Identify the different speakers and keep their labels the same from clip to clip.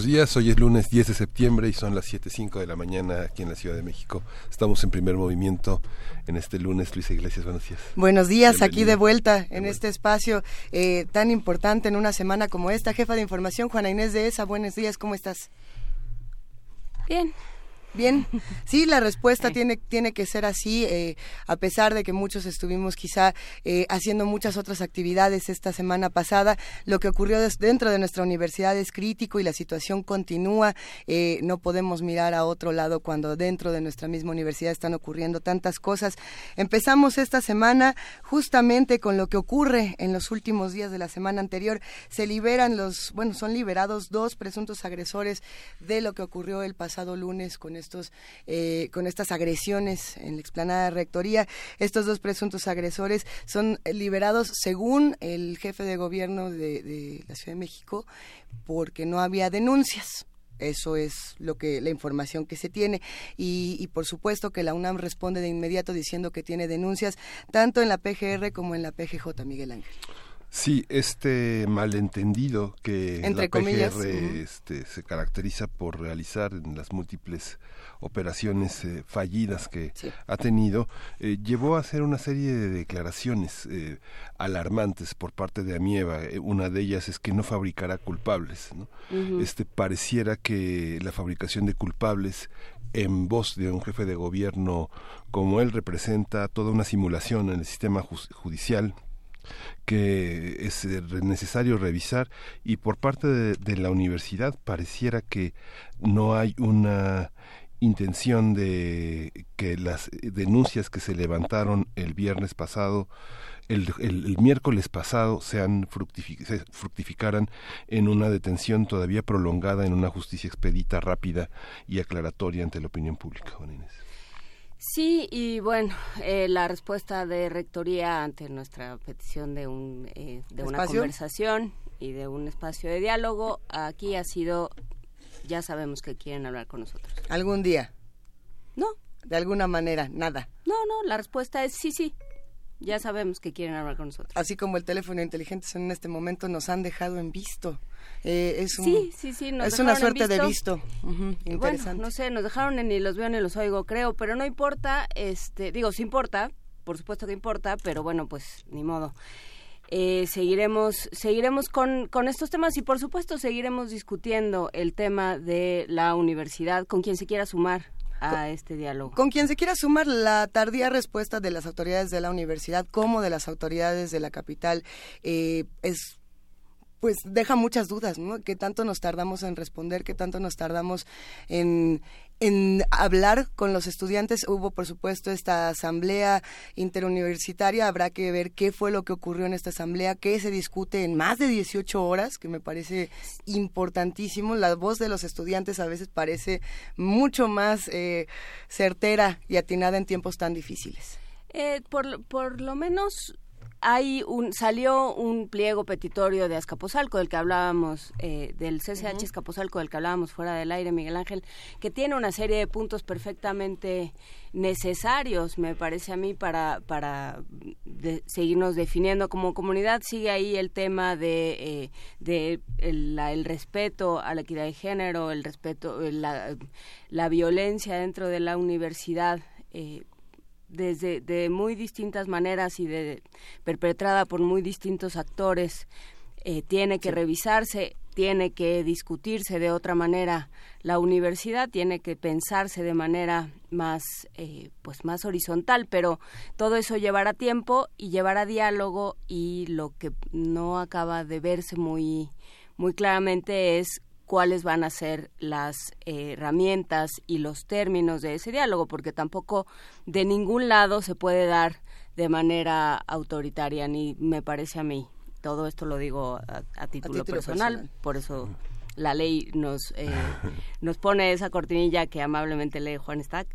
Speaker 1: Buenos días, hoy es lunes 10 de septiembre y son las 7.05 de la mañana aquí en la Ciudad de México. Estamos en primer movimiento en este lunes. Luisa Iglesias, buenos días.
Speaker 2: Buenos días, aquí de vuelta en este espacio eh, tan importante en una semana como esta. Jefa de Información, Juana Inés de ESA, buenos días, ¿cómo estás?
Speaker 3: Bien,
Speaker 2: Bien, sí, la respuesta tiene, tiene que ser así, eh, a pesar de que muchos estuvimos quizá eh, haciendo muchas otras actividades esta semana pasada, lo que ocurrió dentro de nuestra universidad es crítico y la situación continúa. Eh, no podemos mirar a otro lado cuando dentro de nuestra misma universidad están ocurriendo tantas cosas. Empezamos esta semana justamente con lo que ocurre en los últimos días de la semana anterior. Se liberan los, bueno, son liberados dos presuntos agresores de lo que ocurrió el pasado lunes con estos, eh, con estas agresiones en la explanada de rectoría. Estos dos presuntos agresores son liberados según el jefe de gobierno de, la Ciudad de México porque no había denuncias. Eso es lo que la información que se tiene y, y, por supuesto que la UNAM responde de inmediato diciendo que tiene denuncias tanto en la PGR como en la PGJ, Miguel Ángel.
Speaker 1: Sí, este malentendido que
Speaker 2: Entre
Speaker 1: la PGR este, se caracteriza por realizar en las múltiples operaciones eh, fallidas que ha tenido, eh, llevó a hacer una serie de declaraciones eh, alarmantes por parte de Amieva. una de ellas es que no fabricará culpables. ¿no? este, pareciera que la fabricación de culpables en voz de un jefe de gobierno como él representa toda una simulación en el sistema judicial que es eh, necesario revisar y por parte de, la universidad pareciera que no hay una intención de que las denuncias que se levantaron el viernes pasado el, miércoles pasado sean fructificaran en una detención todavía prolongada en una justicia expedita, rápida y aclaratoria ante la opinión pública.
Speaker 3: Sí, y bueno, eh, la respuesta de Rectoría ante nuestra petición de, un, eh, de una conversación y de un espacio de diálogo aquí ha sido, ya sabemos que quieren hablar con nosotros.
Speaker 2: ¿Algún día?
Speaker 3: No.
Speaker 2: De alguna manera, nada.
Speaker 3: No, no, la respuesta es sí, sí. Ya sabemos que quieren hablar con nosotros.
Speaker 2: Así como el teléfono inteligente en este momento nos han dejado en visto. Eh, es
Speaker 3: sí, sí, sí,
Speaker 2: es una suerte de visto.
Speaker 3: interesante. no sé, nos dejaron en ni los veo ni los oigo, creo, pero no importa, este, digo, sí importa, por supuesto que importa, pero bueno, pues ni modo. Eh, seguiremos seguiremos con, con estos temas y por supuesto seguiremos discutiendo el tema de la universidad con quien se quiera sumar a este diálogo.
Speaker 2: Con quien se quiera sumar la tardía respuesta de las autoridades de la universidad como de las autoridades de la capital eh, es pues deja muchas dudas, ¿no? ¿Qué tanto nos tardamos en responder? ¿Qué tanto nos tardamos en, en hablar con los estudiantes? Hubo, por supuesto, esta asamblea interuniversitaria. Habrá que ver qué fue lo que ocurrió en esta asamblea, qué se discute en más de 18 horas, que me parece importantísimo. La voz de los estudiantes a veces parece mucho más eh, certera y atinada en tiempos tan difíciles.
Speaker 3: Eh, por, por lo menos hay un salió un pliego petitorio de Azcapotzalco del que hablábamos eh, del CCH Azcapotzalco del que hablábamos fuera del aire Miguel Ángel que tiene una serie de puntos perfectamente necesarios me parece a mí para para seguirnos definiendo. Como comunidad sigue ahí el tema de eh, de el, respeto a la equidad de género el respeto la, la violencia dentro de la universidad eh, desde de muy distintas maneras y de perpetrada por muy distintos actores eh, tiene que revisarse tiene que discutirse de otra manera la universidad tiene que pensarse de manera más eh, pues más horizontal pero todo eso llevará tiempo y llevará diálogo y lo que no acaba de verse muy muy claramente es cuáles van a ser las eh, herramientas y los términos de ese diálogo, porque tampoco de ningún lado se puede dar de manera autoritaria, ni me parece a mí. Todo esto lo digo a, título, personal, por eso la ley nos eh, nos pone esa cortinilla que amablemente lee Juan Stack.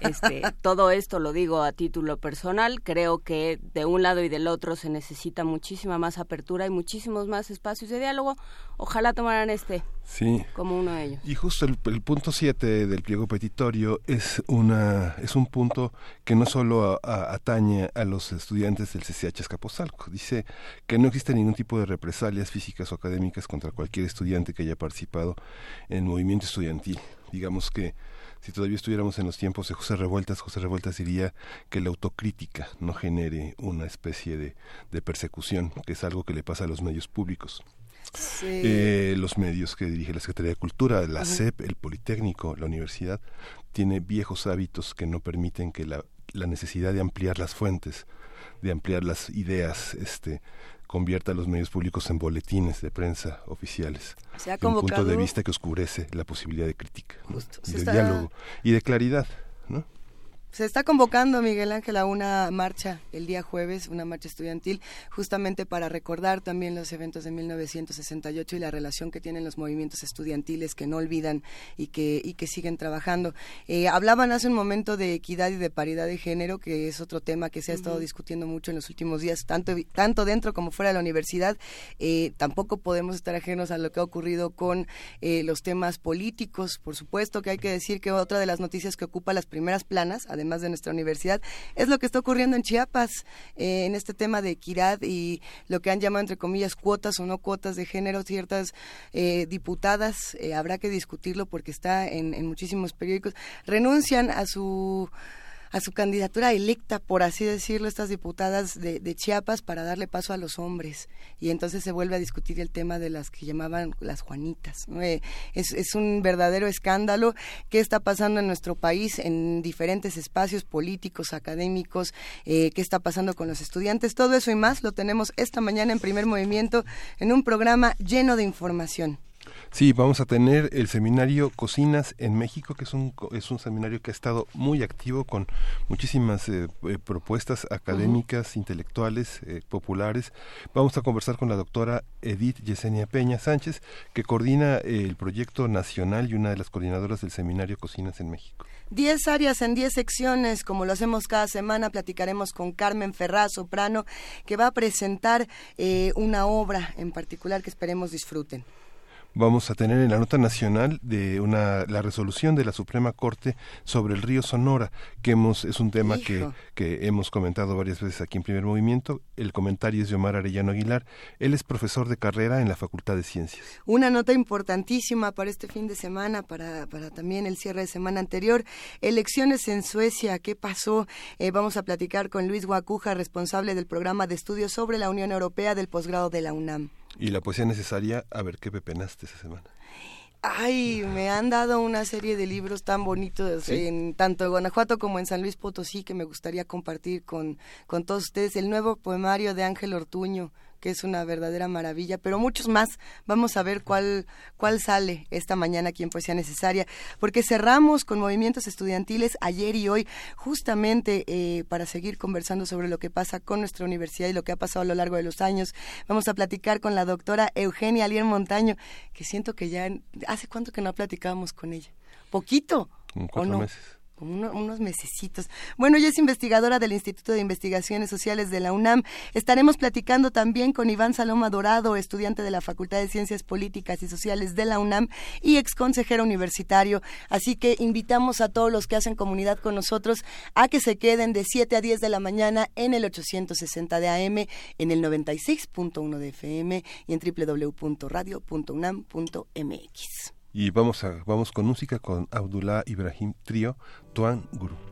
Speaker 3: Este, todo esto lo digo a título personal. Creo que de un lado y del otro se necesita muchísima más apertura y muchísimos más espacios de diálogo. Ojalá tomaran este
Speaker 1: sí.
Speaker 3: como uno de ellos.
Speaker 1: Y justo el, punto 7 del pliego petitorio es una es un punto que no solo atañe a los estudiantes del CCH Escaposalco. Dice que no existe ningún tipo de represalias físicas o académicas contra cualquier estudiante que haya participado en movimiento estudiantil. Digamos que si todavía estuviéramos en los tiempos de José Revueltas, José Revueltas diría que la autocrítica no genere una especie de, de persecución, que es algo que le pasa a los medios públicos. Eh, los medios que dirige la Secretaría de Cultura, la SEP, el Politécnico, la universidad, tiene viejos hábitos que no permiten que la, la necesidad de ampliar las fuentes, de ampliar las ideas, este, convierta a los medios públicos en boletines de prensa oficiales. un punto de vista que oscurece la posibilidad de crítica, de diálogo y de claridad. ¿no?
Speaker 2: Se está convocando, Miguel Ángel, a una marcha el día jueves, una marcha estudiantil, justamente para recordar también los eventos de 1968 y la relación que tienen los movimientos estudiantiles que no olvidan y que, y que siguen trabajando. Eh, hablaban hace un momento de equidad y de paridad de género, que es otro tema que se ha estado discutiendo mucho en los últimos días, tanto, tanto dentro como fuera de la universidad. Eh, tampoco podemos estar ajenos a lo que ha ocurrido con eh, los temas políticos, por supuesto que hay que decir que otra de las noticias que ocupa las primeras planas, además además de nuestra universidad, es lo que está ocurriendo en Chiapas eh, en este tema de equidad y lo que han llamado, entre comillas, cuotas o no cuotas de género, ciertas eh, diputadas, eh, habrá que discutirlo porque está en, en muchísimos periódicos, renuncian a su a su candidatura electa, por así decirlo, estas diputadas de, Chiapas para darle paso a los hombres. Y entonces se vuelve a discutir el tema de las que llamaban las Juanitas. Eh, es, un verdadero escándalo. ¿Qué está pasando en nuestro país en diferentes espacios políticos, académicos? Eh, ¿Qué está pasando con los estudiantes? Todo eso y más lo tenemos esta mañana en primer movimiento en un programa lleno de información.
Speaker 1: Sí, vamos a tener el seminario Cocinas en México, que es un, es un seminario que ha estado muy activo con muchísimas eh, eh, propuestas académicas, intelectuales, eh, populares. Vamos a conversar con la doctora Edith Yesenia Peña Sánchez, que coordina el proyecto nacional y una de las coordinadoras del seminario Cocinas en México.
Speaker 2: Diez áreas en diez secciones, como lo hacemos cada semana, platicaremos con Carmen Ferraz, soprano, que va a presentar una obra en particular que esperemos disfruten
Speaker 1: vamos a tener en la nota nacional de una la resolución de la Suprema Corte sobre el río Sonora, que hemos es un tema que, que hemos comentado varias veces aquí en Primer Movimiento. El comentario es de Omar Arellano Aguilar. Él es profesor de carrera en la Facultad de Ciencias.
Speaker 2: Una nota importantísima para este fin de semana, para, para también el cierre de semana anterior. Elecciones en Suecia, ¿qué pasó? Eh, vamos a platicar con Luis Guacuja, responsable del programa de estudios sobre la Unión Europea del posgrado de la UNAM.
Speaker 1: Y la poesía necesaria, a ver qué pepenaste esa semana.
Speaker 2: Ay, me han dado una serie de libros tan bonitos en tanto en Guanajuato como en San Luis Potosí que me gustaría compartir con, con todos ustedes. El nuevo poemario de Ángel Ortuño, que es una verdadera maravilla, pero muchos más. Vamos a ver cuál, cuál sale esta mañana aquí en Poesía Necesaria, porque cerramos con movimientos estudiantiles ayer y hoy, justamente eh, para seguir conversando sobre lo que pasa con nuestra universidad y lo que ha pasado a lo largo de los años. Vamos a platicar con la doctora Eugenia Alien Montaño, que siento que ya, ¿hace cuánto que no platicábamos con ella? ¿Poquito?
Speaker 1: cuatro meses
Speaker 2: unos mesecitos. Bueno, ella es investigadora del Instituto de Investigaciones Sociales de la UNAM. Estaremos platicando también con Iván Saloma Dorado, estudiante de la Facultad de Ciencias Políticas y Sociales de la UNAM y ex consejero universitario. Así que invitamos a todos los que hacen comunidad con nosotros a que se queden de 7 a 10 de la mañana en el 860 de AM, en el 96.1 de FM y en www.radio.unam.mx.
Speaker 1: Y vamos, a, vamos con música con Abdullah Ibrahim Trio, Tuan Guru.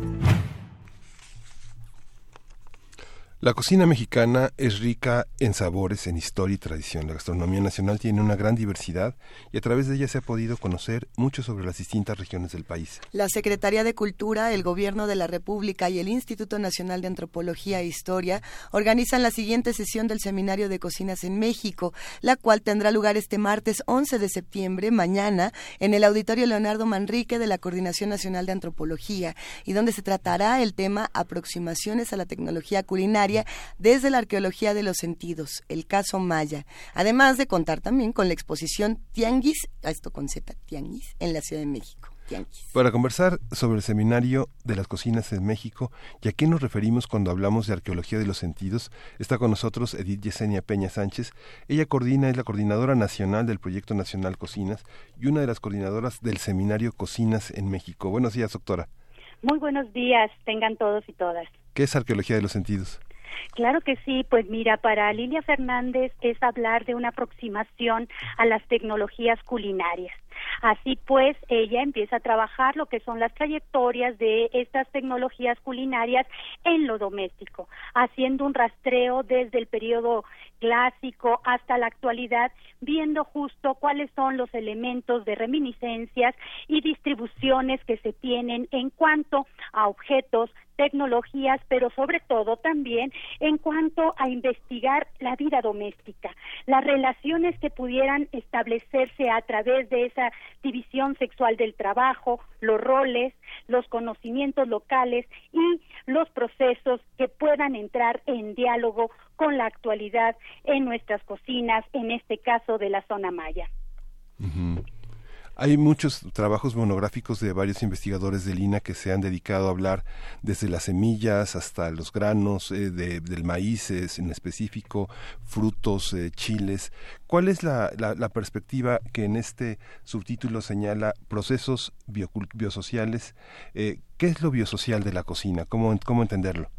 Speaker 1: La cocina mexicana es rica en sabores, en historia y tradición. La gastronomía nacional tiene una gran diversidad y a través de ella se ha podido conocer mucho sobre las distintas regiones del país.
Speaker 2: La Secretaría de Cultura, el Gobierno de la República y el Instituto Nacional de Antropología e Historia organizan la siguiente sesión del Seminario de Cocinas en México, la cual tendrá lugar este martes 11 de septiembre, mañana, en el Auditorio Leonardo Manrique de la Coordinación Nacional de Antropología, y donde se tratará el tema Aproximaciones a la Tecnología Culinaria desde la arqueología de los sentidos, el caso Maya, además de contar también con la exposición Tianguis, esto con Z, Tianguis, en la Ciudad de México.
Speaker 1: Para conversar sobre el seminario de las cocinas en México y a qué nos referimos cuando hablamos de arqueología de los sentidos, está con nosotros Edith Yesenia Peña Sánchez. Ella coordina, es la coordinadora nacional del Proyecto Nacional Cocinas y una de las coordinadoras del seminario Cocinas en México. Buenos días, doctora.
Speaker 4: Muy buenos días, tengan todos y todas.
Speaker 1: ¿Qué es arqueología de los sentidos?
Speaker 4: Claro que sí, pues mira, para Lilia Fernández es hablar de una aproximación a las tecnologías culinarias. Así pues, ella empieza a trabajar lo que son las trayectorias de estas tecnologías culinarias en lo doméstico, haciendo un rastreo desde el periodo clásico hasta la actualidad, viendo justo cuáles son los elementos de reminiscencias y distribuciones que se tienen en cuanto a objetos tecnologías, pero sobre todo también en cuanto a investigar la vida doméstica, las relaciones que pudieran establecerse a través de esa división sexual del trabajo, los roles, los conocimientos locales y los procesos que puedan entrar en diálogo con la actualidad en nuestras cocinas, en este caso de la zona maya.
Speaker 1: Hay muchos trabajos monográficos de varios investigadores de Lina que se han dedicado a hablar desde las semillas hasta los granos eh, del maíz en específico, frutos, eh, chiles. ¿Cuál es la, perspectiva que en este subtítulo señala procesos biosociales? Eh, ¿Qué es lo biosocial de la cocina? ¿Cómo, cómo entenderlo?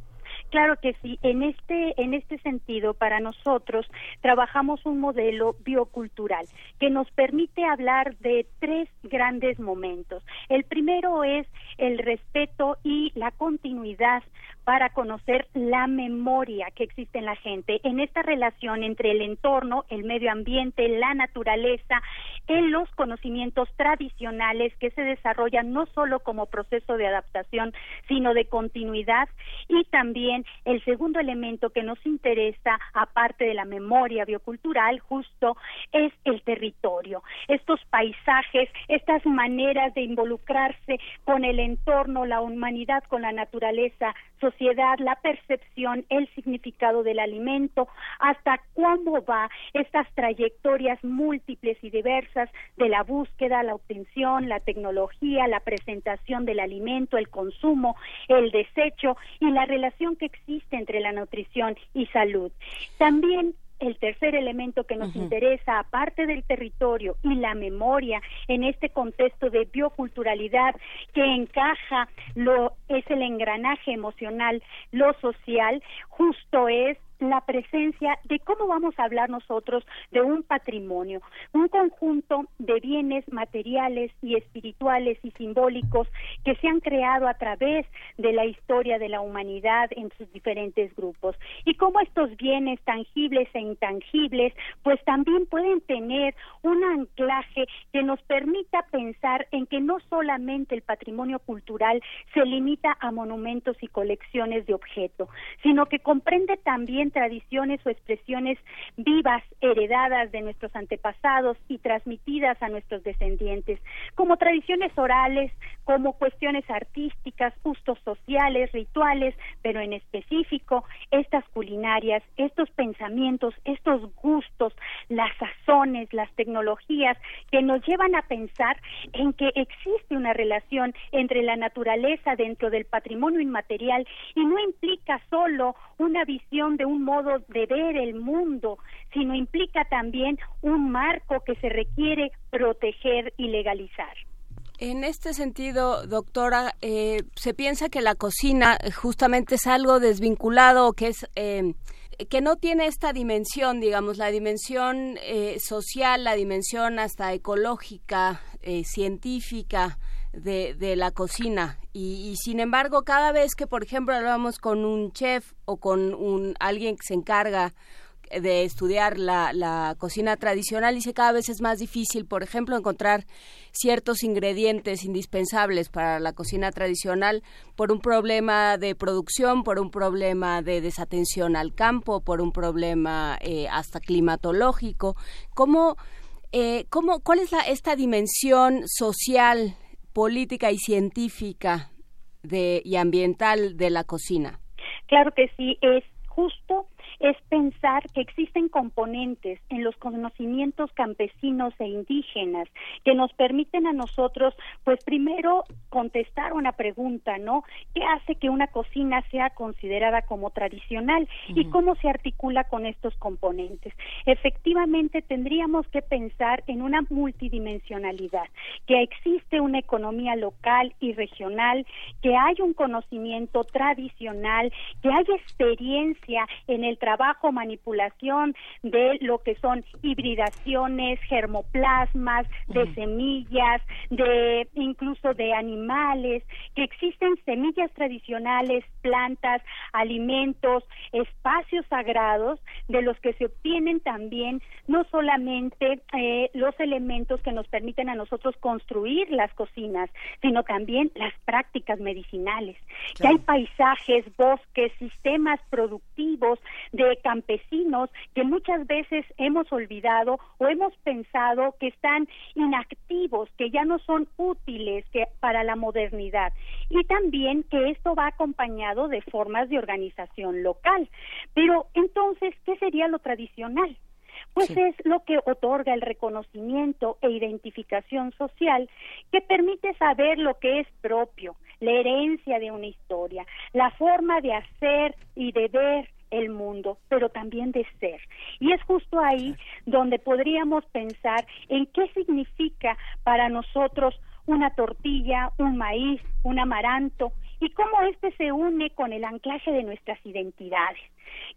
Speaker 4: Claro que sí. En este, en este sentido, para nosotros trabajamos un modelo biocultural que nos permite hablar de tres grandes momentos. El primero es el respeto y la continuidad para conocer la memoria que existe en la gente, en esta relación entre el entorno, el medio ambiente, la naturaleza, en los conocimientos tradicionales que se desarrollan no solo como proceso de adaptación, sino de continuidad, y también el segundo elemento que nos interesa, aparte de la memoria biocultural, justo es el territorio, estos paisajes, estas maneras de involucrarse con el entorno, la humanidad con la naturaleza, sociedad, la percepción, el significado del alimento, hasta cómo va estas trayectorias múltiples y diversas de la búsqueda, la obtención, la tecnología, la presentación del alimento, el consumo, el desecho y la relación que existe entre la nutrición y salud. También el tercer elemento que nos interesa, aparte del territorio y la memoria, en este contexto de bioculturalidad que encaja lo es el engranaje emocional, lo social, justo es la presencia de cómo vamos a hablar nosotros de un patrimonio, un conjunto de bienes materiales y espirituales y simbólicos que se han creado a través de la historia de la humanidad en sus diferentes grupos. Y cómo estos bienes tangibles e intangibles pues también pueden tener un anclaje que nos permita pensar en que no solamente el patrimonio cultural se limita a monumentos y colecciones de objetos, sino que comprende también tradiciones o expresiones vivas, heredadas de nuestros antepasados y transmitidas a nuestros descendientes, como tradiciones orales, como cuestiones artísticas, gustos sociales, rituales, pero en específico estas culinarias, estos pensamientos, estos gustos, las sazones, las tecnologías que nos llevan a pensar en que existe una relación entre la naturaleza dentro del patrimonio inmaterial y no implica solo una visión de un modo de ver el mundo, sino implica también un marco que se requiere proteger y legalizar.
Speaker 3: En este sentido, doctora, eh, se piensa que la cocina justamente es algo desvinculado, que es eh, que no tiene esta dimensión, digamos, la dimensión eh, social, la dimensión hasta ecológica, científica de, la cocina. Y, sin embargo, cada vez que, por ejemplo, hablamos con un chef o con un alguien que se encarga de estudiar la, la cocina tradicional, dice cada vez es más difícil, por ejemplo, encontrar ciertos ingredientes indispensables para la cocina tradicional por un problema de producción, por un problema de desatención al campo, por un problema eh, hasta climatológico. ¿Cómo, eh, cómo, ¿Cuál es la, esta dimensión social política y científica de, y ambiental de la cocina?
Speaker 4: Claro que sí, es justo es pensar que existen componentes en los conocimientos campesinos e indígenas que nos permiten a nosotros, pues primero contestar una pregunta, ¿no? ¿Qué hace que una cocina sea considerada como tradicional y cómo se articula con estos componentes? Efectivamente, tendríamos que pensar en una multidimensionalidad, que existe una economía local y regional, que hay un conocimiento tradicional, que hay experiencia en el trabajo, manipulación de lo que son hibridaciones, germoplasmas, de semillas, de incluso de animales, que existen semillas tradicionales, plantas, alimentos, espacios sagrados de los que se obtienen también no solamente eh, los elementos que nos permiten a nosotros construir las cocinas, sino también las prácticas medicinales. Que hay paisajes, bosques, sistemas productivos de campesinos que muchas veces hemos olvidado o hemos pensado que están inactivos, que ya no son útiles que, para la modernidad. Y también que esto va acompañado de formas de organización local. Pero entonces, ¿qué sería lo tradicional? pues es lo que otorga el reconocimiento e identificación social que permite saber lo que es propio, la herencia de una historia, la forma de hacer y de ver el mundo, pero también de ser. Y es justo ahí donde podríamos pensar en qué significa para nosotros una tortilla, un maíz, un amaranto, y cómo éste se une con el anclaje de nuestras identidades.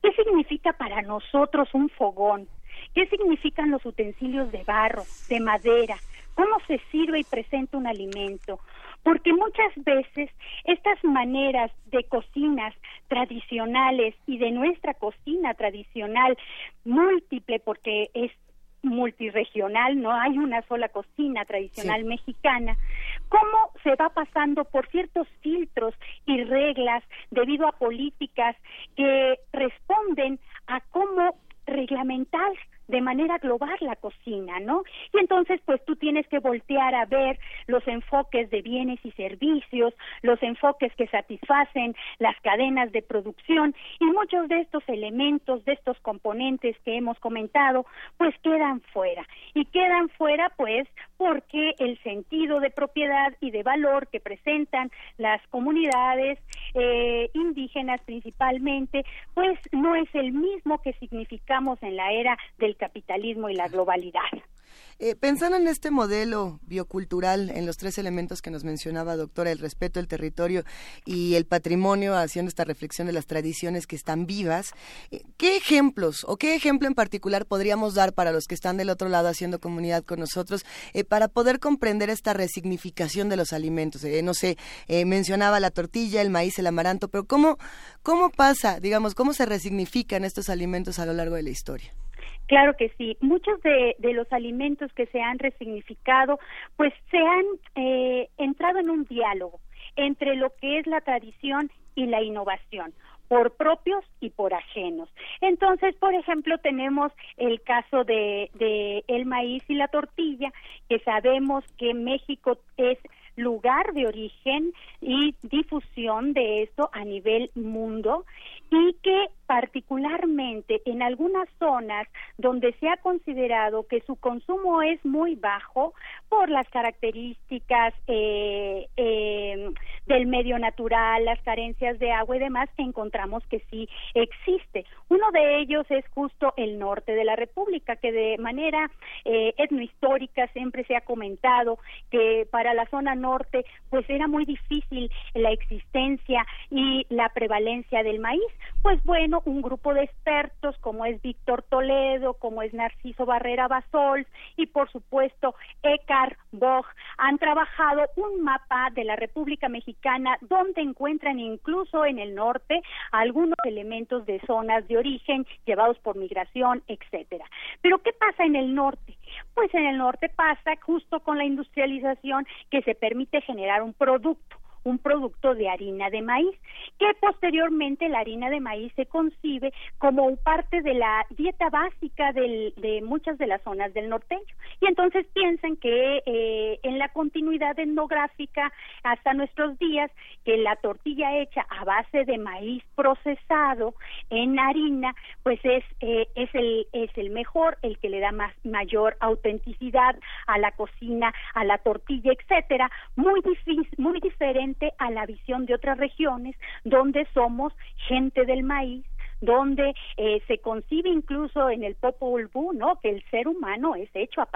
Speaker 4: ¿Qué significa para nosotros un fogón? ¿Qué significan los utensilios de barro, de madera? ¿Cómo se sirve y presenta un alimento? Porque muchas veces estas maneras de cocinas tradicionales y de nuestra cocina tradicional múltiple, porque es multiregional, no hay una sola cocina tradicional mexicana, cómo se va pasando por ciertos filtros y reglas debido a políticas que responden a cómo reglamentar de manera global la cocina, ¿no? Y entonces, pues tú tienes que voltear a ver los enfoques de bienes y servicios, los enfoques que satisfacen las cadenas de producción y muchos de estos elementos, de estos componentes que hemos comentado, pues quedan fuera. Y quedan fuera, pues, porque el sentido de propiedad y de valor que presentan las comunidades eh, indígenas principalmente, pues no es el mismo que significamos en la era del capitalismo y la globalidad.
Speaker 2: Eh, pensando en este modelo biocultural, en los tres elementos que nos mencionaba, doctora, el respeto, el territorio y el patrimonio, haciendo esta reflexión de las tradiciones que están vivas, eh, ¿qué ejemplos o qué ejemplo en particular podríamos dar para los que están del otro lado haciendo comunidad con nosotros eh, para poder comprender esta resignificación de los alimentos? no sé, mencionaba la tortilla, el maíz, el amaranto, pero ¿cómo, ¿cómo pasa, digamos, cómo se resignifican estos alimentos a lo largo de la historia?
Speaker 4: Claro que sí. Muchos de, los alimentos que se han resignificado, pues se han eh, entrado en un diálogo entre lo que es la tradición y la innovación por propios y por ajenos. Entonces, por ejemplo, tenemos el caso de, de el maíz y la tortilla, que sabemos que México es lugar de origen y difusión de esto a nivel mundo y que particularmente en algunas zonas donde se ha considerado que su consumo es muy bajo por las características eh, eh, del medio natural, las carencias de agua y demás, encontramos que sí existe. Uno de ellos es justo el norte de la República, que de manera eh, etnohistórica siempre se ha comentado que para la zona norte pues era muy difícil la existencia y la prevalencia del maíz. Pues bueno, un grupo de expertos como es Víctor Toledo, como es Narciso Barrera Basol y por supuesto Eckhart Boch han trabajado un mapa de la República Mexicana donde encuentran incluso en el norte algunos elementos de zonas de origen llevados por migración, etcétera. Pero ¿qué pasa en el norte? Pues en el norte pasa justo con la industrialización que se permite generar un producto un producto de harina de maíz, que posteriormente la harina de maíz se concibe como parte de la dieta básica de muchas de las zonas del norteño. Y entonces piensan que eh, en la continuidad etnográfica hasta nuestros días, que la tortilla hecha a base de maíz procesado en harina, pues es, eh, es, el, es el mejor, el que le da más, mayor autenticidad a la cocina, a la tortilla, etcétera, muy, muy diferente a la visión de otras regiones donde somos gente del maíz, donde eh, se concibe incluso en el Popol Vuh, ¿no? Que el ser humano es hecho a,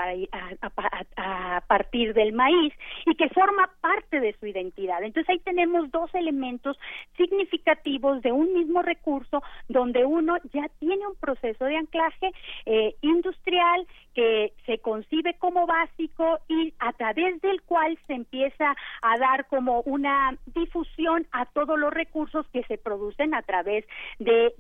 Speaker 4: a, partir del maíz y que forma parte de su identidad. Entonces ahí tenemos dos elementos significativos de un mismo recurso donde uno ya tiene un proceso de anclaje eh, industrial que se concibe como básico y a través del cual se empieza a dar como una difusión a todos los recursos que se producen a través de de,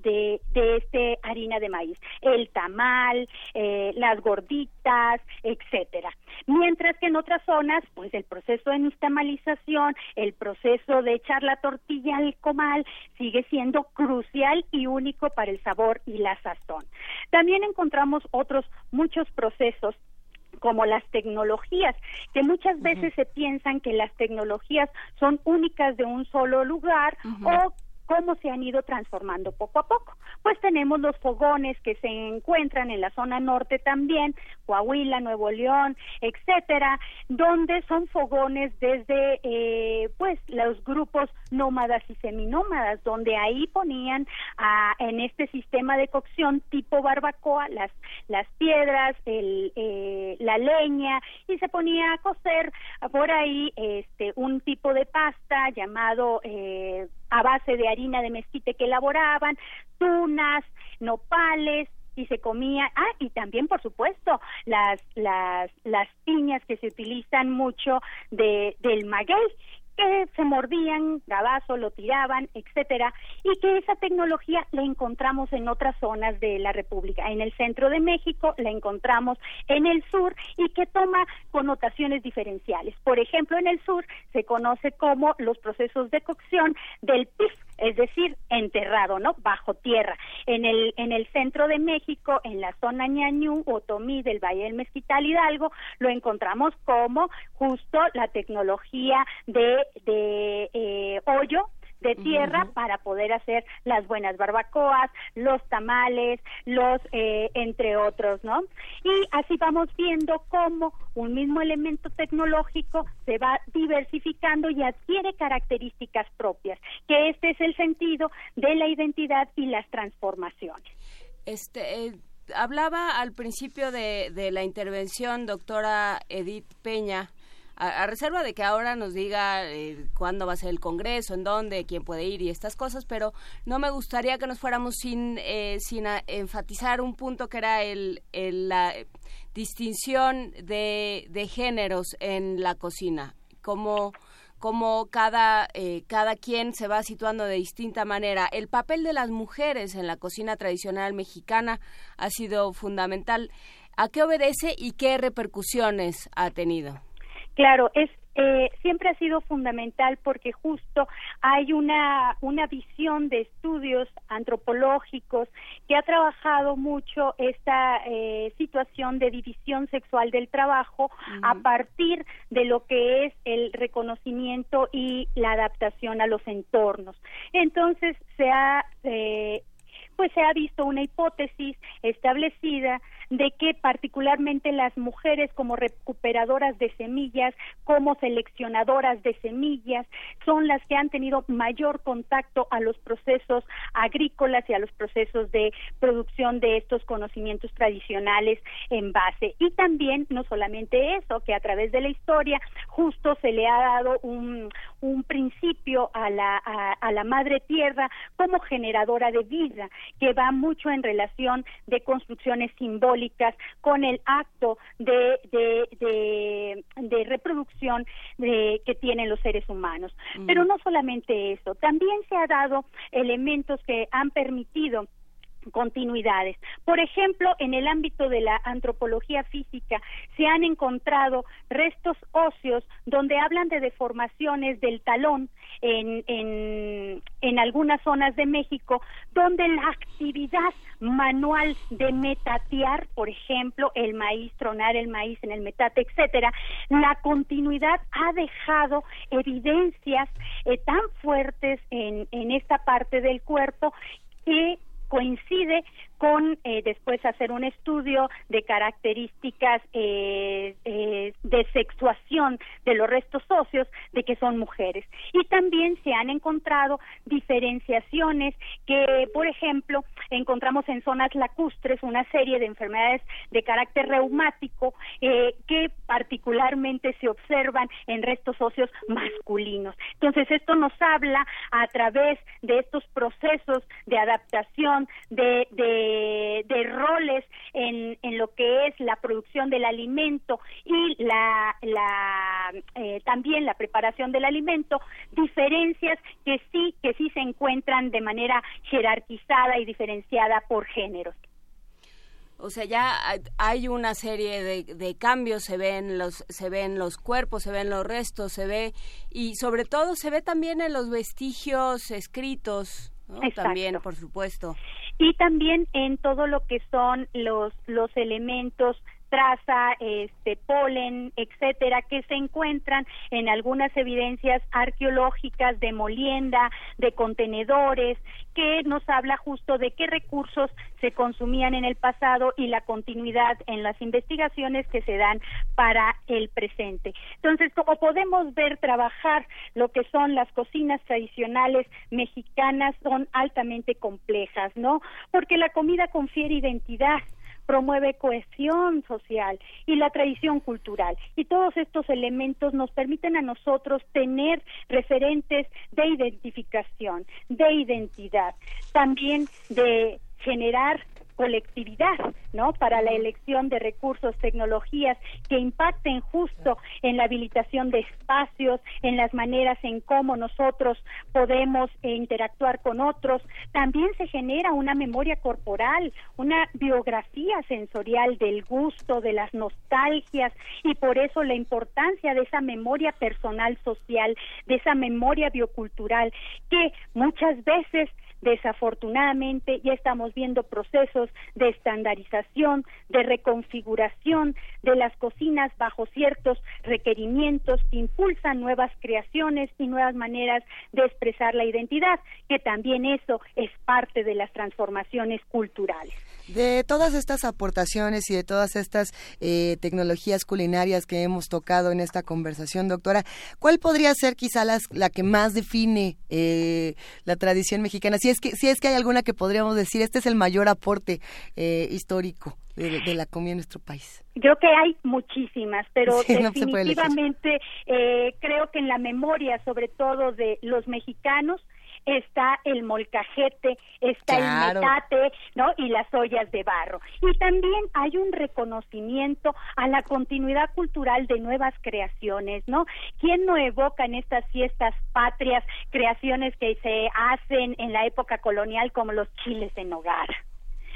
Speaker 4: este harina de maíz, el tamal, eh, las gorditas, etcétera. Mientras que en otras zonas, pues el proceso de nistamalización, el proceso de echar la tortilla al comal sigue siendo crucial y único para el sabor y la sazón. También encontramos otros muchos procesos como las tecnologías, que muchas veces se piensan que las tecnologías son únicas de un solo lugar o cómo se han ido transformando poco a poco. Pues tenemos los fogones que se encuentran en la zona norte también, Coahuila, Nuevo León, etcétera, donde son fogones desde eh, pues los grupos nómadas y seminómadas, donde ahí ponían en este sistema de cocción tipo barbacoa las las piedras, el, eh, la leña y se ponía a cocer por ahí este un tipo de pasta llamado eh, a base de harina de mezquite que elaboraban, tunas, nopales, y se comía, ah, y también por supuesto las las las piñas que se utilizan mucho de del maguey, que se mordían, gabazo, lo tiraban, etcétera, y que esa tecnología la encontramos en otras zonas de la República. En el centro de México la encontramos en el sur y que toma connotaciones diferenciales. Por ejemplo, en el sur se conoce como los procesos de cocción del PIF, es decir, enterrado, ¿no? Bajo tierra. En el, en el centro de México, en la zona Ñañú o Tomí del Valle del Mezquital Hidalgo, lo encontramos como justo la tecnología de, de eh, hoyo de tierra para poder hacer las buenas barbacoas, los tamales, los eh, entre otros, ¿no? Y así vamos viendo cómo un mismo elemento tecnológico se va diversificando y adquiere características propias, que este es el sentido de la identidad y las transformaciones.
Speaker 3: Este eh, hablaba al principio de, de la intervención, doctora Edith Peña, a, reserva de que ahora nos diga eh, cuándo va a ser el Congreso, en dónde, quién puede ir y estas cosas, pero no me gustaría que nos fuéramos sin, eh, sin enfatizar un punto que era el, la distinción de, de géneros en la cocina, como como cada, eh, cada quien se va situando de distinta manera. El papel de las mujeres en la cocina tradicional mexicana ha sido fundamental. ¿A qué obedece y qué repercusiones ha tenido?
Speaker 4: Claro, es eh, siempre ha sido fundamental porque justo hay una, una visión de estudios antropológicos que ha trabajado mucho esta eh, situación de división sexual del trabajo a partir de lo que es el reconocimiento y la adaptación a los entornos. Entonces se ha eh, pues se ha visto una hipótesis establecida de que particularmente las mujeres como recuperadoras de semillas, como seleccionadoras de semillas, son las que han tenido mayor contacto a los procesos agrícolas y a los procesos de producción de estos conocimientos tradicionales en base. Y también, no solamente eso, que a través de la historia justo se le ha dado un, un principio a la, a la madre tierra como generadora de vida, que va mucho en relación de construcciones simbólicas con el acto de, de, de, reproducción de, que tienen los seres humanos. Mm. Pero no solamente eso, también se ha dado elementos que han permitido continuidades. Por ejemplo, en el ámbito de la antropología física se han encontrado restos óseos donde hablan de deformaciones del talón en, en, en algunas zonas de México, donde la actividad manual de metatear, por ejemplo, el maíz, tronar el maíz en el metate, etcétera, la continuidad ha dejado evidencias eh, tan fuertes en, en esta parte del cuerpo que coincide con eh, después hacer un estudio de características eh, eh, de sexuación de los restos óseos de que son mujeres. Y también se han encontrado diferenciaciones que, por ejemplo, encontramos en zonas lacustres una serie de enfermedades de carácter reumático que particularmente se observan en restos óseos masculinos. Entonces, esto nos habla a través de estos procesos de adaptación de, roles en, en, lo que es la producción del alimento y la, la eh, también la preparación del alimento, diferencias que sí, que sí se encuentran de manera jerarquizada y diferenciada por géneros.
Speaker 3: O sea, ya hay una serie de, de, cambios, se ven los se ven los cuerpos, se ven los restos, se ve y sobre todo se ve también en los vestigios escritos, también, por supuesto.
Speaker 4: Y también en todo lo que son los los elementos traza, este, polen, etcétera, que se encuentran en algunas evidencias arqueológicas de molienda, de contenedores, que nos habla justo de qué recursos se consumían en el pasado y la continuidad en las investigaciones que se dan para el presente. Entonces, como podemos ver, trabajar lo que son las cocinas tradicionales mexicanas son altamente complejas, ¿no? Porque la comida confiere identidad promueve cohesión social y la tradición cultural. Y todos estos elementos nos permiten a nosotros tener referentes de identificación, de identidad, también de generar colectividad, ¿no? Para la elección de recursos, tecnologías que impacten justo en la habilitación de espacios, en las maneras en cómo nosotros podemos eh, interactuar con otros. También se genera una memoria corporal, una biografía sensorial del gusto, de las nostalgias y por eso la importancia de esa memoria personal social, de esa memoria biocultural que muchas veces Desafortunadamente ya estamos viendo procesos de estandarización, de reconfiguración de las cocinas bajo ciertos requerimientos que impulsan nuevas creaciones y nuevas maneras de expresar la identidad, que también eso es parte de las transformaciones culturales.
Speaker 2: De todas estas aportaciones y de todas estas eh, tecnologías culinarias que hemos tocado en esta conversación, doctora, ¿cuál podría ser quizá la que más define eh, la tradición mexicana? Si es que si es que hay alguna que podríamos decir, este es el mayor aporte eh, histórico de, la comida en nuestro país.
Speaker 4: Creo que hay muchísimas, pero definitivamente creo que en la memoria, sobre todo de los mexicanos, está el molcajete, está el metate, ¿no? Y las ollas de barro. Y también hay un reconocimiento a la continuidad cultural de nuevas creaciones, ¿no? ¿Quién no evoca en estas fiestas patrias creaciones que se hacen en la época colonial como los chiles en hogar?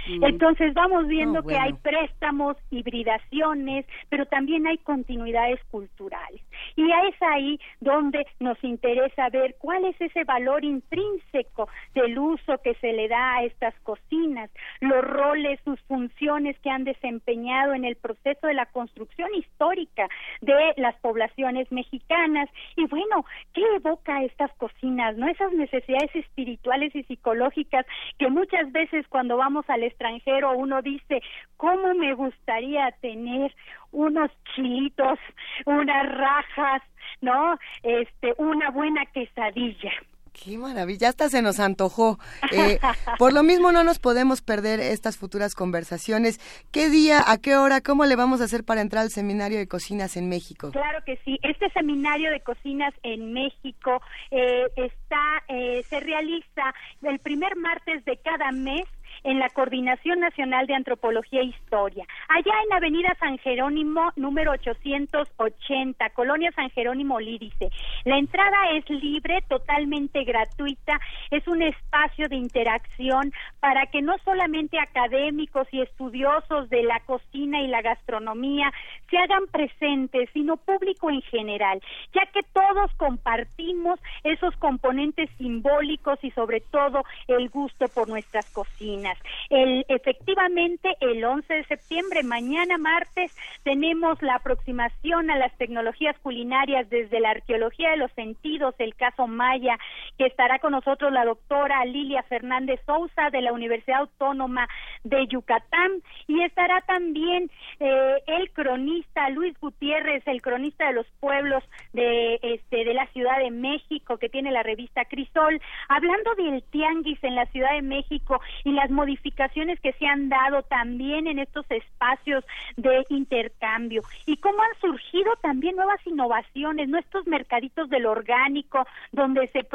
Speaker 4: Mm. Entonces vamos viendo que hay préstamos, hibridaciones, pero también hay continuidades culturales. Y es ahí donde nos interesa ver cuál es ese valor intrínseco del uso que se le da a estas cocinas, los roles, sus funciones que han desempeñado en el proceso de la construcción histórica de las poblaciones mexicanas. Y bueno, ¿qué evoca estas cocinas? ¿No? Esas necesidades espirituales y psicológicas que muchas veces cuando vamos al extranjero uno dice, ¿cómo me gustaría tener unos chilitos, unas rajas, ¿no? Este, una buena quesadilla.
Speaker 2: Qué maravilla, hasta se nos antojó. Eh, por lo mismo no nos podemos perder estas futuras conversaciones. ¿Qué día, a qué hora, cómo le vamos a hacer para entrar al seminario de cocinas en México?
Speaker 4: Claro que sí, este seminario de cocinas en México eh, está, eh, se realiza el primer martes de cada mes en la Coordinación Nacional de Antropología e Historia, allá en Avenida San Jerónimo, número 880, Colonia San Jerónimo Lídice. La entrada es libre, totalmente gratuita, es un espacio de interacción para que no solamente académicos y estudiosos de la cocina y la gastronomía se hagan presentes, sino público en general, ya que todos compartimos esos componentes simbólicos y sobre todo el gusto por nuestras cocinas. El, efectivamente, el 11 de septiembre, mañana martes, tenemos la aproximación a las tecnologías culinarias desde la arqueología de los sentidos, el caso Maya, que estará con nosotros la doctora Lilia Fernández Sousa de la Universidad Autónoma de Yucatán. Y estará también eh, el cronista Luis Gutiérrez, el cronista de los pueblos de, este, de la Ciudad de México, que tiene la revista Crisol, hablando del tianguis en la Ciudad de México y las modificaciones que se han dado también en estos espacios de intercambio y cómo han surgido también nuevas innovaciones, nuestros mercaditos del orgánico, donde se,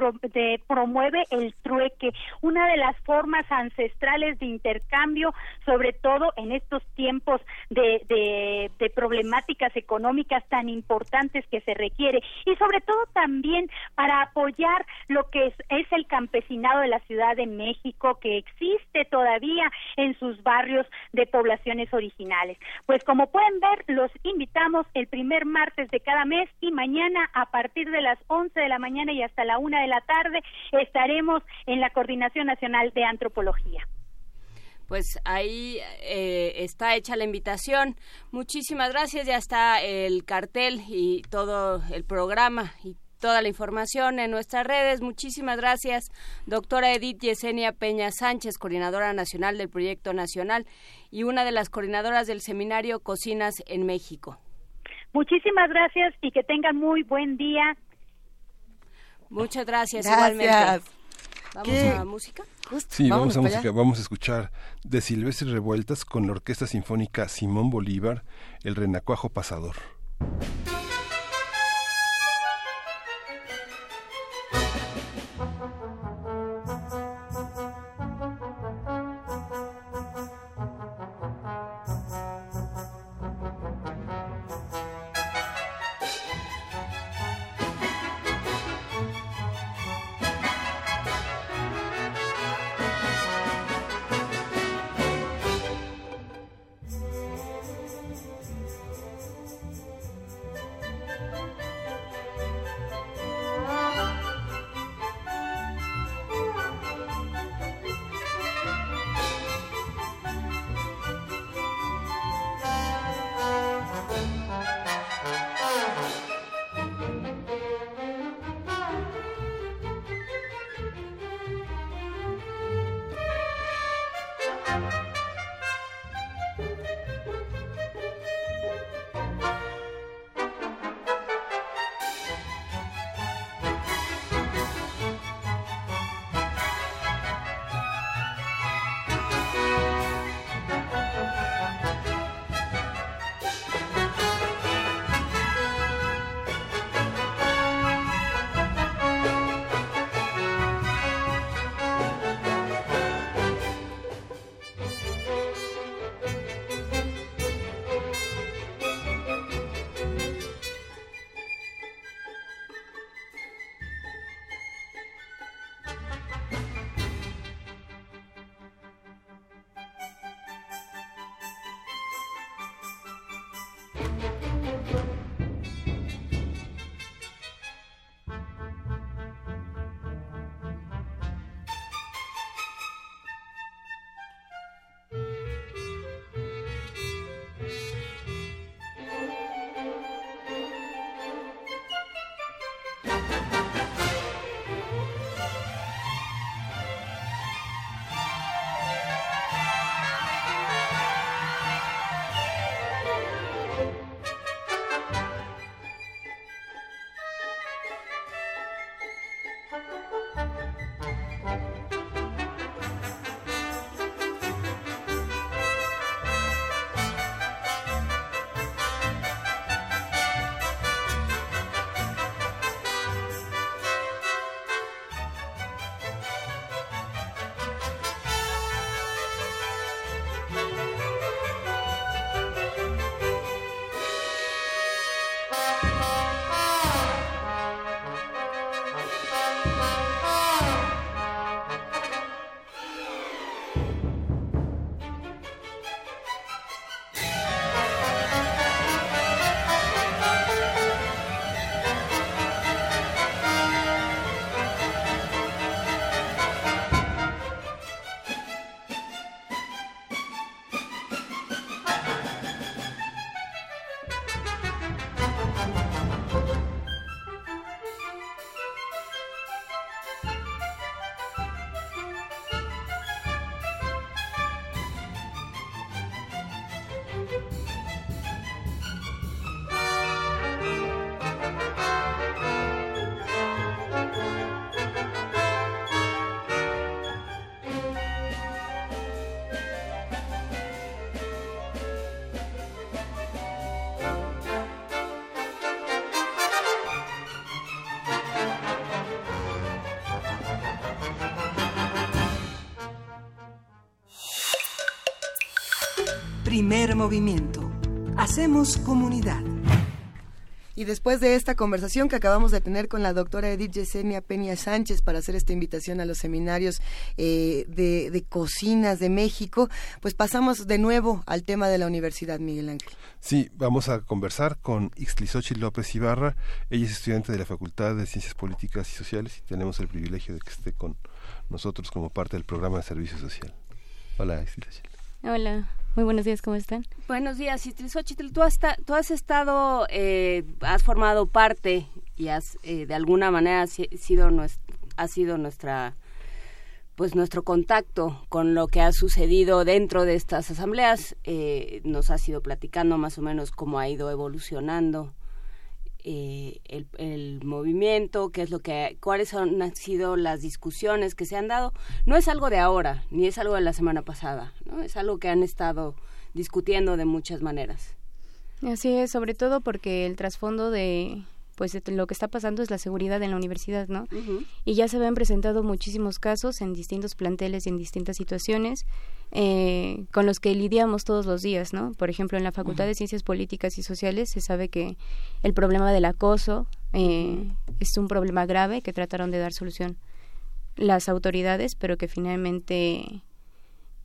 Speaker 4: promueve el trueque, una de las formas ancestrales de intercambio, sobre todo en estos tiempos de, de problemáticas económicas tan importantes que se requiere y sobre todo también para apoyar lo que es, es el campesinado de la Ciudad de México que existe todavía en sus barrios de poblaciones originales. Pues como pueden ver, los invitamos el primer martes de cada mes y mañana a partir de las 11 de la mañana y hasta la una de la tarde estaremos en la Coordinación Nacional de Antropología
Speaker 3: pues ahí eh, está hecha la invitación. Muchísimas gracias, ya está el cartel y todo el programa y toda la información en nuestras redes. Muchísimas gracias, doctora Edith Yesenia Peña Sánchez, coordinadora nacional del Proyecto Nacional y una de las coordinadoras del seminario Cocinas en México.
Speaker 4: Muchísimas gracias y que tengan muy buen día.
Speaker 3: Muchas gracias, igualmente. ¿Vamos a música?
Speaker 1: Sí, vamos a música. Vamos a escuchar de Silvestre Revueltas con la Orquesta Sinfónica Simón Bolívar, El Renacuajo Pasador.
Speaker 5: Primer movimiento. Hacemos comunidad.
Speaker 2: Y después de esta conversación que acabamos de tener con la doctora Edith Yesenia Peña Sánchez para hacer esta invitación a los seminarios eh, de, cocinas de México, pues pasamos de nuevo al tema de la Universidad Miguel Ángel.
Speaker 1: Sí, vamos a conversar con Ixtlisochi López Ibarra. Ella es estudiante de la Facultad de Ciencias Políticas y Sociales y tenemos el privilegio de que esté con nosotros como parte del programa de servicio social. Hola, Ixtlisochi.
Speaker 6: Hola. Muy buenos días, ¿cómo están?
Speaker 3: Buenos días, Xochitl. Tú has, tú has estado, eh, has formado parte y has, eh, de alguna manera, sido, ha sido nuestra pues nuestro contacto con lo que ha sucedido dentro de estas asambleas eh, nos ha sido platicando más o menos cómo ha ido evolucionando eh, el, movimiento, qué es lo que, cuáles han sido las discusiones que se han dado. No es algo de ahora, ni es algo de la semana pasada, ¿no? Es algo que han estado discutiendo de muchas maneras.
Speaker 6: Así es, sobre todo porque el trasfondo de pues lo que está pasando es la seguridad en la universidad, ¿no? Y ya se habían presentado muchísimos casos en distintos planteles y en distintas situaciones eh, con los que lidiamos todos los días, ¿no? Por ejemplo, en la Facultad de Ciencias Políticas y Sociales se sabe que el problema del acoso eh, es un problema grave que trataron de dar solución las autoridades, pero que finalmente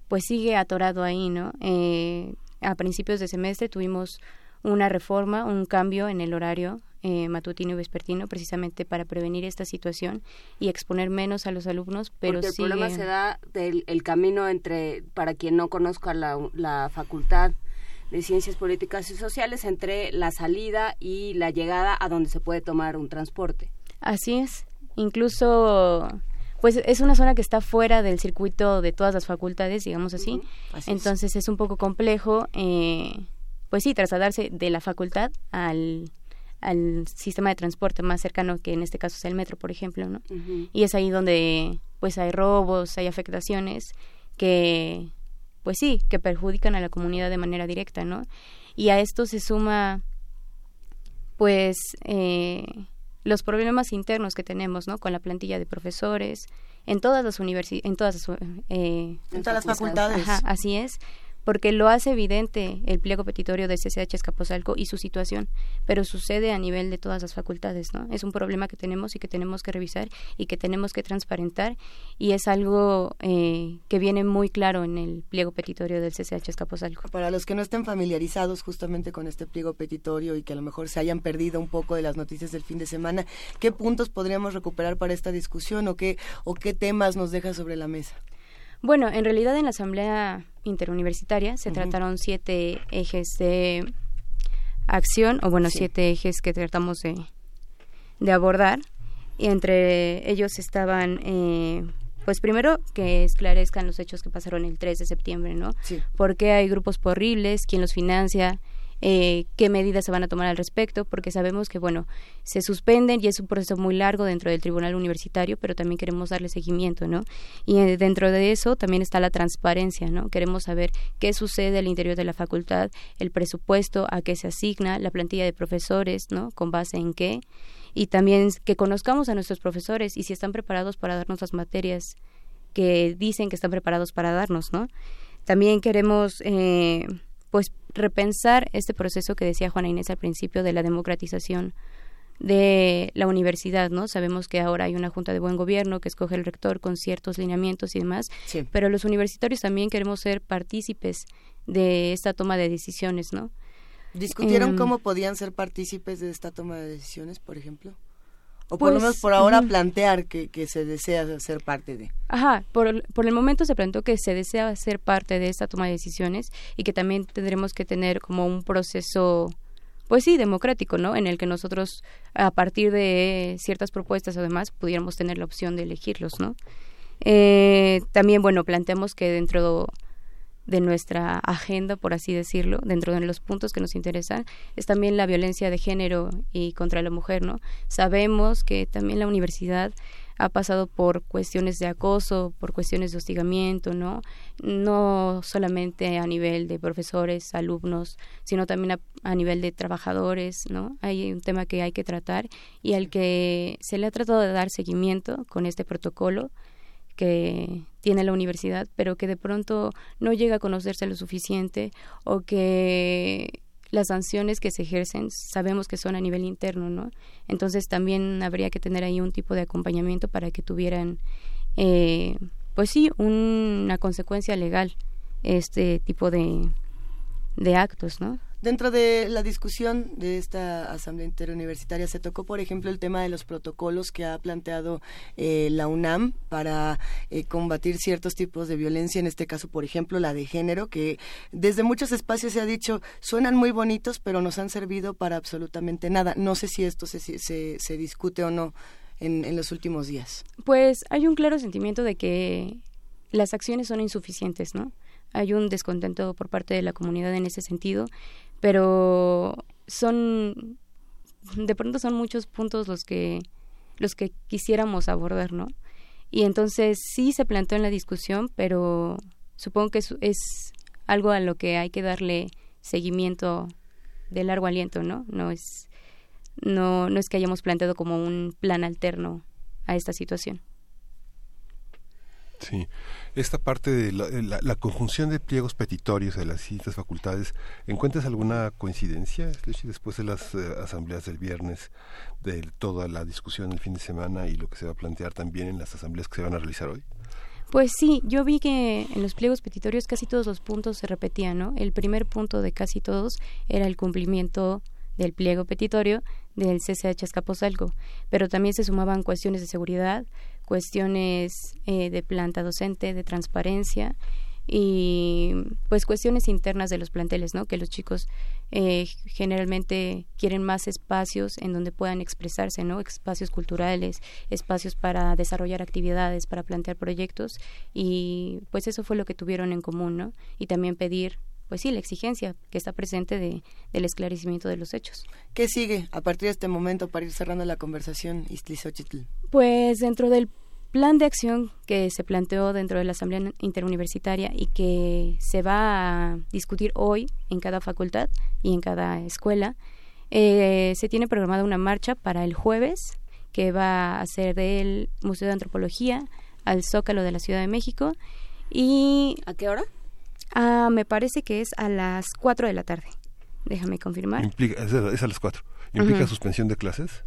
Speaker 6: pues sigue atorado ahí, ¿no? Eh, a principios de semestre tuvimos una reforma, un cambio en el horario eh, matutino y vespertino precisamente para prevenir esta situación y exponer menos a los alumnos, pero
Speaker 3: Porque el problema se da del el camino entre, para quien no conozca la, la facultad de Ciencias Políticas y Sociales, entre la salida y la llegada a donde se puede tomar un transporte.
Speaker 6: Así es. Incluso pues es una zona que está fuera del circuito de todas las facultades, digamos así. Entonces es. un poco complejo, eh, pues sí, trasladarse de la facultad al, al sistema de transporte más cercano, que en este caso es el metro, por ejemplo, ¿no? Y es ahí donde pues hay robos, hay afectaciones que, pues sí, que perjudican a la comunidad de manera directa, ¿no? Y a esto se suma, pues, eh, los problemas internos que tenemos, ¿no? Con la plantilla de profesores en todas las universidades, en todas las,
Speaker 2: eh, en todas las facultades.
Speaker 6: así es porque lo hace evidente el pliego petitorio de CCH Escaposalco y su situación, pero sucede a nivel de todas las facultades, ¿no? Es un problema que tenemos y que tenemos que revisar y que tenemos que transparentar y es algo eh, que viene muy claro en el pliego petitorio del CCH Escaposalco.
Speaker 2: Para los que no estén familiarizados justamente con este pliego petitorio y que a lo mejor se hayan perdido un poco de las noticias del fin de semana, ¿qué puntos podríamos recuperar para esta discusión o qué, o qué temas nos deja sobre la mesa?
Speaker 6: Bueno, en realidad en la Asamblea Interuniversitaria se trataron siete ejes de acción, o bueno, siete ejes que tratamos de, de, abordar. Y entre ellos estaban, eh, pues primero, que esclarezcan los hechos que pasaron el 3 de septiembre, ¿no? Sí. ¿Por qué hay grupos horribles? ¿Quién los financia? Eh, qué medidas se van a tomar al respecto, porque sabemos que, bueno, se suspenden y es un proceso muy largo dentro del tribunal universitario, pero también queremos darle seguimiento, ¿no? Y eh, dentro de eso también está la transparencia, ¿no? Queremos saber qué sucede al interior de la facultad, el presupuesto, a qué se asigna, la plantilla de profesores, ¿no? Con base en qué. Y también que conozcamos a nuestros profesores y si están preparados para darnos las materias que dicen que están preparados para darnos, ¿no? También queremos eh, pues repensar este proceso que decía Juana Inés al principio de la democratización de la universidad, ¿no? Sabemos que ahora hay una junta de buen gobierno que escoge el rector con ciertos lineamientos y demás, pero los universitarios también queremos ser partícipes de esta toma de decisiones, ¿no?
Speaker 2: ¿Discutieron em, cómo podían ser partícipes de esta toma de decisiones, por ejemplo? O por lo menos por ahora plantear que, que, se desea ser parte de.
Speaker 6: Ajá, por, por el momento se planteó que se desea ser parte de esta toma de decisiones y que también tendremos que tener como un proceso, pues sí, democrático, ¿no? En el que nosotros, a partir de ciertas propuestas o demás, pudiéramos tener la opción de elegirlos, ¿no? Eh, también, bueno, planteamos que dentro de nuestra agenda, por así decirlo, dentro de los puntos que nos interesan, es también la violencia de género y contra la mujer, ¿no? Sabemos que también la universidad ha pasado por cuestiones de acoso, por cuestiones de hostigamiento, ¿no? No solamente a nivel de profesores, alumnos, sino también a, a, nivel de trabajadores, ¿no? Hay un tema que hay que tratar y al que se le ha tratado de dar seguimiento con este protocolo que tiene la universidad, pero que de pronto no llega a conocerse lo suficiente o que las sanciones que se ejercen sabemos que son a nivel interno, ¿no? Entonces también habría que tener ahí un tipo de acompañamiento para que tuvieran, eh, pues sí, una consecuencia legal este tipo de, de actos, ¿no?
Speaker 2: Dentro de la discusión de esta Asamblea Interuniversitaria se tocó, por ejemplo, el tema de los protocolos que ha planteado eh, la UNAM para eh, combatir ciertos tipos de violencia, en este caso, por ejemplo, la de género, que desde muchos espacios se ha dicho, suenan muy bonitos, pero nos han servido para absolutamente nada. No sé si esto se, se, se discute o no en, en los últimos días.
Speaker 6: Pues hay un claro sentimiento de que las acciones son insuficientes, ¿no? Hay un descontento por parte de la comunidad en ese sentido pero son de pronto son muchos puntos los que los que quisiéramos abordar, ¿no? Y entonces sí se planteó en la discusión, pero supongo que es, algo a lo que hay que darle seguimiento de largo aliento, ¿no? No es no no es que hayamos planteado como un plan alterno a esta situación.
Speaker 1: Sí, esta parte de la, conjunción de pliegos petitorios de las distintas facultades, ¿encuentras alguna coincidencia después de las eh, asambleas del viernes, de toda la discusión el fin de semana y lo que se va a plantear también en las asambleas que se van a realizar hoy?
Speaker 6: Pues sí, yo vi que en los pliegos petitorios casi todos los puntos se repetían, ¿no? El primer punto de casi todos era el cumplimiento del pliego petitorio del CCH Escaposalco, pero también se sumaban cuestiones de seguridad, cuestiones eh, de planta docente, de transparencia, y pues cuestiones internas de los planteles, ¿no? Que los chicos eh, generalmente quieren más espacios en donde puedan expresarse, ¿no? Espacios culturales, espacios para desarrollar actividades, para plantear proyectos y pues eso fue lo que tuvieron en común, ¿no? Y también pedir pues sí, la exigencia que está presente de, del esclarecimiento de los hechos.
Speaker 2: ¿Qué sigue a partir de este momento para ir cerrando la conversación, Istlizochitl?
Speaker 6: Pues dentro del plan de acción que se planteó dentro de la Asamblea Interuniversitaria y que se va a discutir hoy en cada facultad y en cada escuela, eh, se tiene programada una marcha para el jueves que va a ser del Museo de Antropología al Zócalo de la Ciudad de México. ¿Y
Speaker 3: a qué hora?
Speaker 6: Ah, me parece que es a las 4 de la tarde. Déjame confirmar.
Speaker 1: es, a, las 4. ¿Implica suspensión de clases?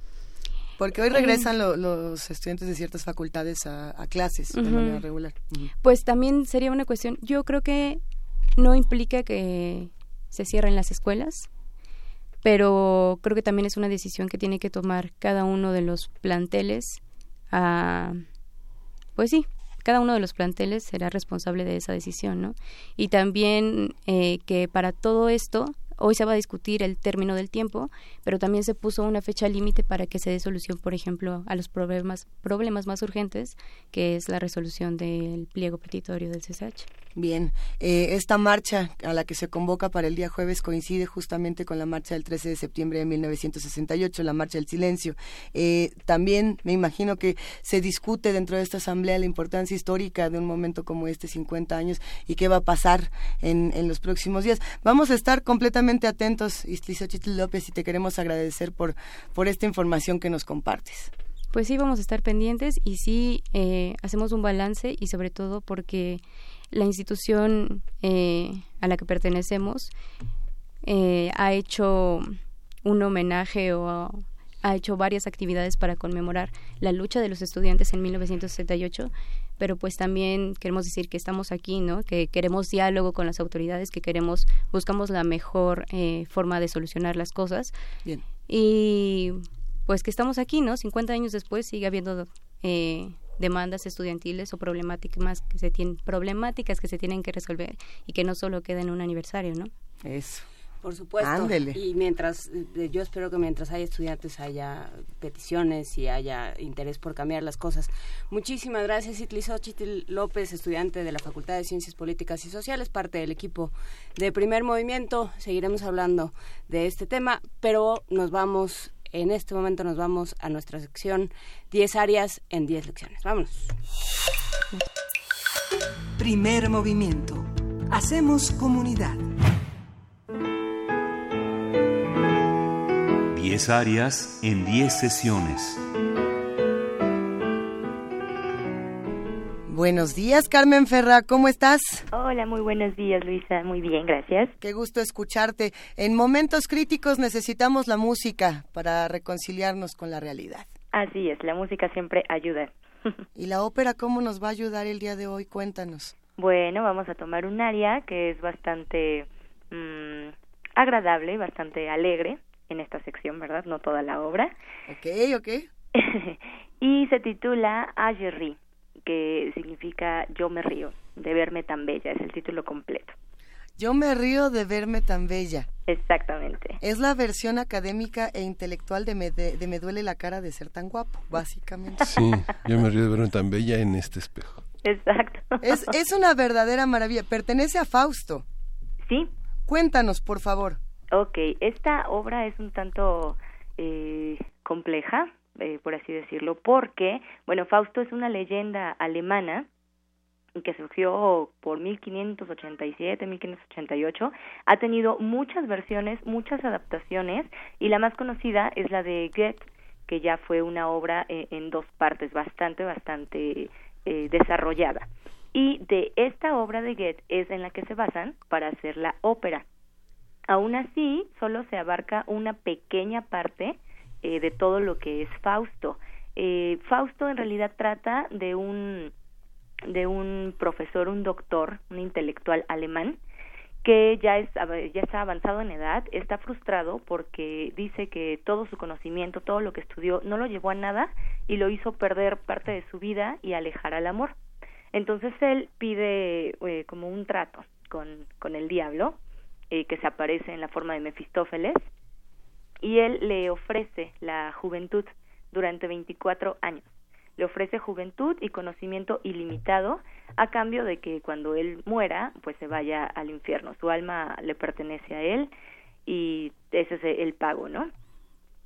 Speaker 2: Porque hoy regresan los estudiantes de ciertas facultades a, clases de manera regular.
Speaker 6: Pues también sería una cuestión, yo creo que no implica que se cierren las escuelas, pero creo que también es una decisión que tiene que tomar cada uno de los planteles a, pues sí, cada uno de los planteles será responsable de esa decisión, ¿no? Y también eh, que para todo esto Hoy se va a discutir el término del tiempo, pero también se puso una fecha límite para que se dé solución, por ejemplo, a los problemas, problemas más urgentes, que es la resolución del pliego petitorio del CSH.
Speaker 2: Bien, eh, esta marcha a la que se convoca para el día jueves coincide justamente con la marcha del 13 de septiembre de 1968, la marcha del silencio. Eh, también me imagino que se discute dentro de esta asamblea la importancia histórica de un momento como este, 50 años, y qué va a pasar en, en los próximos días. Vamos a estar completamente atentos, Istlizochitl López, y te queremos agradecer por, por esta información que nos compartes
Speaker 6: pues sí vamos a estar pendientes y sí eh, hacemos un balance y sobre todo porque la institución eh, a la que pertenecemos eh, ha hecho un homenaje o ha hecho varias actividades para conmemorar la lucha de los estudiantes en 1968, pero pues también queremos decir que estamos aquí, ¿no? Que queremos diálogo con las autoridades, que queremos buscamos la mejor eh, forma de solucionar las cosas.
Speaker 2: Bien.
Speaker 6: Y pues que estamos aquí, ¿no? 50 años después sigue habiendo eh, demandas estudiantiles o problemáticas que se tienen problemáticas que se tienen que resolver y que no solo queden en un aniversario, ¿no?
Speaker 2: Eso.
Speaker 3: Por supuesto. Y mientras, eh, yo espero que mientras haya estudiantes haya peticiones y haya interés por cambiar las cosas. Muchísimas gracias, Itlizochitl López, estudiante de la Facultad de Ciencias Políticas y Sociales, parte del equipo de Primer Movimiento. Seguiremos hablando de este tema, pero nos vamos en este momento nos vamos a nuestra sección 10 áreas en 10 lecciones. Vámonos.
Speaker 5: Primer movimiento. Hacemos comunidad.
Speaker 7: 10 áreas en 10 sesiones.
Speaker 2: Buenos días, Carmen Ferra, ¿cómo estás?
Speaker 8: Hola, muy buenos días, Luisa. Muy bien, gracias.
Speaker 2: Qué gusto escucharte. En momentos críticos necesitamos la música para reconciliarnos con la realidad.
Speaker 8: Así es, la música siempre ayuda.
Speaker 2: ¿Y la ópera cómo nos va a ayudar el día de hoy? Cuéntanos.
Speaker 8: Bueno, vamos a tomar un área que es bastante mmm, agradable, bastante alegre en esta sección, ¿verdad? No toda la obra.
Speaker 2: Ok, ok.
Speaker 8: y se titula Agerri que significa Yo me río de verme tan bella, es el título completo.
Speaker 2: Yo me río de verme tan bella.
Speaker 8: Exactamente.
Speaker 2: Es la versión académica e intelectual de me, de, me duele la cara de ser tan guapo, básicamente.
Speaker 1: Sí, yo me río de verme tan bella en este espejo.
Speaker 8: Exacto.
Speaker 2: Es, es una verdadera maravilla. Pertenece a Fausto.
Speaker 8: Sí.
Speaker 2: Cuéntanos, por favor.
Speaker 8: Ok, esta obra es un tanto eh, compleja, eh, por así decirlo, porque, bueno, Fausto es una leyenda alemana que surgió por 1587, 1588, ha tenido muchas versiones, muchas adaptaciones y la más conocida es la de Goethe, que ya fue una obra eh, en dos partes bastante, bastante eh, desarrollada. Y de esta obra de Goethe es en la que se basan para hacer la ópera. Aún así, solo se abarca una pequeña parte eh, de todo lo que es Fausto. Eh, Fausto en realidad trata de un de un profesor, un doctor, un intelectual alemán que ya es ya está avanzado en edad, está frustrado porque dice que todo su conocimiento, todo lo que estudió no lo llevó a nada y lo hizo perder parte de su vida y alejar al amor. Entonces él pide eh, como un trato con, con el diablo, eh, que se aparece en la forma de Mefistófeles, y él le ofrece la juventud durante 24 años. Le ofrece juventud y conocimiento ilimitado a cambio de que cuando él muera, pues se vaya al infierno. Su alma le pertenece a él y ese es el pago, ¿no?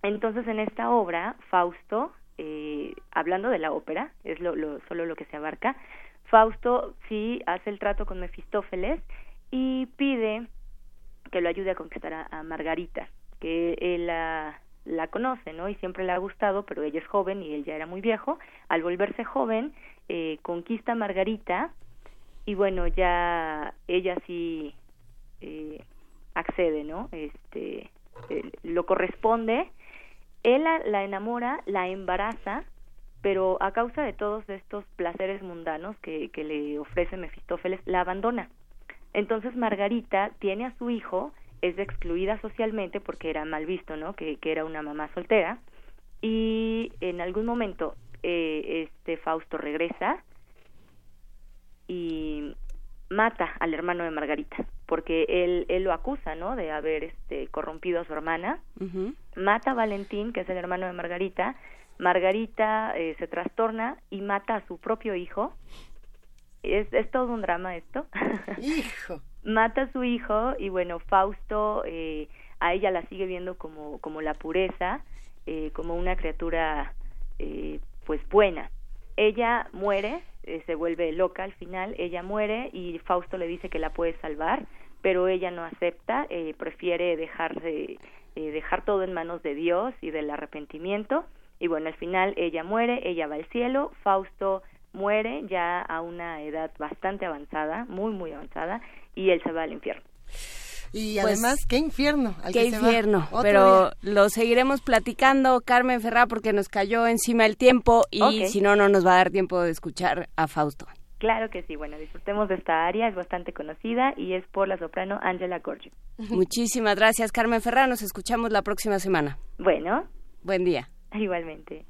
Speaker 8: Entonces en esta obra, Fausto, eh, hablando de la ópera, es lo, solo lo que se abarca, Fausto sí hace el trato con Mefistófeles y pide que lo ayude a conquistar a, Margarita, que él la, la conoce, ¿no? Y siempre le ha gustado, pero ella es joven y él ya era muy viejo. Al volverse joven, eh, conquista a Margarita y bueno, ya ella sí eh, accede, ¿no? Este, eh, lo corresponde. Él la, enamora, la embaraza, pero a causa de todos estos placeres mundanos que, que le ofrece Mefistófeles, la abandona. Entonces Margarita tiene a su hijo, es excluida socialmente porque era mal visto, ¿no? Que, que era una mamá soltera. Y en algún momento eh, este Fausto regresa y mata al hermano de Margarita porque él, él lo acusa, ¿no? De haber este, corrompido a su hermana. Mata a Valentín, que es el hermano de Margarita. Margarita eh, se trastorna y mata a su propio hijo. Es, es todo un drama esto.
Speaker 2: Hijo.
Speaker 8: Mata a su hijo y bueno, Fausto eh, a ella la sigue viendo como, como la pureza, eh, como una criatura pues buena. Ella muere eh, se vuelve loca al final, ella muere y Fausto le dice que la puede salvar, pero ella no acepta, eh, prefiere dejar, de, eh, dejar todo en manos de Dios y del arrepentimiento. Y bueno, al final ella muere, ella va al cielo, Fausto muere ya a una edad bastante avanzada, muy, muy avanzada, y él se va al infierno.
Speaker 2: Y pues, además, qué infierno.
Speaker 3: qué infierno. Pero lo seguiremos platicando, Carmen Ferrá, porque nos cayó encima el tiempo y si no, no nos va a dar tiempo de escuchar a Fausto.
Speaker 8: Claro que sí. Bueno, disfrutemos de esta área, es bastante conocida y es por la soprano Angela Gorgi.
Speaker 3: Muchísimas gracias, Carmen Ferrá. Nos escuchamos la próxima semana.
Speaker 8: Bueno.
Speaker 3: Buen día.
Speaker 8: Igualmente.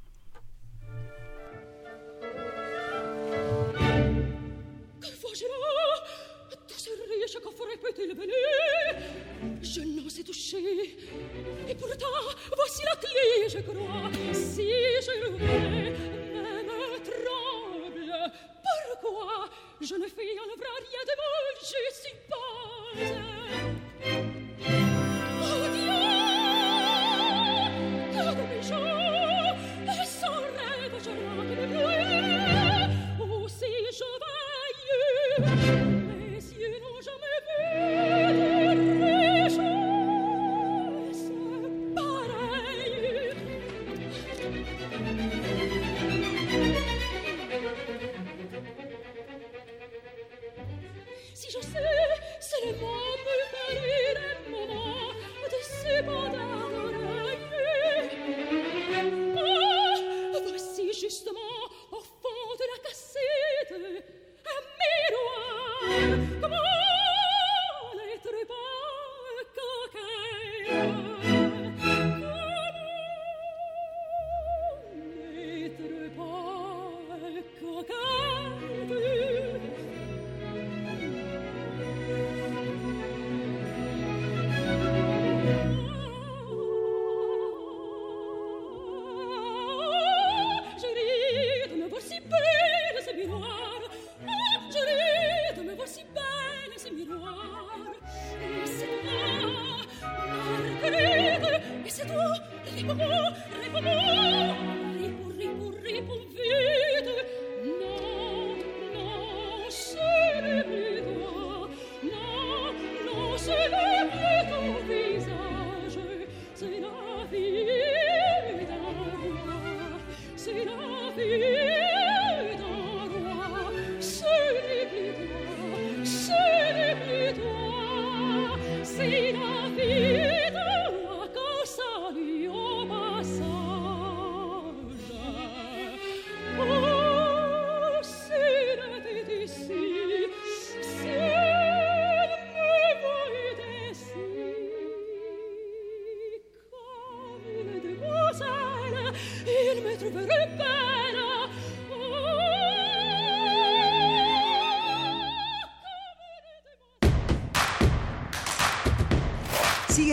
Speaker 9: peut-elle venir Je n'en toucher. Et pourtant, voici la clé, je crois. Si je l'ouvrais, même tremble. Pourquoi Je ne fais en vrai rien de mal, je suppose.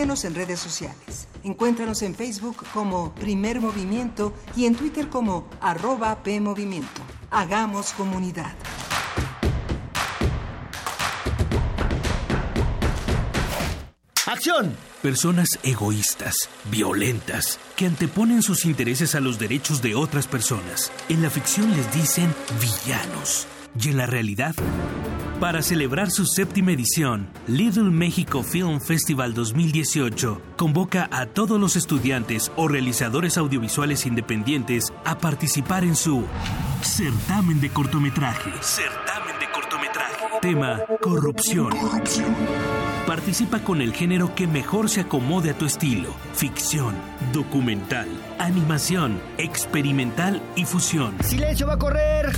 Speaker 5: Síguenos en redes sociales. Encuéntranos en Facebook como Primer Movimiento y en Twitter como arroba PMovimiento. Hagamos comunidad.
Speaker 10: ¡Acción! Personas egoístas, violentas, que anteponen sus intereses a los derechos de otras personas. En la ficción les dicen villanos. Y en la realidad, para celebrar su séptima edición, Little México Film Festival 2018 convoca a todos los estudiantes o realizadores audiovisuales independientes a participar en su certamen de cortometraje. Certamen de cortometraje. Tema Corrupción. Participa con el género que mejor se acomode a tu estilo. Ficción, documental, animación, experimental y fusión.
Speaker 11: ¡Silencio va a correr!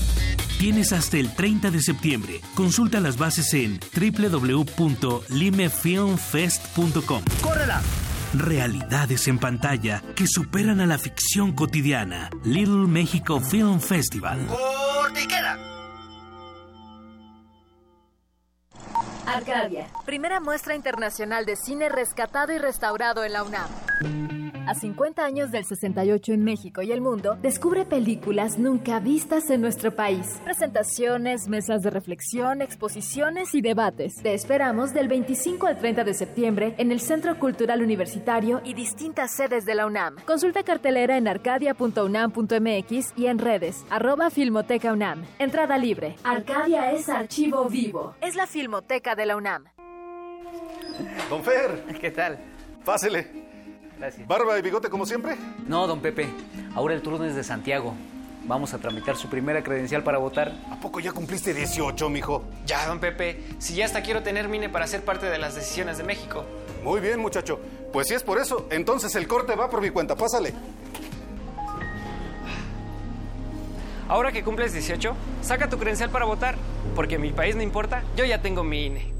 Speaker 10: Tienes hasta el 30 de septiembre. Consulta las bases en www.limefilmfest.com.
Speaker 11: ¡Córrela!
Speaker 10: Realidades en pantalla que superan a la ficción cotidiana. Little Mexico Film Festival.
Speaker 11: ¡Corte
Speaker 12: Arcadia, primera muestra internacional de cine rescatado y restaurado en la UNAM. A 50 años del 68 en México y el mundo, descubre películas nunca vistas en nuestro país. Presentaciones, mesas de reflexión, exposiciones y debates. Te esperamos del 25 al 30 de septiembre en el Centro Cultural Universitario y distintas sedes de la UNAM. Consulta cartelera en arcadia.unam.mx y en redes, arroba Filmoteca UNAM. Entrada libre. Arcadia es archivo vivo. Es la Filmoteca de la UNAM.
Speaker 13: Don Fer.
Speaker 14: ¿Qué tal?
Speaker 13: Pásele.
Speaker 14: Gracias.
Speaker 13: ¿Barba y bigote como siempre?
Speaker 14: No, don Pepe. Ahora el turno es de Santiago. Vamos a tramitar su primera credencial para votar.
Speaker 13: ¿A poco ya cumpliste 18, mijo?
Speaker 15: Ya, don Pepe. Si ya hasta quiero tener mine para ser parte de las decisiones de México.
Speaker 13: Muy bien, muchacho. Pues si es por eso, entonces el corte va por mi cuenta. Pásale.
Speaker 15: Ahora que cumples 18, saca tu credencial para votar. Porque mi país no importa, yo ya tengo mi INE.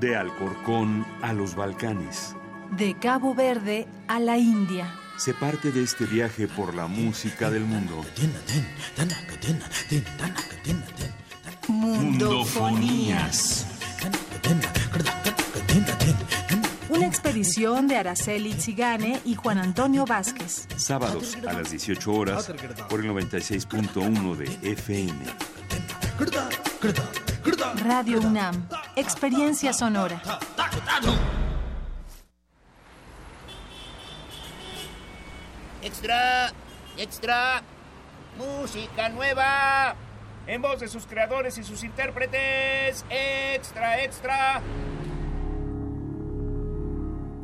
Speaker 7: De Alcorcón a los Balcanes.
Speaker 16: De Cabo Verde a la India.
Speaker 7: Se parte de este viaje por la música del mundo.
Speaker 16: Mundofonías. Una expedición de Araceli Zigane y Juan Antonio Vázquez.
Speaker 7: Sábados a las 18 horas por el 96.1 de FM.
Speaker 16: Radio UNAM. Experiencia sonora.
Speaker 11: Extra, extra, música nueva. En voz de sus creadores y sus intérpretes. Extra, extra.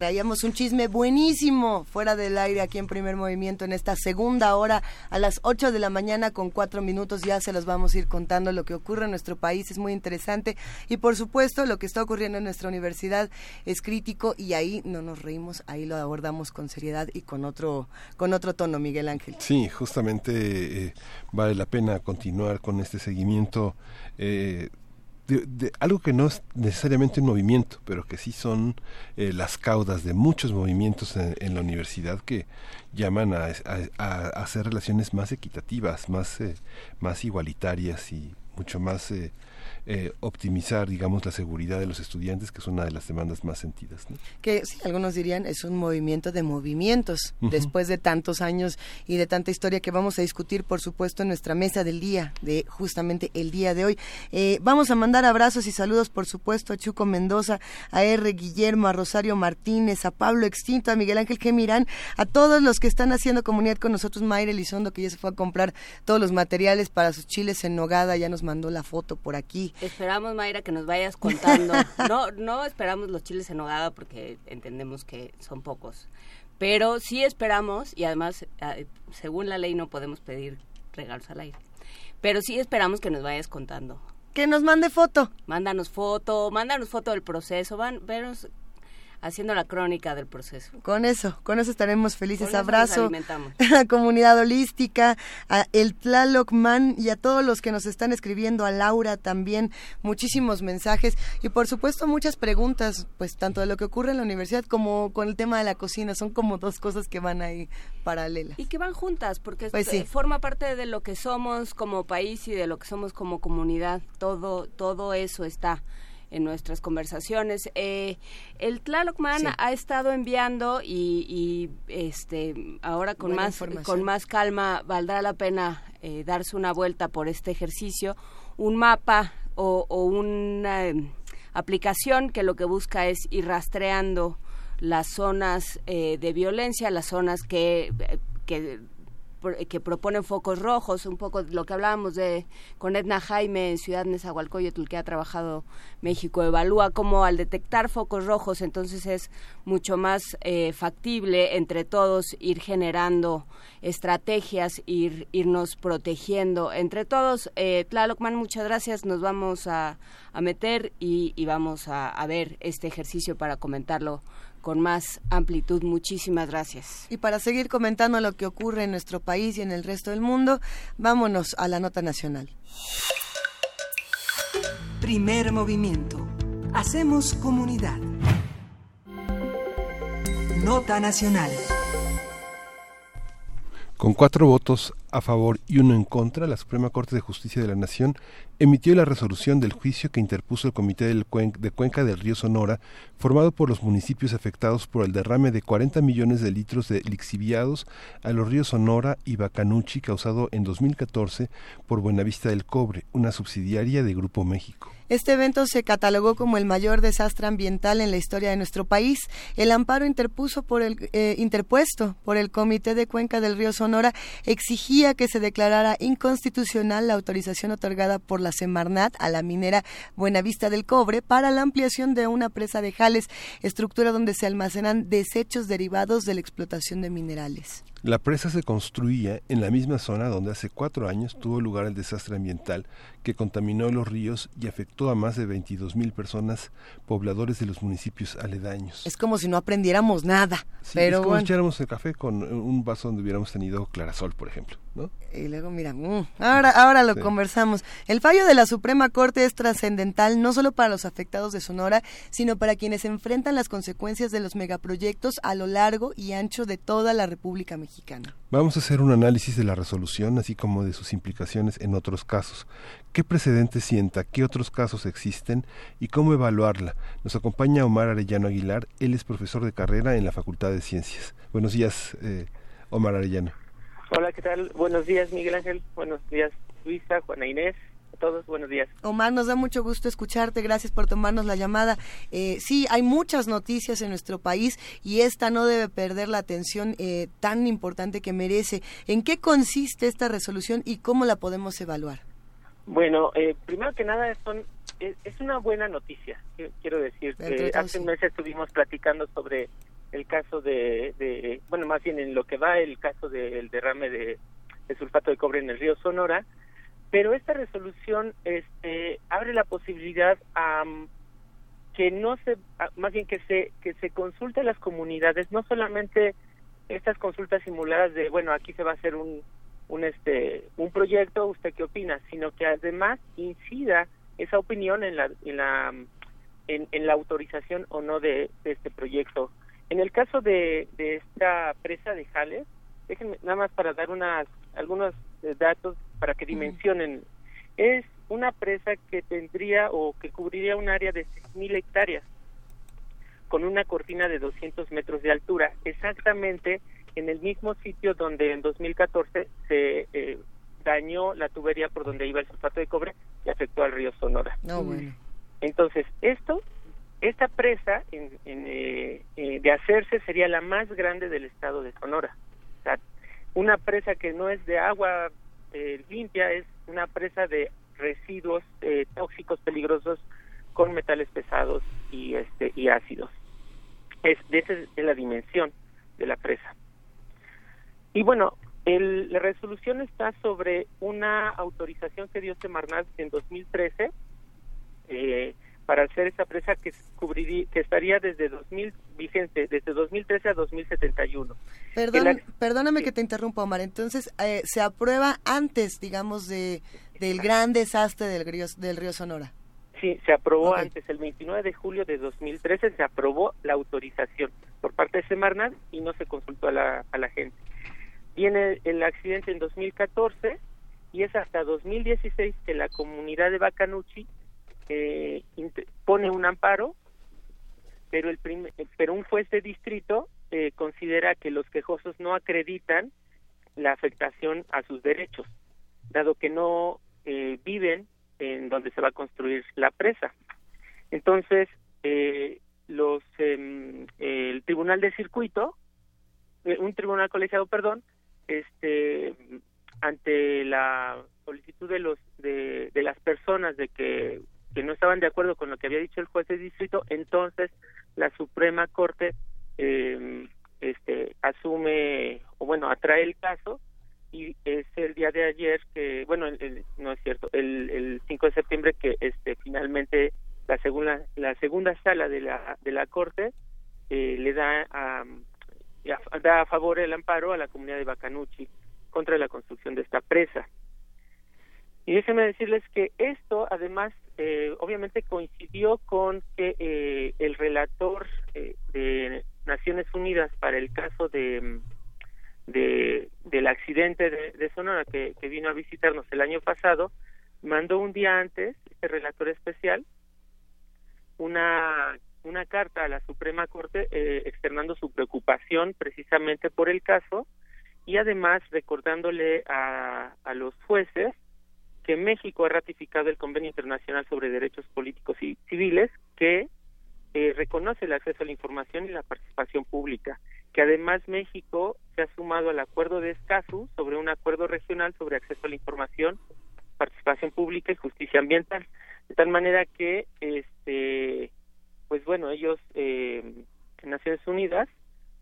Speaker 2: Traíamos un chisme buenísimo fuera del aire aquí en primer movimiento en esta segunda hora a las 8 de la mañana con cuatro minutos. Ya se los vamos a ir contando lo que ocurre en nuestro país. Es muy interesante. Y por supuesto, lo que está ocurriendo en nuestra universidad es crítico y ahí no nos reímos, ahí lo abordamos con seriedad y con otro, con otro tono, Miguel Ángel.
Speaker 1: Sí, justamente eh, vale la pena continuar con este seguimiento. Eh, de, de algo que no es necesariamente un movimiento, pero que sí son eh, las caudas de muchos movimientos en, la universidad que llaman a, a- a hacer relaciones más equitativas, más, eh, más igualitarias y mucho más eh, eh, optimizar, digamos, la seguridad de los estudiantes, que es una de las demandas más sentidas.
Speaker 2: Que sí, algunos dirían es un movimiento de movimientos, después de tantos años y de tanta historia que vamos a discutir, por supuesto, en nuestra mesa del día, de justamente el día de hoy. Eh, vamos a mandar abrazos y saludos, por supuesto, a Chuco Mendoza, a R. Guillermo, a Rosario Martínez, a Pablo Extinto, a Miguel Ángel Gemirán, a todos los que están haciendo comunidad con nosotros, Mayra Elizondo, que ya se fue a comprar todos los materiales para sus chiles en nogada, ya nos mandó la foto por aquí.
Speaker 3: Esperamos, Mayra, que nos vayas contando. no, no esperamos los chiles en nogada porque entendemos que son pocos. Pero sí esperamos, y además, eh, según la ley, no podemos pedir regalos al aire. Pero sí esperamos que nos vayas contando.
Speaker 2: Que nos mande foto.
Speaker 3: Mándanos foto, mándanos foto del proceso, van, veros haciendo la crónica del proceso.
Speaker 2: Con eso, con eso estaremos felices. Abrazo a la comunidad holística, a el Tlaloc Man y a todos los que nos están escribiendo, a Laura también, muchísimos mensajes y por supuesto muchas preguntas, pues tanto de lo que ocurre en la universidad como con el tema de la cocina, son como dos cosas que van ahí paralelas.
Speaker 3: Y que van juntas, porque pues forma parte de lo que somos como país y de lo que somos como comunidad, todo, todo eso está en nuestras conversaciones. Eh, el Tlalocman ha estado enviando y, este ahora con más con más calma valdrá la pena eh, darse una vuelta por este ejercicio, un mapa o, una em, aplicación que lo que busca es ir rastreando las zonas eh, de violencia, las zonas que, que eh, que proponen focos rojos, un poco lo que hablábamos de con Edna Jaime en Ciudad Nezahualcóyotl que ha trabajado México evalúa cómo al detectar focos rojos entonces es mucho más eh, factible entre todos ir generando estrategias, ir irnos protegiendo entre todos. Eh, Tlalocman, muchas gracias, nos vamos a, a meter y, y vamos a, a ver este ejercicio para comentarlo con más amplitud. Muchísimas gracias.
Speaker 2: Y para seguir comentando lo que ocurre en nuestro país y en el resto del mundo, vámonos a la nota nacional.
Speaker 5: Primer movimiento. Hacemos comunidad. Nota nacional.
Speaker 1: Con cuatro votos a favor y uno en contra, la Suprema Corte de Justicia de la Nación emitió la resolución del juicio que interpuso el Comité de Cuenca del Río Sonora, formado por los municipios afectados por el derrame de 40 millones de litros de lixiviados a los ríos Sonora y Bacanuchi causado en 2014 por Buenavista del Cobre, una subsidiaria de Grupo México.
Speaker 2: Este evento se catalogó como el mayor desastre ambiental en la historia de nuestro país. El amparo eh, interpuesto por el Comité de Cuenca del Río Sonora exigía que se declarara inconstitucional la autorización otorgada por la Semarnat a la minera Buenavista del Cobre para la ampliación de una presa de Jales, estructura donde se almacenan desechos derivados de la explotación de minerales.
Speaker 1: La presa se construía en la misma zona donde hace cuatro años tuvo lugar el desastre ambiental que contaminó los ríos y afectó a más de 22 mil personas, pobladores de los municipios aledaños.
Speaker 2: Es como si no aprendiéramos nada. pero
Speaker 1: es como si echáramos el café con un vaso donde hubiéramos tenido clarasol, por ejemplo. ¿No?
Speaker 2: Y luego, mira, mm, ahora, ahora lo conversamos. El fallo de la Suprema Corte es trascendental no solo para los afectados de Sonora, sino para quienes enfrentan las consecuencias de los megaproyectos a lo largo y ancho de toda la República Mexicana.
Speaker 1: Vamos a hacer un análisis de la resolución, así como de sus implicaciones en otros casos. ¿Qué precedentes sienta? ¿Qué otros casos existen? ¿Y cómo evaluarla? Nos acompaña Omar Arellano Aguilar. Él es profesor de carrera en la Facultad de Ciencias. Buenos días, eh, Omar Arellano.
Speaker 17: Hola, ¿qué tal? Buenos días, Miguel Ángel. Buenos días, Luisa, Juana Inés. A todos, buenos días.
Speaker 2: Omar, nos da mucho gusto escucharte. Gracias por tomarnos la llamada. Eh, sí, hay muchas noticias en nuestro país y esta no debe perder la atención eh, tan importante que merece. ¿En qué consiste esta resolución y cómo la podemos evaluar?
Speaker 17: Bueno, eh, primero que nada son, es, una buena noticia, quiero decir. que hace un mes estuvimos platicando sobre el caso de, bueno, más bien en lo que va el caso del derrame de, sulfato de cobre en el río Sonora, pero esta resolución este, abre la posibilidad a que no se, más bien que se que se consulte a las comunidades, no solamente estas consultas simuladas de, bueno, aquí se va a hacer un un este un proyecto usted qué opina sino que además incida esa opinión en la en la en, la autorización o no de, este proyecto en el caso de, de esta presa de Jales déjenme nada más para dar unas algunos eh, datos para que dimensionen es una presa que tendría o que cubriría un área de 6.000 hectáreas con una cortina de 200 metros de altura, exactamente en el mismo sitio donde en 2014 se eh, dañó la tubería por donde iba el sulfato de cobre y afectó al río Sonora.
Speaker 2: No, bueno.
Speaker 17: Entonces, esto, esta presa en, eh, eh, de hacerse sería la más grande del estado de Sonora. O sea, una presa que no es de agua limpia, es una presa de residuos tóxicos peligrosos con metales pesados y este y ácidos. Es, esa es la dimensión de la presa. Y bueno, el, la resolución está sobre una autorización que dio Semarnat en 2013 eh, para hacer esa presa que cubriría, que estaría desde 2000 vigente desde 2013 a 2071.
Speaker 2: Perdón, perdóname que te interrumpa, Omar. Entonces eh, se aprueba antes, digamos, de del gran desastre del río del río Sonora.
Speaker 17: Sí, se aprobó antes, el 29 de julio de 2013 se aprobó la autorización por parte de Semarnat y no se consultó a la, a la gente. Viene el accidente en 2014 y es hasta 2016 que la comunidad de Bacanuchi eh, pone un amparo, pero, el pero un juez de distrito eh, considera que los quejosos no acreditan la afectación a sus derechos, dado que no eh, viven en donde se va a construir la presa. Entonces, eh, los em, el tribunal de circuito, eh, un tribunal colegiado, perdón, este ante la solicitud de los de, de las personas de que, que no estaban de acuerdo con lo que había dicho el juez de distrito, entonces la Suprema Corte eh, este asume o bueno atrae el caso y es el día de ayer que bueno no es cierto el, el 5 de septiembre que este finalmente la segunda la segunda sala de la de la corte eh, le da a, da a favor el amparo a la comunidad de Bacanuchi contra la construcción de esta presa. Y déjenme decirles que esto además eh, obviamente coincidió con que eh, el relator de Naciones Unidas para el caso de de, del accidente de, Sonora que, vino a visitarnos el año pasado, mandó un día antes, este relator especial, una, una carta a la Suprema Corte eh, externando su preocupación precisamente por el caso y además recordándole a, a los jueces que México ha ratificado el Convenio Internacional sobre Derechos Políticos y Civiles que eh, reconoce el acceso a la información y la participación pública que además México se ha sumado al acuerdo de Escazú sobre un acuerdo regional sobre acceso a la información, participación pública y justicia ambiental, de tal manera que, este, pues bueno, ellos, eh, Naciones Unidas,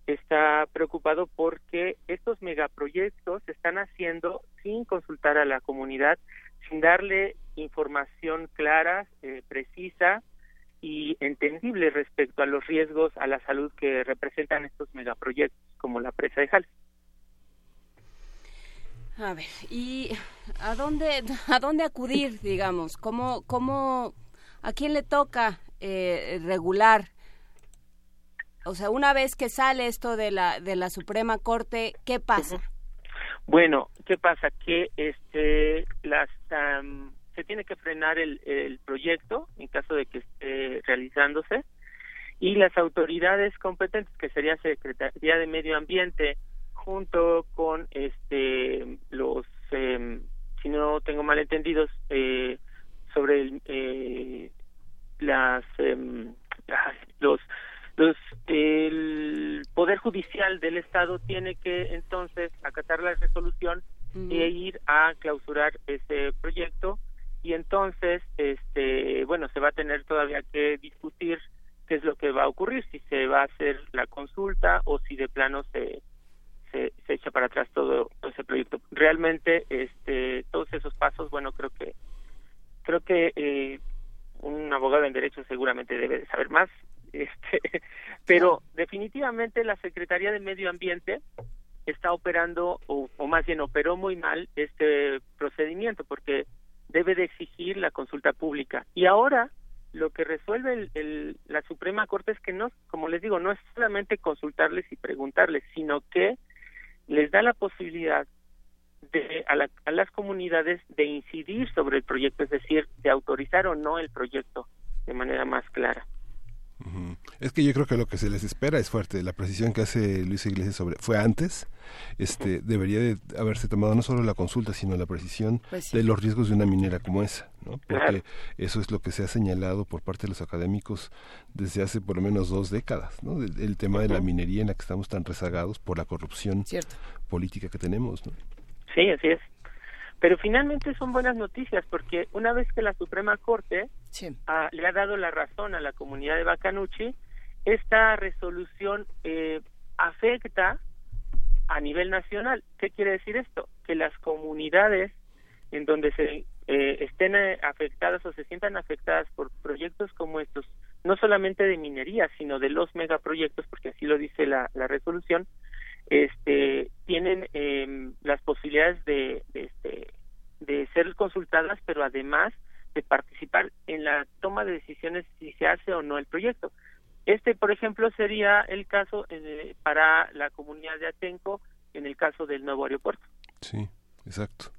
Speaker 17: está preocupado porque estos megaproyectos se están haciendo sin consultar a la comunidad, sin darle información clara, eh, precisa, y entendible respecto a los riesgos a la salud que representan estos megaproyectos como la presa de Jal.
Speaker 3: A ver, ¿y a dónde, a dónde acudir, digamos? ¿Cómo, cómo, a quién le toca eh, regular? O sea, una vez que sale esto de la, de la Suprema Corte, ¿qué pasa?
Speaker 17: Bueno, ¿qué pasa? Que este, las se tiene que frenar el, el proyecto en caso de que esté realizándose y las autoridades competentes que sería Secretaría de Medio Ambiente junto con este los eh, si no tengo malentendidos eh, sobre el, eh, las em, los los el poder judicial del estado tiene que entonces acatar la resolución e ir a clausurar ese proyecto. Y entonces este bueno se va a tener todavía que discutir qué es lo que va a ocurrir si se va a hacer la consulta o si de plano se se, echa para atrás todo, ese proyecto. Realmente este todos esos pasos bueno creo que creo que eh, un abogado en derecho seguramente debe de saber más este pero definitivamente la secretaría de medio ambiente está operando o, o más bien operó muy mal este procedimiento porque debe de exigir la consulta pública. Y ahora lo que resuelve el, la Suprema Corte es que no, como les digo, no es solamente consultarles y preguntarles, sino que les da la posibilidad de, a, las comunidades de incidir sobre el proyecto, es decir, de autorizar o no el proyecto de manera más clara.
Speaker 1: Es que yo creo que lo que se les espera es fuerte. La precisión que hace Luis Iglesias sobre fue antes, este debería de haberse tomado no solo la consulta, sino la precisión pues de los riesgos de una minera como esa, ¿no? Porque eso es lo que se ha señalado por parte de los académicos desde hace por lo menos dos décadas, ¿no? El, tema de la minería en la que estamos tan rezagados por la corrupción política que tenemos, ¿no?
Speaker 17: Sí, así es. Pero finalmente son buenas noticias porque una vez que la Suprema Corte le ha dado la razón a la comunidad de Bacanuchi, esta resolución eh, afecta a nivel nacional. ¿Qué quiere decir esto? Que las comunidades en donde se eh, estén eh, afectadas o se sientan afectadas por proyectos como estos, no solamente de minería, sino de los megaproyectos, porque así lo dice la, la resolución, este, tienen eh, las posibilidades de, de, este, de ser consultadas, pero además de participar en la toma de decisiones si se hace o no el proyecto. Este, por ejemplo, sería el caso eh, para la comunidad de Atenco en el caso del nuevo aeropuerto.
Speaker 1: Sí, exacto.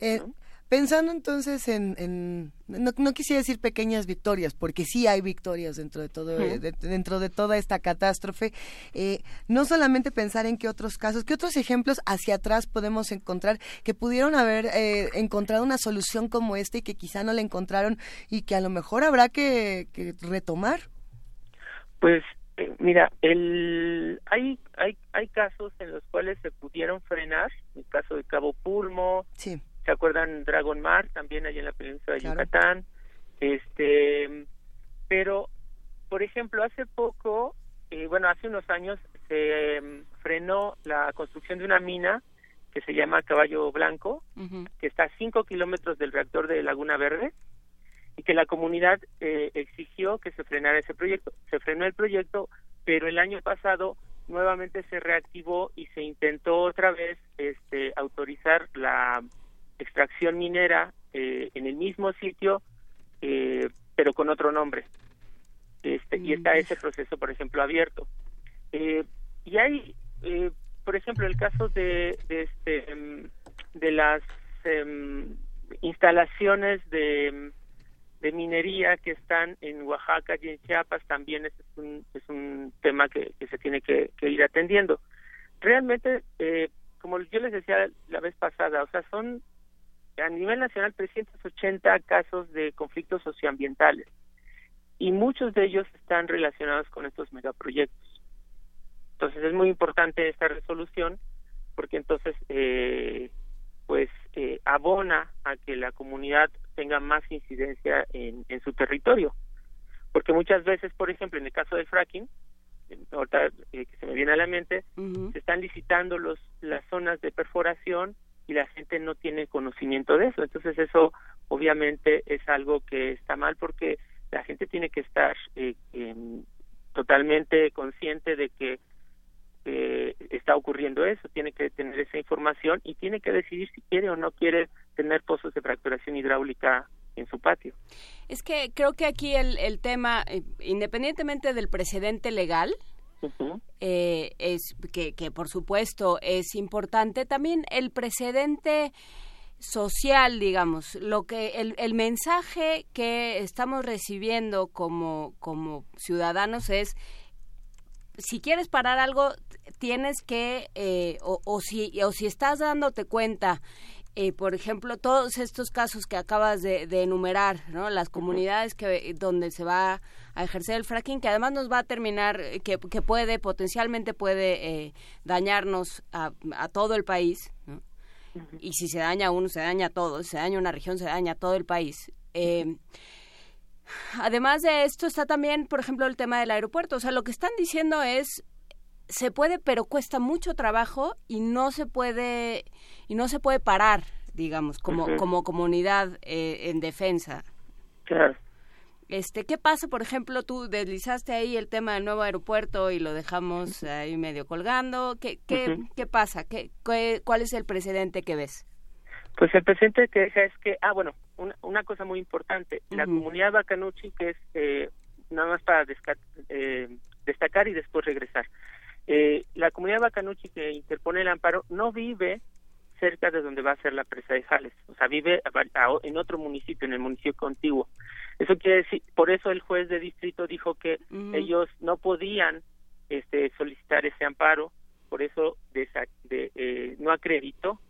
Speaker 2: Eh, Pensando entonces en, no, quisiera decir pequeñas victorias, porque sí hay victorias dentro de todo, eh, dentro de toda esta catástrofe. Eh, no solamente pensar en qué otros casos, qué otros ejemplos hacia atrás podemos encontrar que pudieron haber eh, encontrado una solución como esta y que quizá no la encontraron y que a lo mejor habrá que, retomar.
Speaker 17: Pues mira, el, hay, hay, hay casos en los cuales se pudieron frenar, el caso de Cabo Pulmo,
Speaker 2: sí
Speaker 17: ¿Se acuerdan Dragon Mar también allá en la península de Yucatán? Este, pero, por ejemplo, hace poco, eh, bueno, hace unos años se em, frenó la construcción de una mina que se llama Caballo Blanco, que está a 5 kilómetros del reactor de Laguna Verde, y que la comunidad eh, exigió que se frenara ese proyecto. Se frenó el proyecto, pero el año pasado nuevamente se reactivó y se intentó otra vez este, autorizar la extracción minera eh, en el mismo sitio, eh, pero con otro nombre. Este, y está mm. ese proceso, por ejemplo, abierto. Eh, y hay, por ejemplo, el caso de, de, este, em, de las em, instalaciones de, de minería que están en Oaxaca y en Chiapas, también es un, es un tema que, que se tiene que, que ir atendiendo. Realmente, como yo les decía la vez pasada, o sea, son a nivel nacional 380 casos de conflictos socioambientales y muchos de ellos están relacionados con estos megaproyectos. Entonces es muy importante esta resolución porque entonces eh, pues eh, abona a que la comunidad tenga más incidencia en, en su territorio. Porque muchas veces, por ejemplo, en el caso del fracking, ahorita eh, que se me viene a la mente, se están licitando los, las zonas de perforación y la gente no tiene conocimiento de eso. Entonces eso obviamente es algo que está mal porque la gente tiene que estar eh, totalmente consciente de que está ocurriendo eso, tiene que tener esa información y tiene que decidir si quiere o no quiere tener pozos de fracturación hidráulica en su patio.
Speaker 3: Es que creo que aquí el, el tema, eh, independientemente del precedente legal, eh, es que, que por supuesto es importante. También el precedente social, digamos, lo que el, el mensaje que estamos recibiendo como, como ciudadanos es si quieres parar algo tienes que eh, o, o, si o si estás dándote cuenta eh, por ejemplo, todos estos casos que acabas de, enumerar, ¿no? Las comunidades que donde se va a ejercer el fracking, que además nos va a terminar, eh, que, que puede, potencialmente puede eh, dañarnos a, a, todo el país, Y si se daña uno, se daña todo, si se daña una región, se daña todo el país. además de esto está también, por ejemplo, el tema del aeropuerto. O sea, lo que están diciendo es se puede, pero cuesta mucho trabajo y no se puede y no se puede parar, digamos, como como comunidad eh, en defensa.
Speaker 17: Claro.
Speaker 3: Este, ¿qué pasa, por ejemplo, tú deslizaste ahí el tema del nuevo aeropuerto y lo dejamos ahí medio colgando? ¿Qué qué, qué pasa? ¿Qué, cuál es el precedente que ves?
Speaker 17: Pues el precedente que deja es que, ah, bueno, una, una cosa muy importante, la comunidad Bacanuchi, que es eh, nada más para eh, destacar y después regresar. Eh, la comunidad Bacanuchi que interpone el amparo no vive cerca de donde va a ser la presa de Jales, o sea, vive en otro municipio, en el municipio contiguo. Eso quiere decir, por eso el juez de distrito dijo que ellos no podían este, solicitar ese amparo, por eso de, eh, no acreditó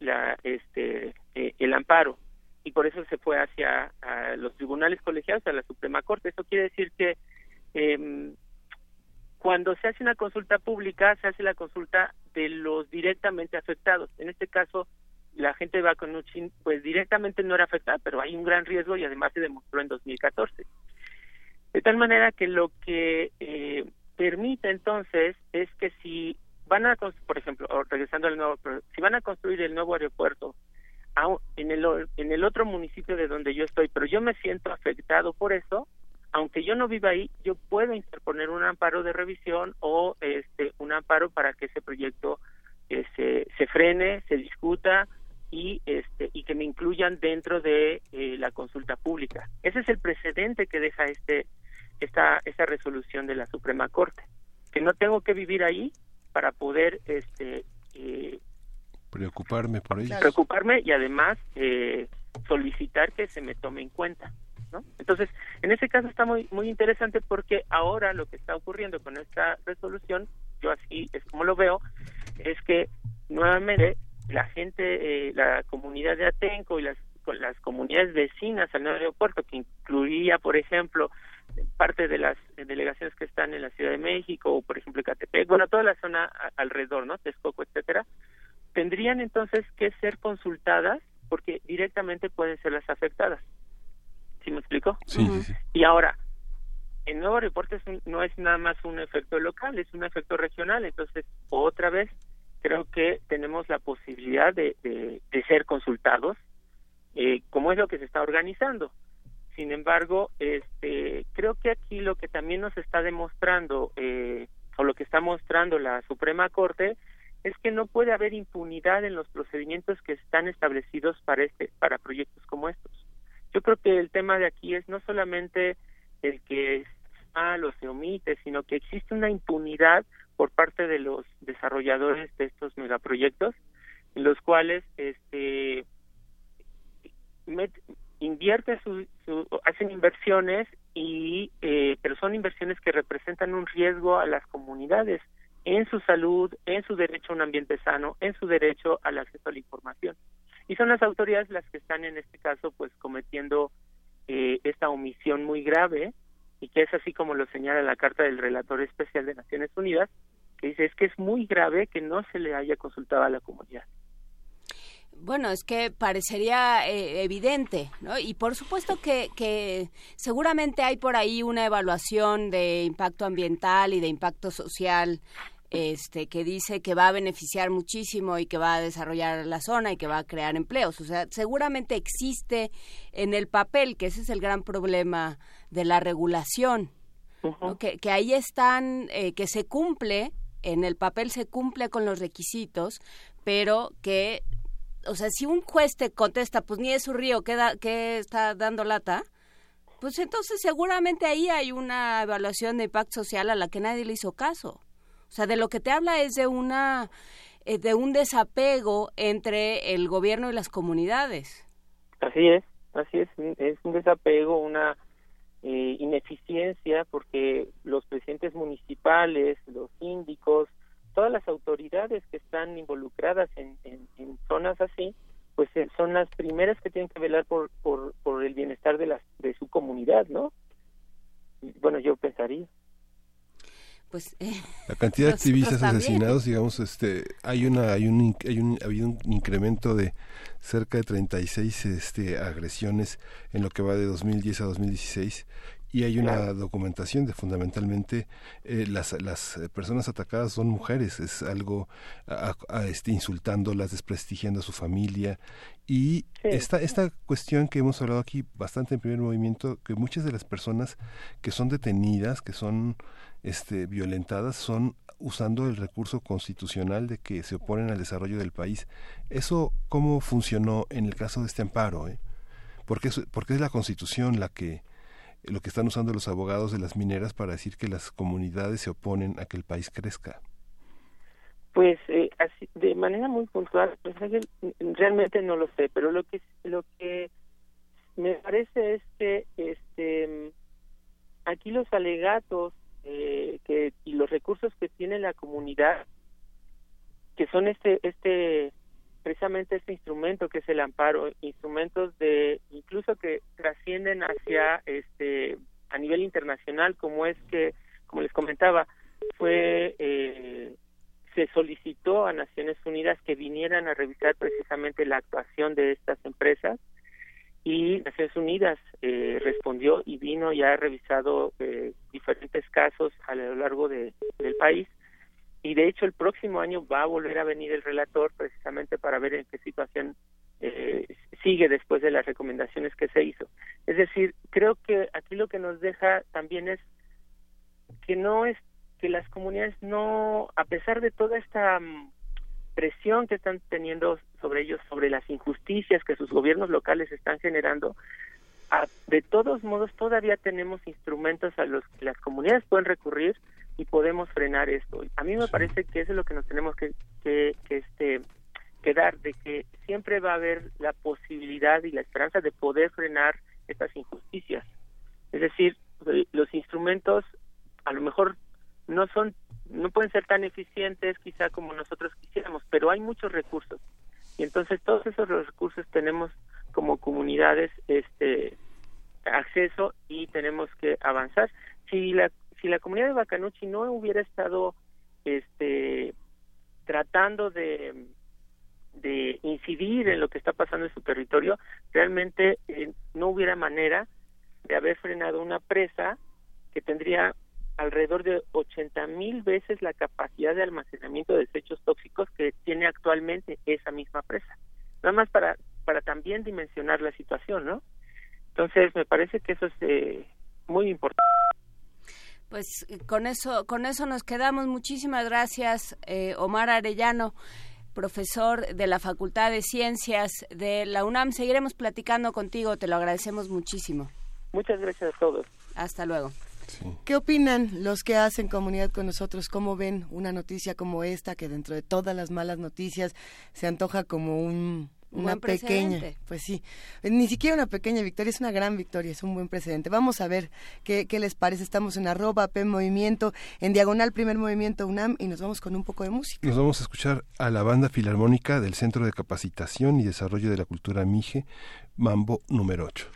Speaker 17: la, este, eh, el amparo y por eso se fue hacia los tribunales colegiados, a la Suprema Corte. Eso quiere decir que eh, cuando se hace una consulta pública, se hace la consulta de los directamente afectados. En este caso, la gente va con pues directamente no era afectada, pero hay un gran riesgo y además se demostró en 2014. De tal manera que lo que eh, permite entonces es que si van a, por ejemplo, regresando al nuevo, si van a construir el nuevo aeropuerto en el, en el otro municipio de donde yo estoy, pero yo me siento afectado por eso, aunque yo no viva ahí, yo puedo interponer un amparo de revisión o este un amparo para que ese proyecto eh, se, se frene, se discuta y este y que me incluyan dentro de eh, la consulta pública. Ese es el precedente que deja este esta esta resolución de la Suprema Corte, que no tengo que vivir ahí para poder este eh,
Speaker 1: preocuparme por ello.
Speaker 17: Preocuparme y además solicitar que se me tome en cuenta. Entonces, en ese caso está muy muy interesante porque ahora lo que está ocurriendo con esta resolución, yo así es como lo veo, es que nuevamente la gente, eh, la comunidad de Atenco y las las comunidades vecinas al nuevo aeropuerto, que incluía, por ejemplo, parte de las delegaciones que están en la Ciudad de México o, por ejemplo, Catepec, bueno, toda la zona alrededor, ¿no? Texcoco, etcétera, tendrían entonces que ser consultadas porque directamente pueden ser las afectadas. ¿Sí
Speaker 1: Sí,
Speaker 17: Y ahora, el nuevo reporte no es nada más un efecto local, es un efecto regional. Entonces, otra vez, creo que tenemos la posibilidad de, de, ser consultados, eh, como es lo que se está organizando. Sin embargo, este, creo que aquí lo que también nos está demostrando, eh, o lo que está mostrando la Suprema Corte, es que no puede haber impunidad en los procedimientos que están establecidos para este, para proyectos como estos. Yo creo que el tema de aquí es no solamente el que malo se omite, sino que existe una impunidad por parte de los desarrolladores de estos megaproyectos, en los cuales este invierten su, hacen inversiones y eh, pero son inversiones que representan un riesgo a las comunidades en su salud, en su derecho a un ambiente sano, en su derecho al acceso a la información y son las autoridades las que están en este caso pues cometiendo eh, esta omisión muy grave y que es así como lo señala la carta del relator especial de Naciones Unidas que dice es que es muy grave que no se le haya consultado a la comunidad
Speaker 3: bueno, es que parecería eh, evidente, ¿no? Y por supuesto que, que seguramente hay por ahí una evaluación de impacto ambiental y de impacto social este, que dice que va a beneficiar muchísimo y que va a desarrollar la zona y que va a crear empleos. O sea, seguramente existe en el papel, que ese es el gran problema de la regulación, que, que, ahí están, eh, que se cumple, en el papel se cumple con los requisitos, pero que, o sea, si un juez te contesta, pues ni es su río, ¿qué, qué está dando lata? Pues entonces seguramente ahí hay una evaluación de impacto social a la que nadie le hizo caso. O sea, de lo que te habla es de una eh, de un desapego entre el gobierno y las comunidades.
Speaker 17: Así es, así es, es un desapego, una eh, ineficiencia porque los presidentes municipales, los síndicos, todas las autoridades que están involucradas en, en, zonas así, pues eh, son las primeras que tienen que velar por, por, por el bienestar de, las, de su comunidad, ¿no? Bueno, yo pensaría
Speaker 3: pues eh,
Speaker 1: la cantidad de activistas asesinados digamos este hay una hay un hay un ha habido un incremento de cerca de 36 este agresiones en lo que va de 2010 a 2016 y hay una documentación de fundamentalmente eh, las, las personas atacadas son mujeres, es algo a, este, insultándolas, desprestigiando a su familia. Y esta, esta cuestión que hemos hablado aquí bastante en primer movimiento, que muchas de las personas que son detenidas, que son este, violentadas son usando el recurso constitucional de que se oponen al desarrollo del país. ¿Eso cómo funcionó en el caso de este amparo? Eh? Porque, es, porque es la constitución la que lo que están usando los abogados de las mineras para decir que las comunidades se oponen a que el país crezca.
Speaker 17: Pues eh, así, de manera muy puntual, pues, realmente no lo sé, pero lo que lo que me parece es que este aquí los alegatos eh, que y los recursos que tiene la comunidad que son este este precisamente este instrumento que es el amparo instrumentos de incluso que trascienden hacia este a nivel internacional como es que como les comentaba fue eh, se solicitó a Naciones Unidas que vinieran a revisar precisamente la actuación de estas empresas y Naciones Unidas eh, respondió y vino y ha revisado eh, diferentes casos a lo largo de, del país y de hecho el próximo año va a volver a venir el relator precisamente para ver en qué situación eh, sigue después de las recomendaciones que se hizo. Es decir, creo que aquí lo que nos deja también es que no es que las comunidades no, a pesar de toda esta mm, presión que están teniendo sobre ellos, sobre las injusticias que sus gobiernos locales están generando, de todos modos todavía tenemos instrumentos a los que las comunidades pueden recurrir y podemos frenar esto. A mí me parece que eso es lo que nos tenemos que, que, que este que dar de que siempre va a haber la posibilidad y la esperanza de poder frenar estas injusticias. Es decir, los instrumentos a lo mejor no son no pueden ser tan eficientes quizá como nosotros quisiéramos, pero hay muchos recursos. Y entonces todos esos recursos tenemos como comunidades este acceso y tenemos que avanzar. Si la si la comunidad de Bacanuchi no hubiera estado este tratando de de incidir en lo que está pasando en su territorio, realmente eh, no hubiera manera de haber frenado una presa que tendría alrededor de 80 mil veces la capacidad de almacenamiento de desechos tóxicos que tiene actualmente esa misma presa. Nada más para, para también dimensionar la situación, ¿no? Entonces, me parece que eso es eh, muy importante.
Speaker 3: Pues con eso, con eso nos quedamos. Muchísimas gracias, eh, Omar Arellano, profesor de la Facultad de Ciencias de la UNAM. Seguiremos platicando contigo, te lo agradecemos muchísimo.
Speaker 17: Muchas gracias a todos.
Speaker 3: Hasta luego.
Speaker 2: ¿Qué opinan los que hacen comunidad con nosotros? ¿Cómo ven una noticia como esta que dentro de todas las malas noticias se antoja como un, una pequeña, pues sí, ni siquiera una pequeña victoria, es una gran victoria, es un buen precedente. Vamos a ver qué, qué les parece. Estamos en arroba P Movimiento, en diagonal Primer Movimiento UNAM y nos vamos con un poco de música.
Speaker 1: Nos vamos a escuchar a la banda filarmónica del Centro de Capacitación y Desarrollo de la Cultura Mije, Mambo número 8.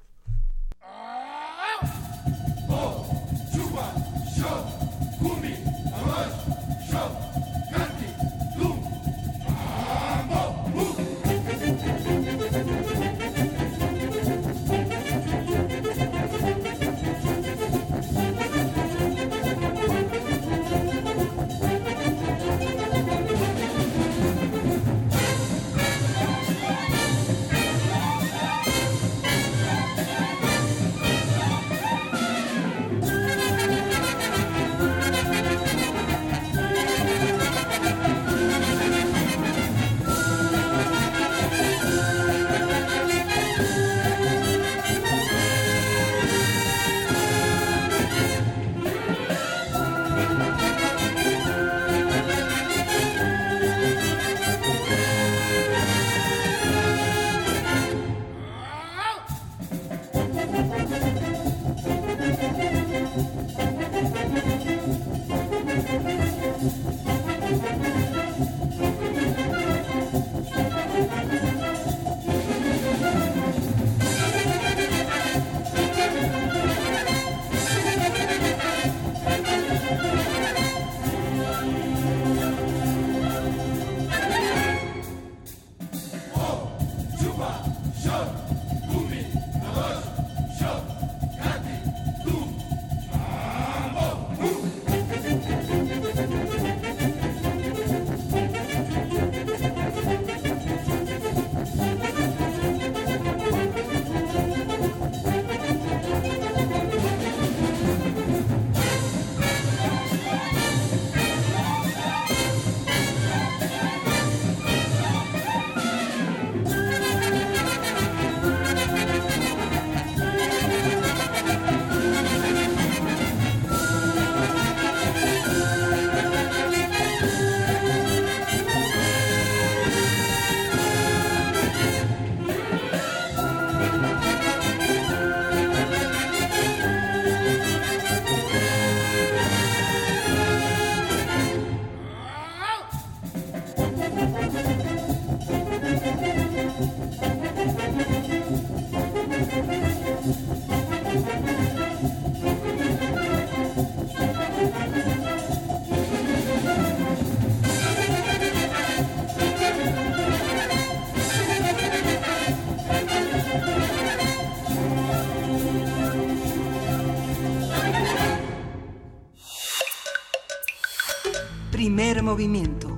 Speaker 5: Movimiento.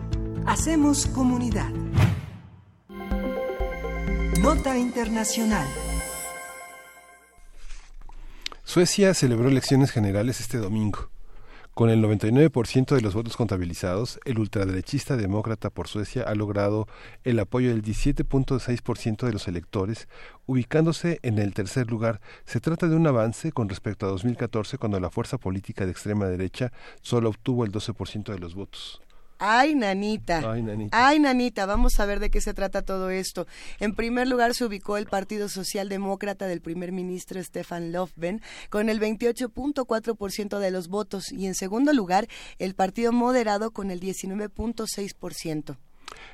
Speaker 5: Hacemos comunidad. Nota Internacional.
Speaker 1: Suecia celebró elecciones generales este domingo. Con el 99% de los votos contabilizados, el ultraderechista demócrata por Suecia ha logrado el apoyo del 17.6% de los electores, ubicándose en el tercer lugar. Se trata de un avance con respecto a 2014, cuando la fuerza política de extrema derecha solo obtuvo el 12% de los votos.
Speaker 2: Ay, nanita. Ay, nanita. Vamos a ver de qué se trata todo esto. En primer lugar se ubicó el Partido Socialdemócrata del primer ministro Stefan Löfven con el 28.4% de los votos y en segundo lugar el Partido Moderado con el 19.6%.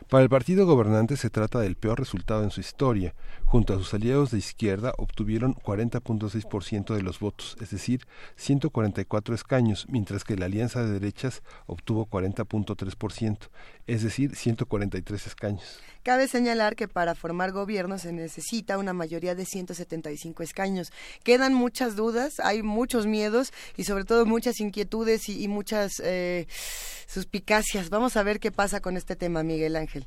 Speaker 1: Para el partido gobernante se trata del peor resultado en su historia. Junto a sus aliados de izquierda obtuvieron 40.6% de los votos, es decir, 144 escaños, mientras que la alianza de derechas obtuvo 40.3%, es decir, 143 escaños.
Speaker 2: Cabe señalar que para formar gobierno se necesita una mayoría de 175 escaños. Quedan muchas dudas, hay muchos miedos y sobre todo muchas inquietudes y, muchas eh, suspicacias. Vamos a ver qué pasa con este tema, Miguel Ángel.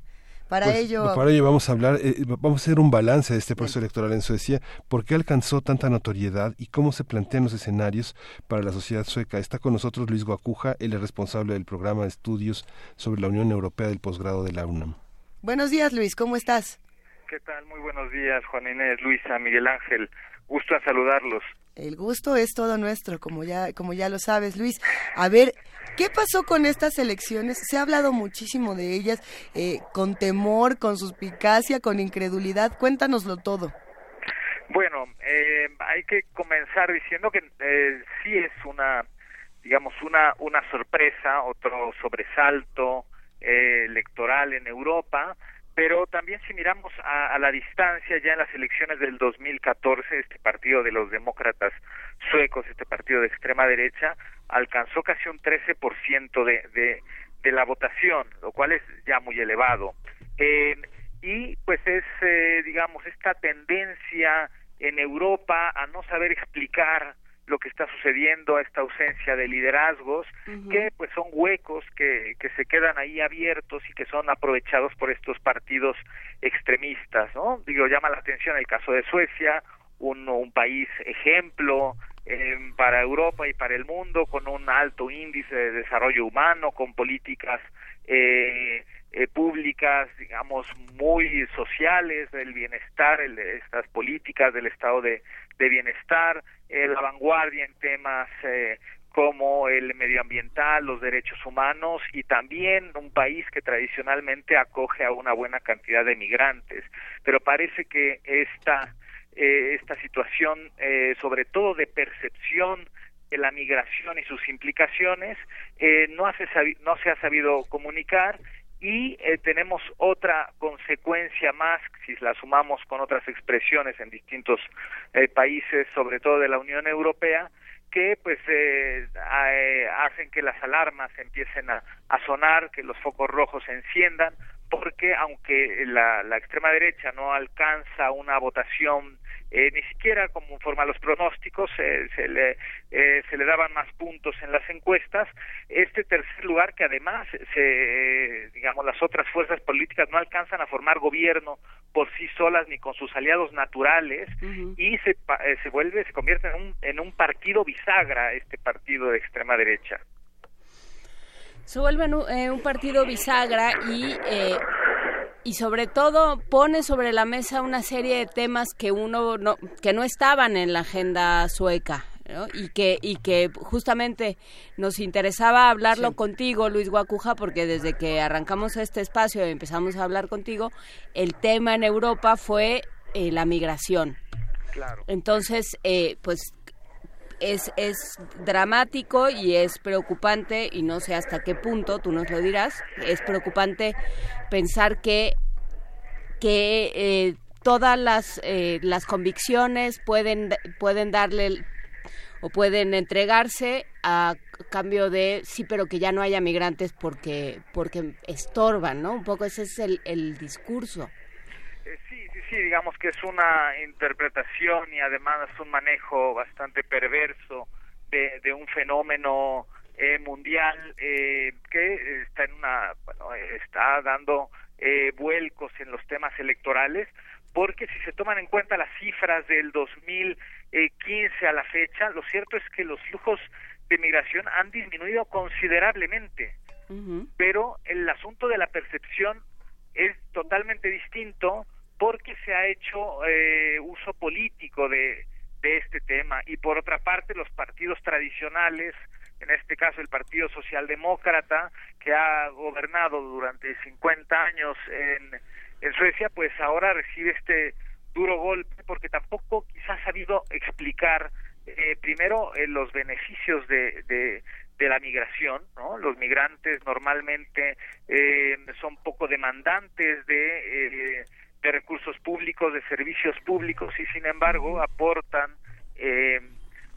Speaker 2: Para
Speaker 1: pues,
Speaker 2: ello,
Speaker 1: para ello vamos a hablar, eh, vamos a hacer un balance de este proceso electoral en Suecia, por qué alcanzó tanta notoriedad y cómo se plantean los escenarios para la sociedad sueca. Está con nosotros Luis Guacuja, él es responsable del programa de estudios sobre la Unión Europea del posgrado de la UNAM.
Speaker 2: Buenos días, Luis, ¿cómo estás?
Speaker 18: ¿Qué tal? Muy buenos días, Juan Inés, Luisa, Miguel Ángel. Gusto en saludarlos.
Speaker 2: El gusto es todo nuestro, como ya, como ya lo sabes, Luis. A ver, ¿qué pasó con estas elecciones? Se ha hablado muchísimo de ellas, eh, con temor, con suspicacia, con incredulidad. Cuéntanoslo todo.
Speaker 18: Bueno, eh, hay que comenzar diciendo que eh, sí es una, digamos, una, una sorpresa, otro sobresalto, eh, electoral en Europa, pero también si miramos a, la distancia ya en las elecciones del 2014 este partido de los demócratas suecos este partido de extrema derecha alcanzó casi un 13% de, de, de la votación lo cual es ya muy elevado. Eh, y pues es eh, digamos esta tendencia en Europa a no saber explicar lo que está sucediendo, a esta ausencia de liderazgos, que pues son huecos que, que se quedan ahí abiertos y que son aprovechados por estos partidos extremistas, ¿no? Digo, llama la atención el caso de Suecia, un, un país ejemplo eh, para Europa y para el mundo, con un alto índice de desarrollo humano, con políticas eh, eh, públicas, digamos, muy sociales del bienestar, el, estas políticas del estado de, bienestar, eh, la vanguardia en temas eh, como el medioambiental, los derechos humanos y también un país que tradicionalmente acoge a una buena cantidad de migrantes. Pero parece que esta, eh, esta situación, eh, sobre todo de percepción de la migración y sus implicaciones, eh, no, hace, no se ha sabido comunicar y eh, tenemos otra consecuencia más, si la sumamos con otras expresiones en distintos eh, países, sobre todo de la Unión Europea, que pues eh, eh, hacen que las alarmas empiecen a, a, sonar, que los focos rojos se enciendan, porque aunque la, la extrema derecha no alcanza una votación eh, ni siquiera como forma los pronósticos eh, se, le, eh, se le daban más puntos en las encuestas. Este tercer lugar que además, se, digamos, las otras fuerzas políticas no alcanzan a formar gobierno por sí solas ni con sus aliados naturales y se, se vuelve, se convierte en un, en un partido bisagra este partido de extrema derecha.
Speaker 3: Se vuelve un, partido bisagra y y sobre todo pone sobre la mesa una serie de temas que uno no, que no estaban en la agenda sueca y que y que justamente nos interesaba hablarlo contigo Luis Guacuja porque desde que arrancamos este espacio y empezamos a hablar contigo el tema en Europa fue eh, la migración.
Speaker 18: Claro.
Speaker 3: entonces eh, pues es, es dramático y es preocupante, y no sé hasta qué punto, tú nos lo dirás, es preocupante pensar que, que eh, todas las, eh, las convicciones pueden, pueden darle o pueden entregarse a cambio de sí, pero que ya no haya migrantes porque porque estorban, ¿no? Un poco ese es el, el discurso.
Speaker 18: Eh, sí, sí, sí, digamos que es una interpretación y además un manejo bastante perverso de, de un fenómeno eh, mundial eh, que está en una bueno, está dando eh, vuelcos en los temas electorales porque si se toman en cuenta las cifras del 2015 a la fecha lo cierto es que los flujos de migración han disminuido considerablemente. Pero el asunto de la percepción es totalmente distinto porque se ha hecho eh, uso político de, de este tema y por otra parte los partidos tradicionales en este caso el Partido Socialdemócrata que ha gobernado durante 50 años en, en Suecia pues ahora recibe este duro golpe porque tampoco quizás ha sabido explicar eh, primero eh, los beneficios de, de, la migración, ¿no? Los migrantes normalmente eh, son poco demandantes de, eh, de recursos públicos, de servicios públicos y sin embargo aportan eh,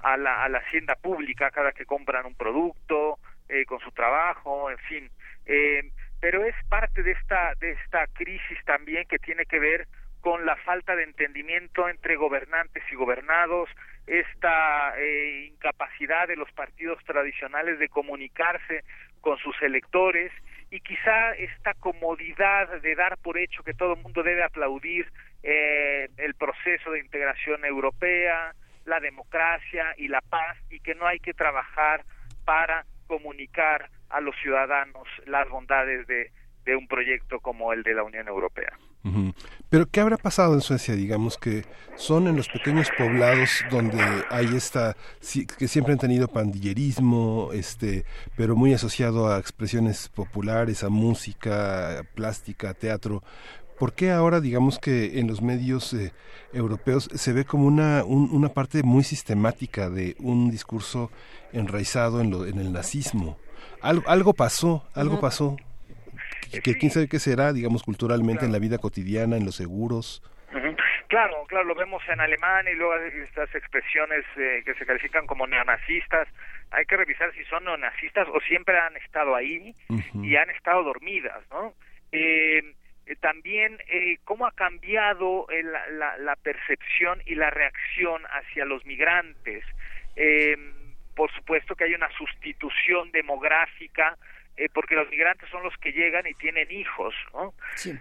Speaker 18: a, la, a la hacienda pública cada que compran un producto, eh, con su trabajo, en fin. Eh, pero es parte de esta, de esta crisis también que tiene que ver con la falta de entendimiento entre gobernantes y gobernados, esta eh, incapacidad de los partidos tradicionales de comunicarse con sus electores y quizá esta comodidad de dar por hecho que todo el mundo debe aplaudir eh, el proceso de integración europea, la democracia y la paz y que no hay que trabajar para comunicar a los ciudadanos las bondades de, de un proyecto como el de la Unión Europea.
Speaker 1: Pero ¿qué habrá pasado en Suecia? Digamos que son en los pequeños poblados donde hay esta que siempre han tenido pandillerismo, este, pero muy asociado a expresiones populares, a música, plástica, teatro. ¿Por qué ahora, digamos que en los medios eh, europeos se ve como una, una parte muy sistemática de un discurso enraizado en, lo, en el nazismo? algo pasó, algo pasó que quién sabe qué será, digamos, culturalmente en la vida cotidiana, en los seguros.
Speaker 18: Claro, claro, lo vemos en Alemania y luego estas expresiones eh, que se califican como neonazistas. Hay que revisar si son neonazistas o siempre han estado ahí y han estado dormidas, ¿no? Eh, eh, también cómo ha cambiado la, la, percepción y la reacción hacia los migrantes. por supuesto que hay una sustitución demográfica eh, porque los migrantes son los que llegan y tienen hijos, ¿no?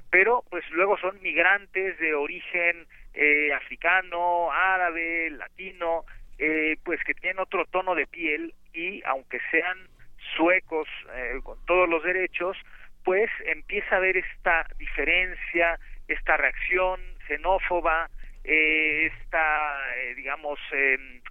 Speaker 18: Pero pues luego son migrantes de origen eh, africano, árabe, latino, eh, pues que tienen otro tono de piel y aunque sean suecos con todos los derechos, pues empieza a haber esta diferencia, esta reacción xenófoba, esta, digamos, em,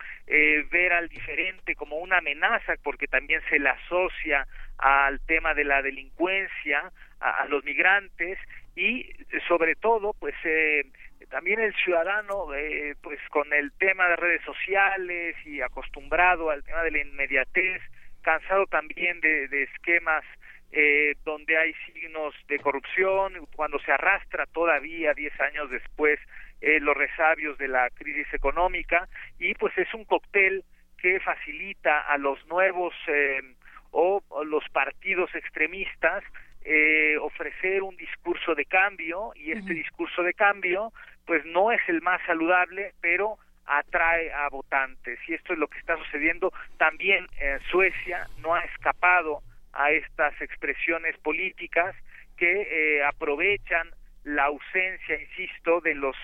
Speaker 18: ver al diferente como una amenaza porque también se le asocia al tema de la delincuencia, a, los migrantes y sobre todo pues eh, también el ciudadano eh, pues con el tema de redes sociales y acostumbrado al tema de la inmediatez, cansado también de, de esquemas eh, donde hay signos de corrupción, cuando se arrastra todavía diez años después eh, los resabios de la crisis económica y pues es un cóctel que facilita a los nuevos eh, o, los partidos extremistas eh, ofrecer un discurso de cambio y este discurso de cambio pues no es el más saludable pero atrae a votantes. Y esto es lo que está sucediendo. También en Suecia no ha escapado a estas expresiones políticas que eh, aprovechan la ausencia insisto de los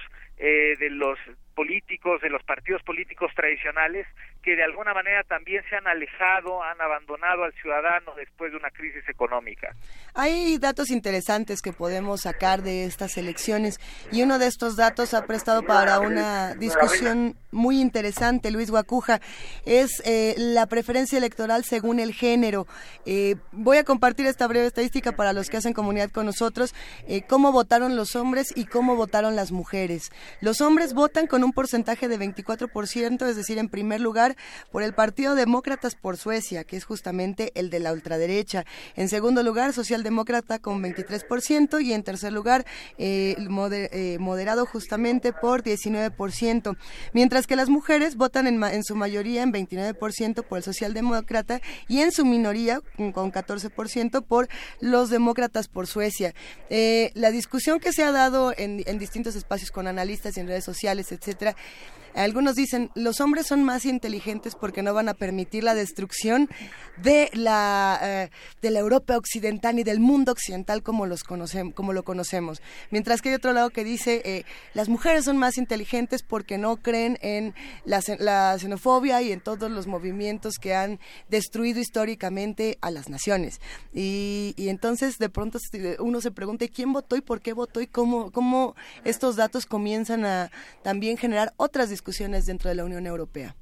Speaker 18: eh, de los políticos, de los partidos políticos tradicionales, que de alguna manera también se han alejado, han abandonado al ciudadano después de una crisis económica.
Speaker 2: Hay datos interesantes que podemos sacar de estas elecciones y uno de estos datos ha prestado para una discusión muy interesante, Luis Guacuja, es eh, la preferencia electoral según el género. Eh, voy a compartir esta breve estadística para los que hacen comunidad con nosotros, eh, cómo votaron los hombres y cómo votaron las mujeres. Los hombres votan con un porcentaje de 24%, es decir, en primer lugar por el Partido Demócratas por Suecia, que es justamente el de la ultraderecha. En segundo lugar, Socialdemócrata con 23% y en tercer lugar, eh, eh, moderado justamente por 19%. Mientras que las mujeres votan en, su mayoría en 29% por el Socialdemócrata y en su minoría con 14% por los demócratas por Suecia. Eh, la discusión que se ha dado en, en distintos espacios con analistas y en redes sociales, etcétera, Algunos dicen, los hombres son más inteligentes porque no van a permitir la destrucción de la, eh, de la Europa occidental y del mundo occidental como, los conocemos, como lo conocemos. Mientras que hay otro lado que dice, eh, las mujeres son más inteligentes porque no creen en la, xenofobia y en todos los movimientos que han destruido históricamente a las naciones. Y, entonces de pronto uno se pregunta, ¿quién votó y por qué votó y cómo, cómo estos datos comienzan a también generar otras dentro de la Unión Europea?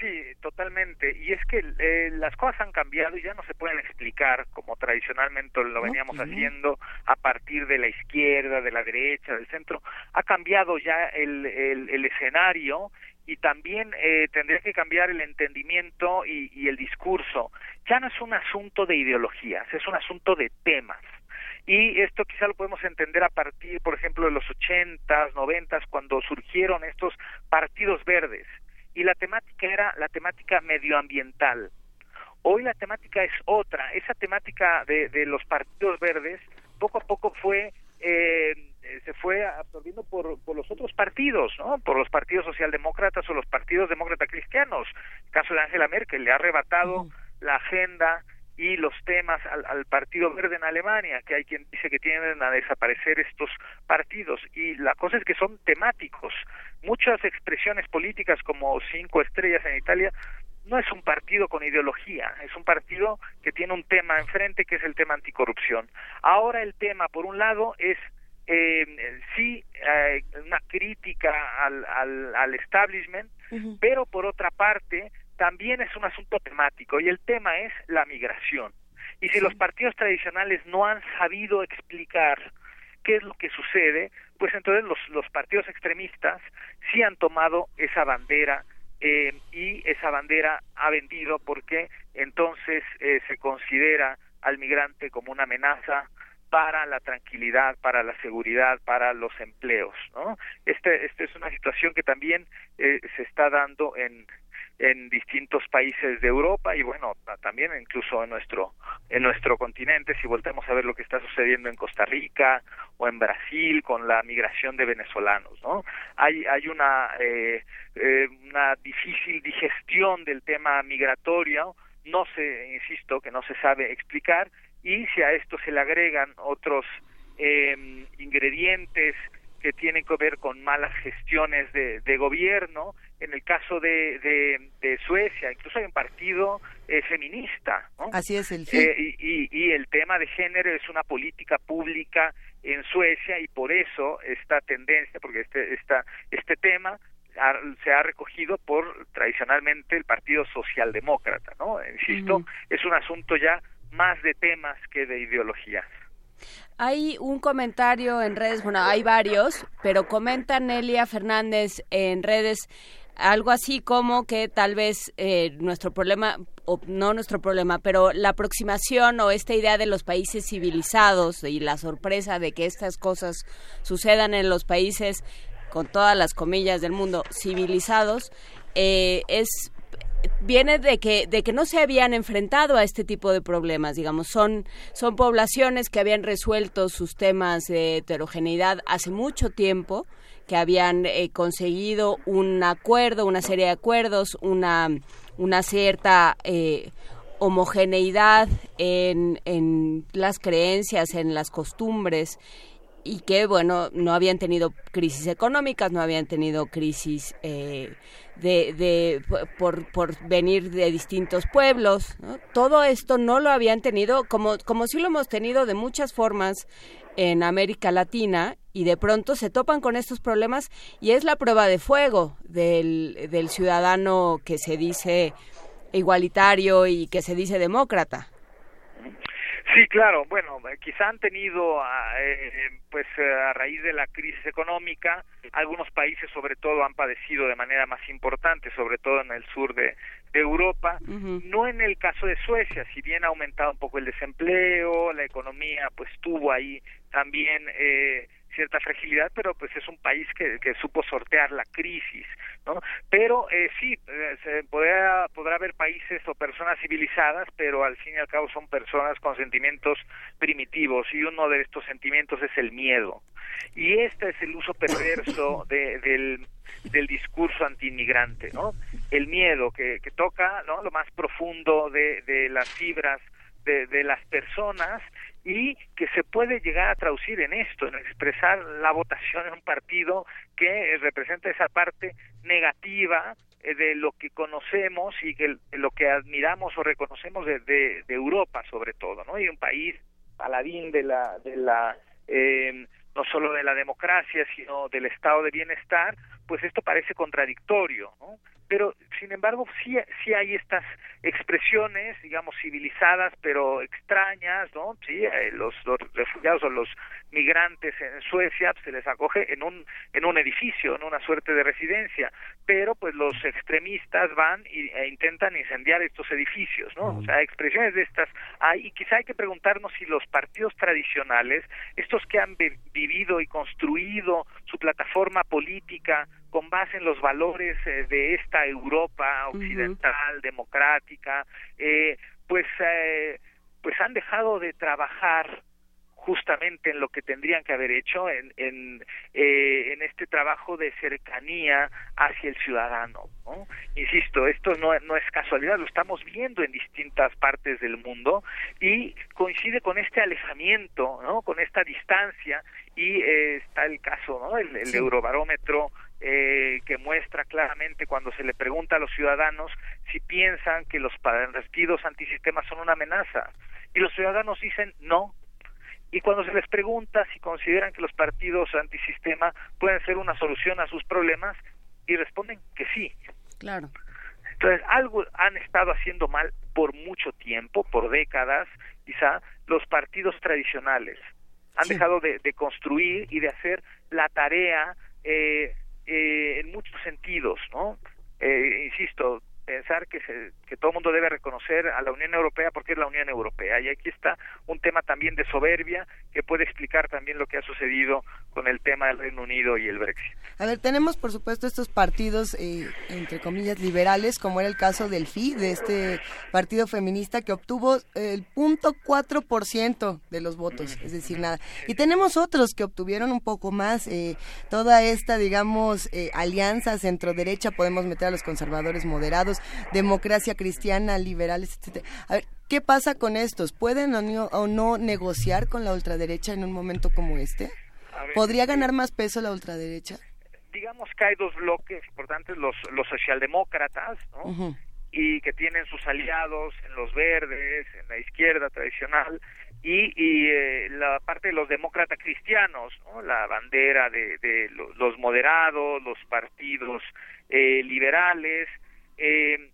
Speaker 18: Sí, totalmente. Y es que eh, las cosas han cambiado y ya no se pueden explicar como tradicionalmente lo veníamos haciendo a partir de la izquierda, de la derecha, del centro. Ha cambiado ya el, el, escenario y también eh, tendría que cambiar el entendimiento y, y el discurso. Ya no es un asunto de ideologías, es un asunto de temas. Y esto quizá lo podemos entender a partir, por ejemplo, de los ochentas, noventas, cuando surgieron estos partidos verdes y la temática era la temática medioambiental. Hoy la temática es otra. Esa temática de, de los partidos verdes poco a poco fue eh, se fue absorbiendo por, por los otros partidos, ¿no? Por los partidos socialdemócratas o los partidos demócratas cristianos. El caso de Angela Merkel le ha arrebatado la agenda y los temas al, al, Partido Verde en Alemania, que hay quien dice que tienden a desaparecer estos partidos. Y la cosa es que son temáticos. Muchas expresiones políticas como cinco estrellas en Italia no es un partido con ideología, es un partido que tiene un tema enfrente que es el tema anticorrupción. Ahora el tema, por un lado, es eh, sí eh, una crítica al, al, al establishment, pero por otra parte también es un asunto temático y el tema es la migración. Y si los partidos tradicionales no han sabido explicar qué es lo que sucede, pues entonces los, los partidos extremistas sí han tomado esa bandera eh, y esa bandera ha vendido porque entonces eh, se considera al migrante como una amenaza para la tranquilidad, para la seguridad, para los empleos, ¿no? Este, este es una situación que también eh, se está dando en en distintos países de Europa y bueno también incluso en nuestro en nuestro continente si volvemos a ver lo que está sucediendo en Costa Rica o en Brasil con la migración de venezolanos no hay hay una eh, eh, una difícil digestión del tema migratorio no se insisto que no se sabe explicar y si a esto se le agregan otros eh, ingredientes que tienen que ver con malas gestiones de, de gobierno en el caso de, de, Suecia, incluso hay un partido eh, feminista.
Speaker 2: Así es el
Speaker 18: eh, y, y, el tema de género es una política pública en Suecia y por eso esta tendencia, porque este, esta, este tema se ha recogido por tradicionalmente el Partido Socialdemócrata, ¿no? Insisto, es un asunto ya más de temas que de ideologías.
Speaker 3: Hay un comentario en redes, bueno, hay varios, pero comenta Nelia Fernández en redes algo así como que tal vez eh, nuestro problema o no nuestro problema, pero la aproximación o esta idea de los países civilizados y la sorpresa de que estas cosas sucedan en los países con todas las comillas del mundo civilizados eh, es viene de que de que no se habían enfrentado a este tipo de problemas digamos. Son son poblaciones que habían resuelto sus temas de heterogeneidad hace mucho tiempo que habían eh, conseguido un acuerdo, una serie de acuerdos, una, una cierta eh, homogeneidad en, en las creencias, en las costumbres y que, bueno, no habían tenido crisis económicas, no habían tenido crisis eh, de, de por, por, venir de distintos pueblos. Todo esto no lo habían tenido, como, como sí lo hemos tenido de muchas formas en América Latina y de pronto se topan con estos problemas y es la prueba de fuego del, del ciudadano que se dice igualitario y que se dice demócrata.
Speaker 18: Sí, claro. Bueno, quizá han tenido, ah, eh, pues eh, a raíz de la crisis económica, algunos países sobre todo han padecido de manera más importante, sobre todo en el sur de, de Europa. No en el caso de Suecia, si bien ha aumentado un poco el desempleo, la economía pues tuvo ahí también eh, cierta fragilidad, pero pues es un país que, que supo sortear la crisis, ¿no? Pero eh, sí, eh, se podrá, podrá haber países o personas civilizadas, pero al fin y al cabo son personas con sentimientos primitivos y uno de estos sentimientos es el miedo. Y este es el uso perverso de, del, del discurso antiinmigrante, ¿no? El miedo que, que toca, ¿no? Lo más profundo de, de las fibras de, de las personas y que se puede llegar a traducir en esto, en expresar la votación en un partido que representa esa parte negativa eh, de lo que conocemos y que lo que admiramos o reconocemos de, de, Europa sobre todo, ¿no? Y un país paladín de la de la eh, no solo de la democracia, sino del estado de bienestar, pues esto parece contradictorio, ¿no? Pero, sin embargo, sí, sí hay estas expresiones, digamos, civilizadas, pero extrañas, ¿no? Sí, eh, los, los refugiados o los migrantes en Suecia se les acoge en un en un edificio, en una suerte de residencia, pero pues los extremistas van y, e intentan incendiar estos edificios, ¿no? O sea, expresiones de estas hay y quizá hay que preguntarnos si los partidos tradicionales, estos que han vivido y construido su plataforma política con base en los valores eh, de esta Europa occidental, democrática, eh, pues eh, pues han dejado de trabajar justamente en lo que tendrían que haber hecho en, en, eh, en este trabajo de cercanía hacia el ciudadano. ¿no? Insisto, esto no, no es casualidad, lo estamos viendo en distintas partes del mundo y coincide con este alejamiento, ¿no? con esta distancia y eh, está el caso, ¿no? el, el eurobarómetro eh, que muestra claramente cuando se le pregunta a los ciudadanos si piensan que los partidos antisistemas son una amenaza. Y los ciudadanos dicen no, y cuando se les pregunta si consideran que los partidos antisistema pueden ser una solución a sus problemas, y responden que sí.
Speaker 3: Claro.
Speaker 18: Entonces, algo han estado haciendo mal por mucho tiempo, por décadas, quizá, los partidos tradicionales. Han dejado de, de, construir y de hacer la tarea eh, eh, en muchos sentidos, ¿no? Eh, insisto, pensar que, se, que todo el mundo debe reconocer a la Unión Europea porque es la Unión Europea. Y aquí está un tema también de soberbia que puede explicar también lo que ha sucedido con el tema del Reino Unido y el Brexit.
Speaker 2: A ver, tenemos por supuesto estos partidos, eh, entre comillas, liberales, como era el caso del FI, de este partido feminista que obtuvo el punto cuatro por ciento de los votos, es decir, nada. Y tenemos otros que obtuvieron un poco más. Eh, toda esta, digamos, eh, alianza centro-derecha, podemos meter a los conservadores moderados, democracia cristiana, liberales, etc. A ver, ¿qué pasa con estos? ¿Pueden o no, o no negociar con la ultraderecha en un momento como este? ¿Podría ganar más peso la ultraderecha?
Speaker 18: Digamos que hay dos bloques importantes, los, los socialdemócratas, ¿no? Y que tienen sus aliados en los verdes, en la izquierda tradicional, y, y eh, la parte de los demócratas cristianos, ¿no? La bandera de, de los moderados, los partidos eh, liberales, eh,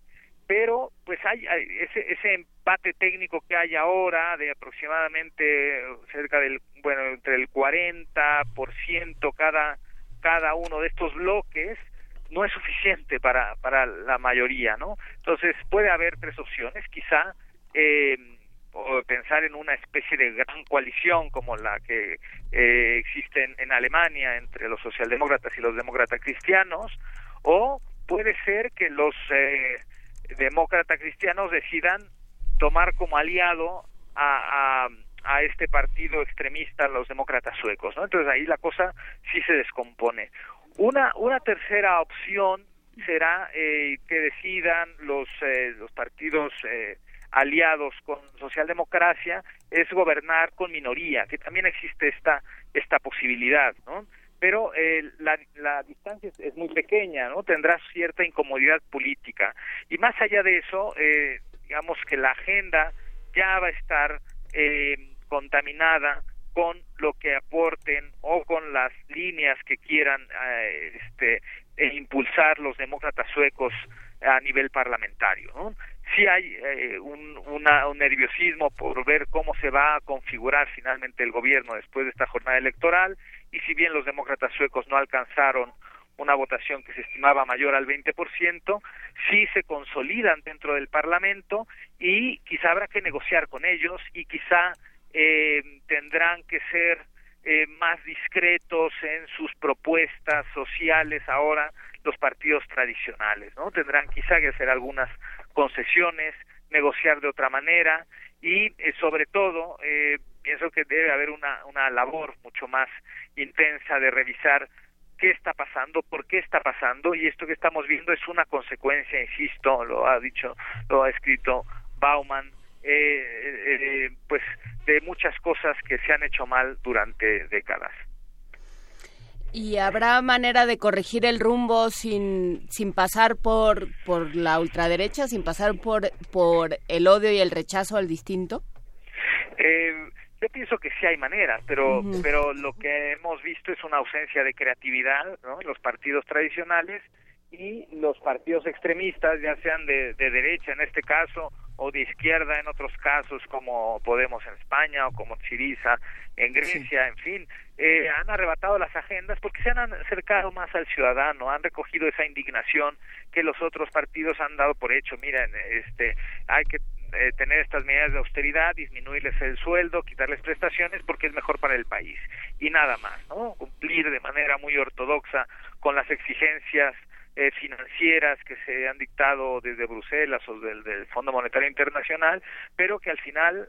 Speaker 18: pero pues hay, ese, ese empate técnico que hay ahora de aproximadamente cerca del bueno entre el 40% cada cada uno de estos bloques no es suficiente para para la mayoría no entonces puede haber tres opciones. Quizá eh, o pensar en una especie de gran coalición como la que eh, existe en, en Alemania entre los socialdemócratas y los demócratas cristianos o puede ser que los eh, demócratas cristianos decidan tomar como aliado a, a, este partido extremista, los demócratas suecos, ¿no? Entonces ahí la cosa sí se descompone. Una, una tercera opción será eh, que decidan los, eh, los partidos eh, aliados con socialdemocracia es gobernar con minoría, que también existe esta, esta posibilidad, ¿no? Pero eh, la, la, distancia es, muy pequeña, ¿no? Tendrá cierta incomodidad política. Y más allá de eso, eh, digamos que la agenda ya va a estar eh, contaminada con lo que aporten o con las líneas que quieran eh, este, e impulsar los demócratas suecos a nivel parlamentario. ¿no? Sí hay eh, un, una, un nerviosismo por ver cómo se va a configurar finalmente el gobierno después de esta jornada electoral y si bien los demócratas suecos no alcanzaron una votación que se estimaba mayor al 20%, sí se consolidan dentro del Parlamento y quizá habrá que negociar con ellos y quizá eh, tendrán que ser eh, más discretos en sus propuestas sociales ahora los partidos tradicionales, ¿no? Tendrán quizá que hacer algunas concesiones, negociar de otra manera y eh, sobre todo eh, pienso que debe haber una, una labor mucho más intensa de revisar qué está pasando, por qué está pasando, y esto que estamos viendo es una consecuencia, insisto, lo ha dicho, lo ha escrito Bauman, eh, eh, pues de muchas cosas que se han hecho mal durante décadas.
Speaker 3: ¿Y habrá manera de corregir el rumbo sin, sin pasar por, por la ultraderecha, sin pasar por, por el odio y el rechazo al distinto?
Speaker 18: Eh, yo pienso que sí hay maneras, pero, pero lo que hemos visto es una ausencia de creatividad ¿no? en los partidos tradicionales y los partidos extremistas, ya sean de, de derecha en este caso o de izquierda en otros casos como Podemos en España o como Chiriza en Grecia, en fin, eh, han arrebatado las agendas porque se han acercado más al ciudadano, han recogido esa indignación que los otros partidos han dado por hecho. Miren, este, hay que eh, tener estas medidas de austeridad, disminuirles el sueldo, quitarles prestaciones porque es mejor para el país y nada más, ¿no? Cumplir de manera muy ortodoxa con las exigencias eh, financieras que se han dictado desde Bruselas o del, del Fondo Monetario Internacional, pero que al final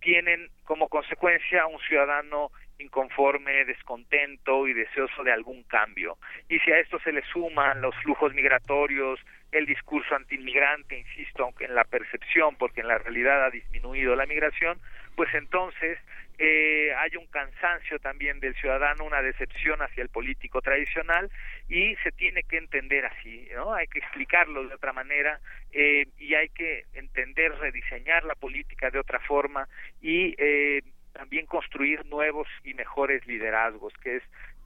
Speaker 18: tienen como consecuencia un ciudadano inconforme, descontento y deseoso de algún cambio. Y si a esto se le suman los flujos migratorios, el discurso antiinmigrante, insisto, aunque en la percepción, porque en la realidad ha disminuido la migración, pues entonces eh, hay un cansancio también del ciudadano, una decepción hacia el político tradicional y se tiene que entender así, ¿no? Hay que explicarlo de otra manera eh, y hay que entender, rediseñar la política de otra forma y eh, también construir nuevos y mejores liderazgos, que es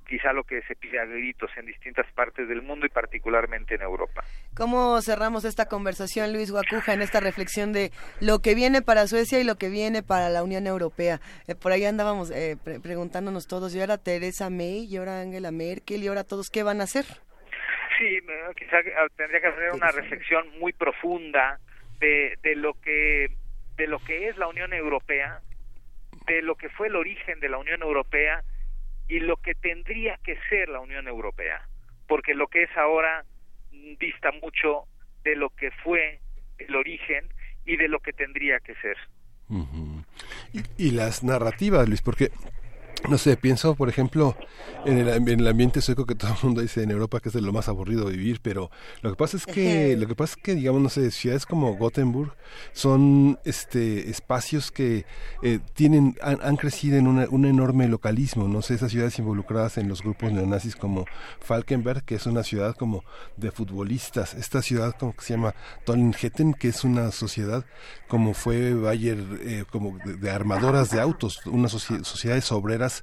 Speaker 18: quizá lo que se pide a gritos en distintas partes del mundo y particularmente en Europa.
Speaker 2: ¿Cómo cerramos esta conversación, Luis Guacuja, en esta reflexión de lo que viene para Suecia y lo que viene para la Unión Europea? Eh, por ahí andábamos eh, preguntándonos todos, y ahora Teresa May, y ahora Angela Merkel, y ahora todos, ¿qué van a hacer?
Speaker 18: Sí, quizá ah, tendría que hacer una reflexión muy profunda de, de lo que de lo que es la Unión Europea, de lo que fue el origen de la Unión Europea y lo que tendría que ser la Unión Europea, porque lo que es ahora dista mucho de lo que fue el origen y de lo que tendría que ser.
Speaker 1: y, y, las narrativas, Luis, porque no sé, pienso, por ejemplo, en el, en el, ambiente sueco que todo el mundo dice en Europa que es de lo más aburrido vivir, pero lo que pasa es que, lo que pasa es que, digamos, no sé, ciudades como Gothenburg son este espacios que eh, tienen, han, han, crecido en una, un enorme localismo, no sé, esas ciudades involucradas en los grupos neonazis como Falkenberg, que es una ciudad como de futbolistas, esta ciudad como que se llama Tollenhetten, que es una sociedad como fue Bayer, eh, como de, de, armadoras de autos, unas sociedades obreras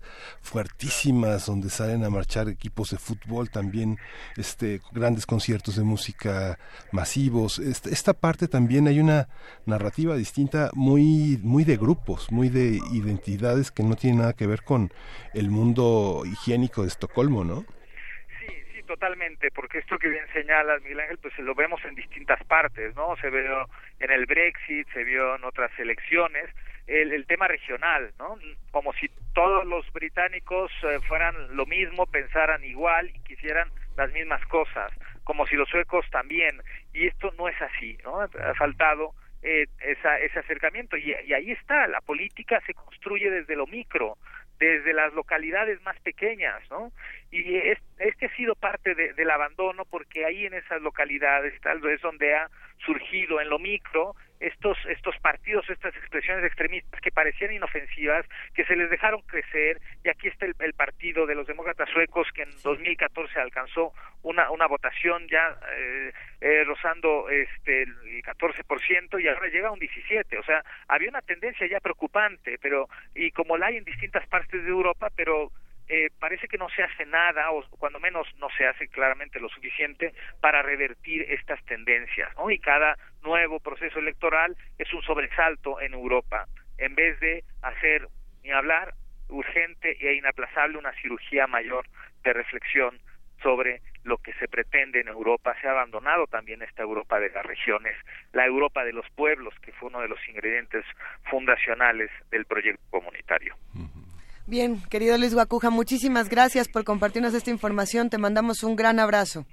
Speaker 1: fuertísimas donde salen a marchar equipos de fútbol también este grandes conciertos de música masivos esta, esta parte también hay una narrativa distinta muy muy de grupos muy de identidades que no tiene nada que ver con el mundo higiénico de Estocolmo no
Speaker 18: totalmente, porque esto que bien señalas, Miguel Ángel, pues lo vemos en distintas partes, ¿no? Se vio en el Brexit, se vio en otras elecciones, el, el tema regional, ¿no? Como si todos los británicos eh, fueran lo mismo, pensaran igual y quisieran las mismas cosas, como si los suecos también, y esto no es así, ¿no? Ha faltado eh, esa, ese acercamiento y, y ahí está, la política se construye desde lo micro, desde las localidades más pequeñas, ¿no? Y es, este ha sido parte de, del abandono porque ahí en esas localidades tal vez donde ha surgido en lo micro estos estos partidos, estas expresiones extremistas que parecían inofensivas, que se les dejaron crecer, y aquí está el, el partido de los demócratas suecos que en 2014 alcanzó una una votación ya eh, eh, rozando este el 14% y ahora llega a un 17, o sea, había una tendencia ya preocupante, pero y como la hay en distintas partes de Europa, pero eh, parece que no se hace nada, o cuando menos no se hace claramente lo suficiente para revertir estas tendencias, ¿no? Y cada nuevo proceso electoral es un sobresalto en Europa, en vez de hacer ni hablar urgente e inaplazable una cirugía mayor de reflexión sobre lo que se pretende en Europa. Se ha abandonado también esta Europa de las regiones, la Europa de los pueblos, que fue uno de los ingredientes fundacionales del proyecto comunitario.
Speaker 2: Bien, querido Luis Guacuja, muchísimas gracias por compartirnos esta información. Te mandamos un gran abrazo.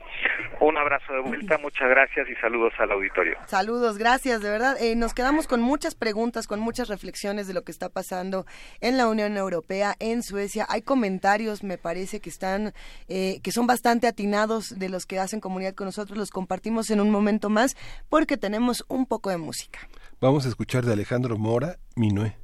Speaker 18: Un abrazo de vuelta, muchas gracias y saludos al auditorio.
Speaker 2: Saludos, gracias, de verdad. Eh, nos quedamos con muchas preguntas, con muchas reflexiones de lo que está pasando en la Unión Europea, en Suecia. Hay comentarios, me parece, que están, eh, que son bastante atinados de los que hacen comunidad con nosotros. Los compartimos en un momento más porque tenemos un poco de música.
Speaker 1: Vamos a escuchar de Alejandro Mora, Minué.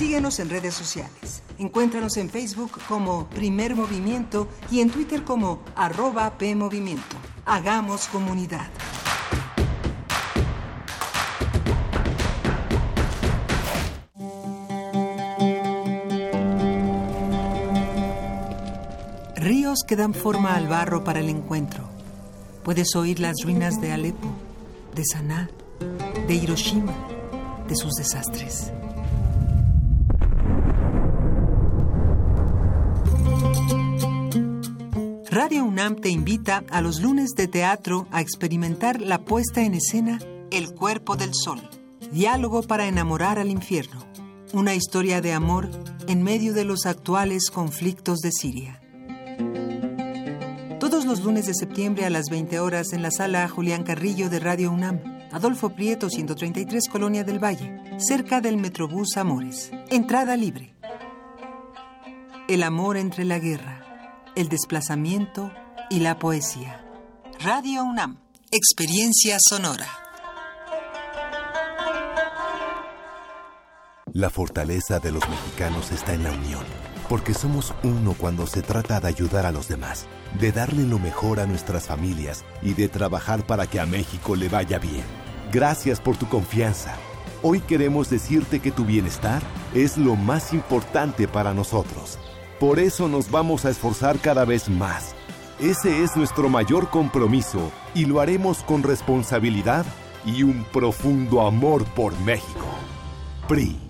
Speaker 5: Síguenos en redes sociales. Encuéntranos en Facebook como Primer Movimiento y en Twitter como arroba PMovimiento. Hagamos comunidad. Ríos que dan forma al barro para el encuentro. Puedes oír las ruinas de Alepo, de Saná, de Hiroshima, de sus desastres. Radio UNAM te invita a los lunes de teatro a experimentar la puesta en escena El cuerpo del sol, diálogo para enamorar al infierno, una historia de amor en medio de los actuales conflictos de Siria. Todos los lunes de septiembre a las 20 horas en la sala Julián Carrillo de Radio UNAM, Adolfo Prieto 133 Colonia del Valle, cerca del Metrobús Amores. Entrada libre. El amor entre la guerra el desplazamiento y la poesía. Radio UNAM, experiencia sonora.
Speaker 19: La fortaleza de los mexicanos está en la unión, porque somos uno cuando se trata de ayudar a los demás, de darle lo mejor a nuestras familias y de trabajar para que a México le vaya bien. Gracias por tu confianza. Hoy queremos decirte que tu bienestar es lo más importante para nosotros. Por eso nos vamos a esforzar cada vez más. Ese es nuestro mayor compromiso y lo haremos con responsabilidad y un profundo amor por México. PRI.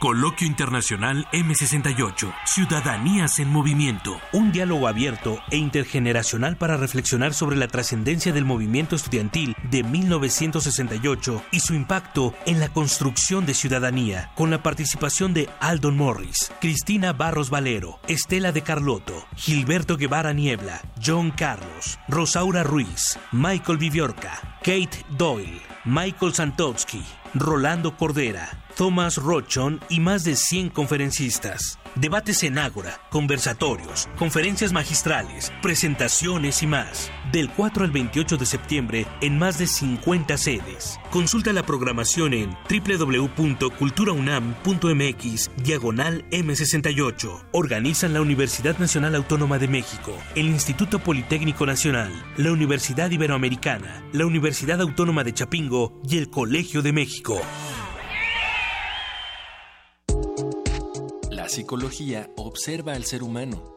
Speaker 10: Coloquio Internacional M68, Ciudadanías en Movimiento, un diálogo abierto e intergeneracional para reflexionar sobre la trascendencia del movimiento estudiantil de 1968 y su impacto en la construcción de ciudadanía, con la participación de Aldon Morris, Cristina Barros Valero, Estela de Carlotto, Gilberto Guevara Niebla, John Carlos, Rosaura Ruiz, Michael Viviorca, Kate Doyle, Michael Santowski, Rolando Cordera, Thomas Rochon y más de 100 conferencistas. Debates en Ágora, conversatorios, conferencias magistrales, presentaciones y más. Del 4 al 28 de septiembre en más de 50 sedes. Consulta la programación en www.culturaunam.mx diagonal M68. Organizan la Universidad Nacional Autónoma de México, el Instituto Politécnico Nacional, la Universidad Iberoamericana, la Universidad Autónoma de Chapingo y el Colegio de México.
Speaker 20: psicología observa al ser humano,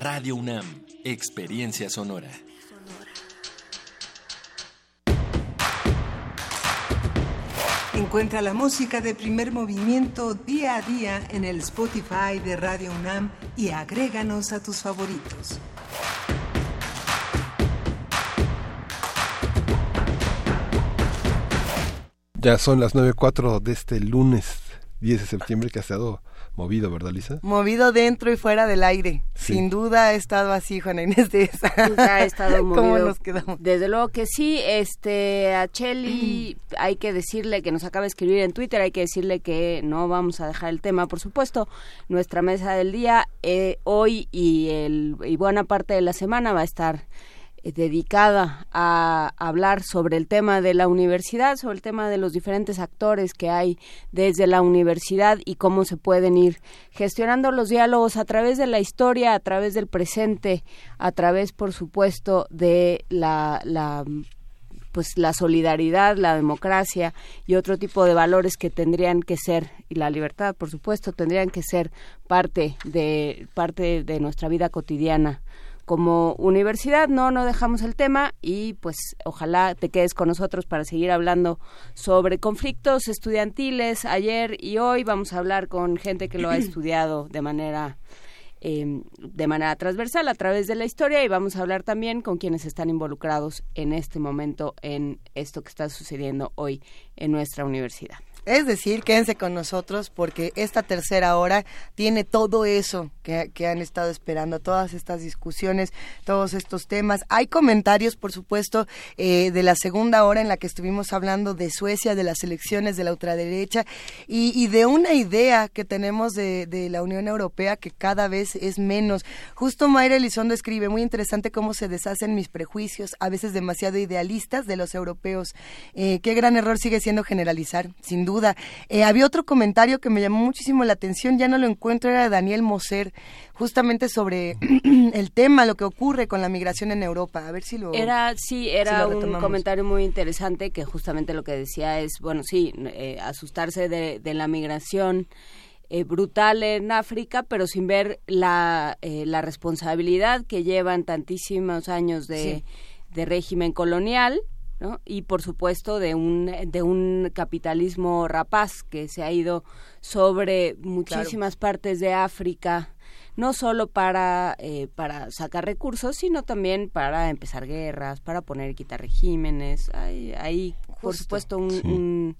Speaker 20: Radio UNAM, Experiencia Sonora.
Speaker 5: Encuentra la música de primer movimiento día a día en el Spotify de Radio UNAM y agréganos a tus favoritos.
Speaker 1: Ya son las 9.04 de este lunes 10 de septiembre que ha estado movido, ¿verdad, Lisa?
Speaker 2: Movido dentro y fuera del aire. Sin duda ha estado así, Juana Inés de esa.
Speaker 3: Ha estado movido. ¿Cómo nos quedamos? Desde luego que sí. Este, a Cheli hay que decirle que nos acaba de escribir en Twitter, hay que decirle que no vamos a dejar el tema, por supuesto. Nuestra mesa del día eh, hoy y, el, y buena parte de la semana va a estar dedicada a hablar sobre el tema de la universidad, sobre el tema de los diferentes actores que hay desde la universidad y cómo se pueden ir gestionando los diálogos a través de la historia, a través del presente, a través, por supuesto, de la, la pues la solidaridad, la democracia y otro tipo de valores que tendrían que ser y la libertad, por supuesto, tendrían que ser parte de parte de nuestra vida cotidiana como universidad no no dejamos el tema y pues ojalá te quedes con nosotros para seguir hablando sobre conflictos estudiantiles ayer y hoy vamos a hablar con gente que lo ha estudiado de manera em, de manera transversal a través de la historia y vamos a hablar también con quienes están involucrados en este momento en esto que está sucediendo hoy en nuestra universidad.
Speaker 2: Es decir, quédense con nosotros porque esta tercera hora tiene todo eso que, han estado esperando, todas estas discusiones, todos estos temas. Hay comentarios, por supuesto, eh, de la segunda hora en la que estuvimos hablando de Suecia, de las elecciones de la ultraderecha y, de una idea que tenemos de, la Unión Europea que cada vez es menos. Justo Mayra Elizondo escribe, muy interesante cómo se deshacen mis prejuicios, a veces demasiado idealistas, de los europeos. Eh, qué gran error sigue siendo generalizar, sin duda eh, había otro comentario que me llamó muchísimo la atención, ya no lo encuentro, era de Daniel Moser, justamente sobre el tema, lo que ocurre con la migración en Europa. A ver si lo.
Speaker 3: Era, sí, era un comentario muy interesante que justamente lo que decía es, bueno, sí, eh, asustarse de, la migración. Eh, brutal en África, pero sin ver la, la responsabilidad que llevan tantísimos años de, de régimen colonial y por supuesto de un, de un capitalismo rapaz que se ha ido sobre muchísimas partes de África, no solo para, eh, para sacar recursos, sino también para empezar guerras, para poner y quitar regímenes. Hay, hay por supuesto, un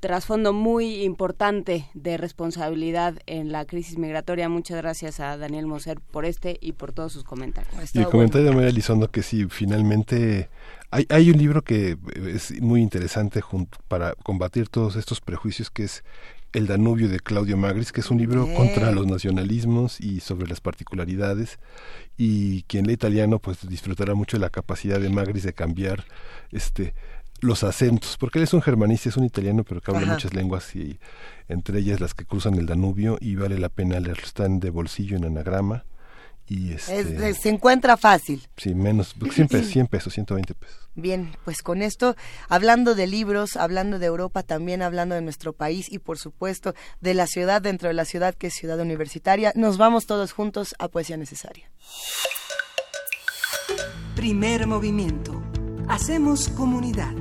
Speaker 3: trasfondo muy importante de responsabilidad en la crisis migratoria. Muchas gracias a Daniel Moser por este y por todos sus comentarios.
Speaker 1: Y el comentario de María Elizondo que sí, finalmente hay, hay un libro que es muy interesante para combatir todos estos prejuicios que es el Danubio de Claudio Magris, que es un libro contra los nacionalismos y sobre las particularidades. Y quien lee italiano, pues disfrutará mucho de la capacidad de Magris de cambiar este los acentos, porque él es un germanista, es un italiano, pero que habla muchas lenguas y entre ellas las que cruzan el Danubio y vale la pena leerlo. Están de bolsillo en anagrama y este,
Speaker 2: se encuentra fácil.
Speaker 1: Sí, menos, siempre 100 pesos, 120 pesos.
Speaker 2: Bien, pues con esto, hablando de libros, hablando de Europa, también hablando de nuestro país y por supuesto de la ciudad dentro de la ciudad que es ciudad universitaria, nos vamos todos juntos a Poesía Necesaria.
Speaker 5: Primer movimiento. Hacemos comunidad.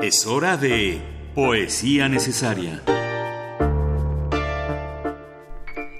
Speaker 10: Es hora de Poesía Necesaria.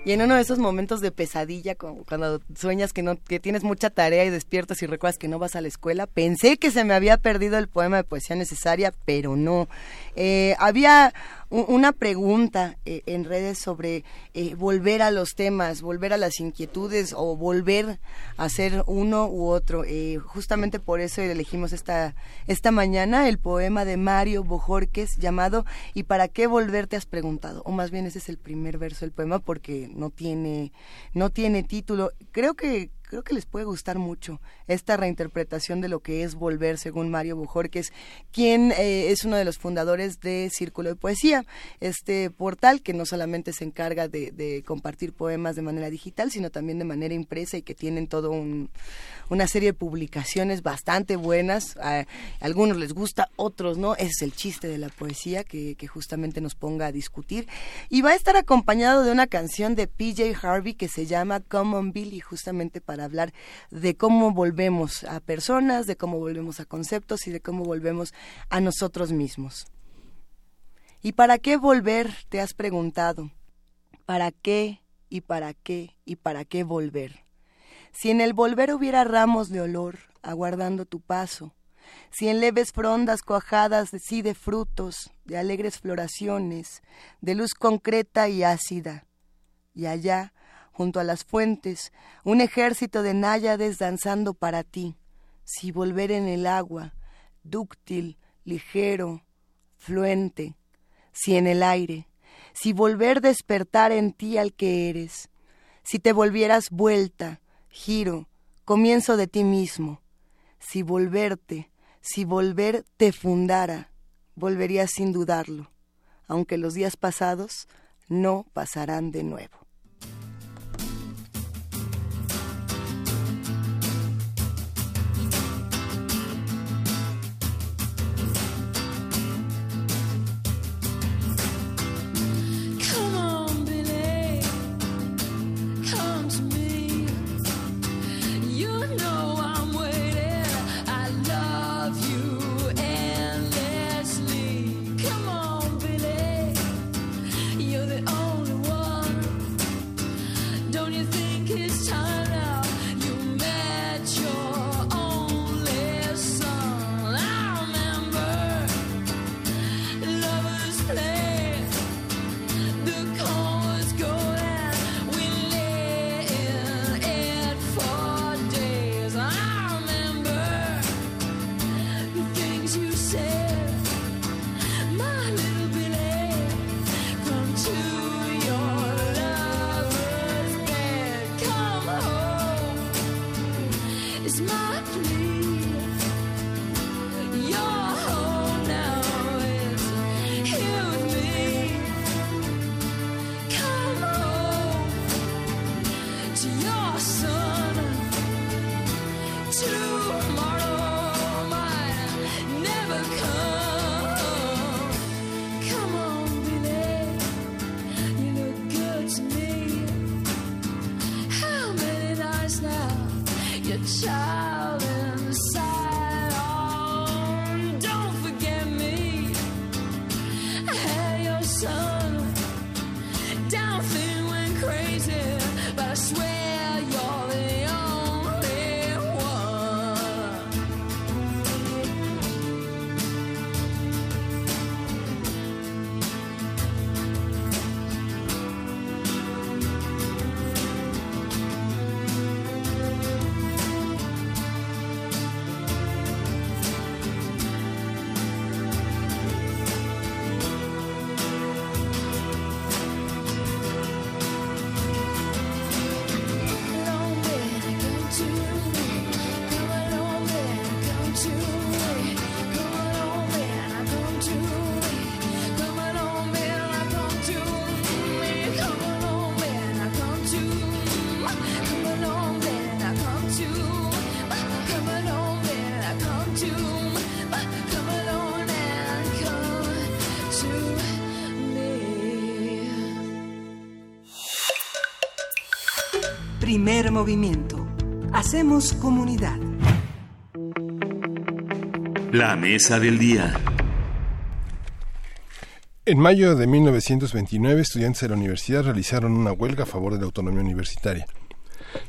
Speaker 2: Y en uno de esos momentos de pesadilla, cuando sueñas que no que tienes mucha tarea y despiertas y recuerdas que no vas a la escuela, pensé que se me había perdido el poema de poesía necesaria, pero no. Eh, había una pregunta eh, en redes sobre eh, volver a los temas, volver a las inquietudes o volver a ser uno u otro. Eh, justamente por eso elegimos esta, esta mañana el poema de Mario Bojorques llamado ¿Y para qué volver te has preguntado? O más bien ese es el primer verso del poema porque no tiene, no tiene título. Creo que creo que les puede gustar mucho esta reinterpretación de lo que es volver, según Mario Bujorques, quien eh, es uno de los fundadores de Círculo de Poesía, este portal que no solamente se encarga de, compartir poemas de manera digital, sino también de manera impresa y que tienen todo una serie de publicaciones bastante buenas. A, algunos les gusta, otros no. Ese es el chiste de la poesía que, que justamente nos ponga a discutir. Y va a estar acompañado de una canción de PJ Harvey que se llama Common Billy, justamente para hablar de cómo volvemos a personas, de cómo volvemos a conceptos y de cómo volvemos a nosotros mismos. ¿Y para qué volver? Te has preguntado. ¿Para qué y para qué y para qué volver? Si en el volver hubiera ramos de olor aguardando tu paso, si en leves frondas cuajadas de sí de frutos, de alegres floraciones, de luz concreta y ácida, y allá junto a las fuentes, un ejército de náyades danzando para ti, si volver en el agua, dúctil, ligero, fluente, si en el aire, si volver despertar en ti al que eres, si te volvieras vuelta, giro, comienzo de ti mismo, si volverte, si volver te fundara, volverías sin dudarlo, aunque los días pasados no pasarán de nuevo.
Speaker 5: Primer movimiento. Hacemos comunidad.
Speaker 10: La mesa del día.
Speaker 1: En mayo de 1929, estudiantes de la universidad realizaron una huelga a favor de la autonomía universitaria.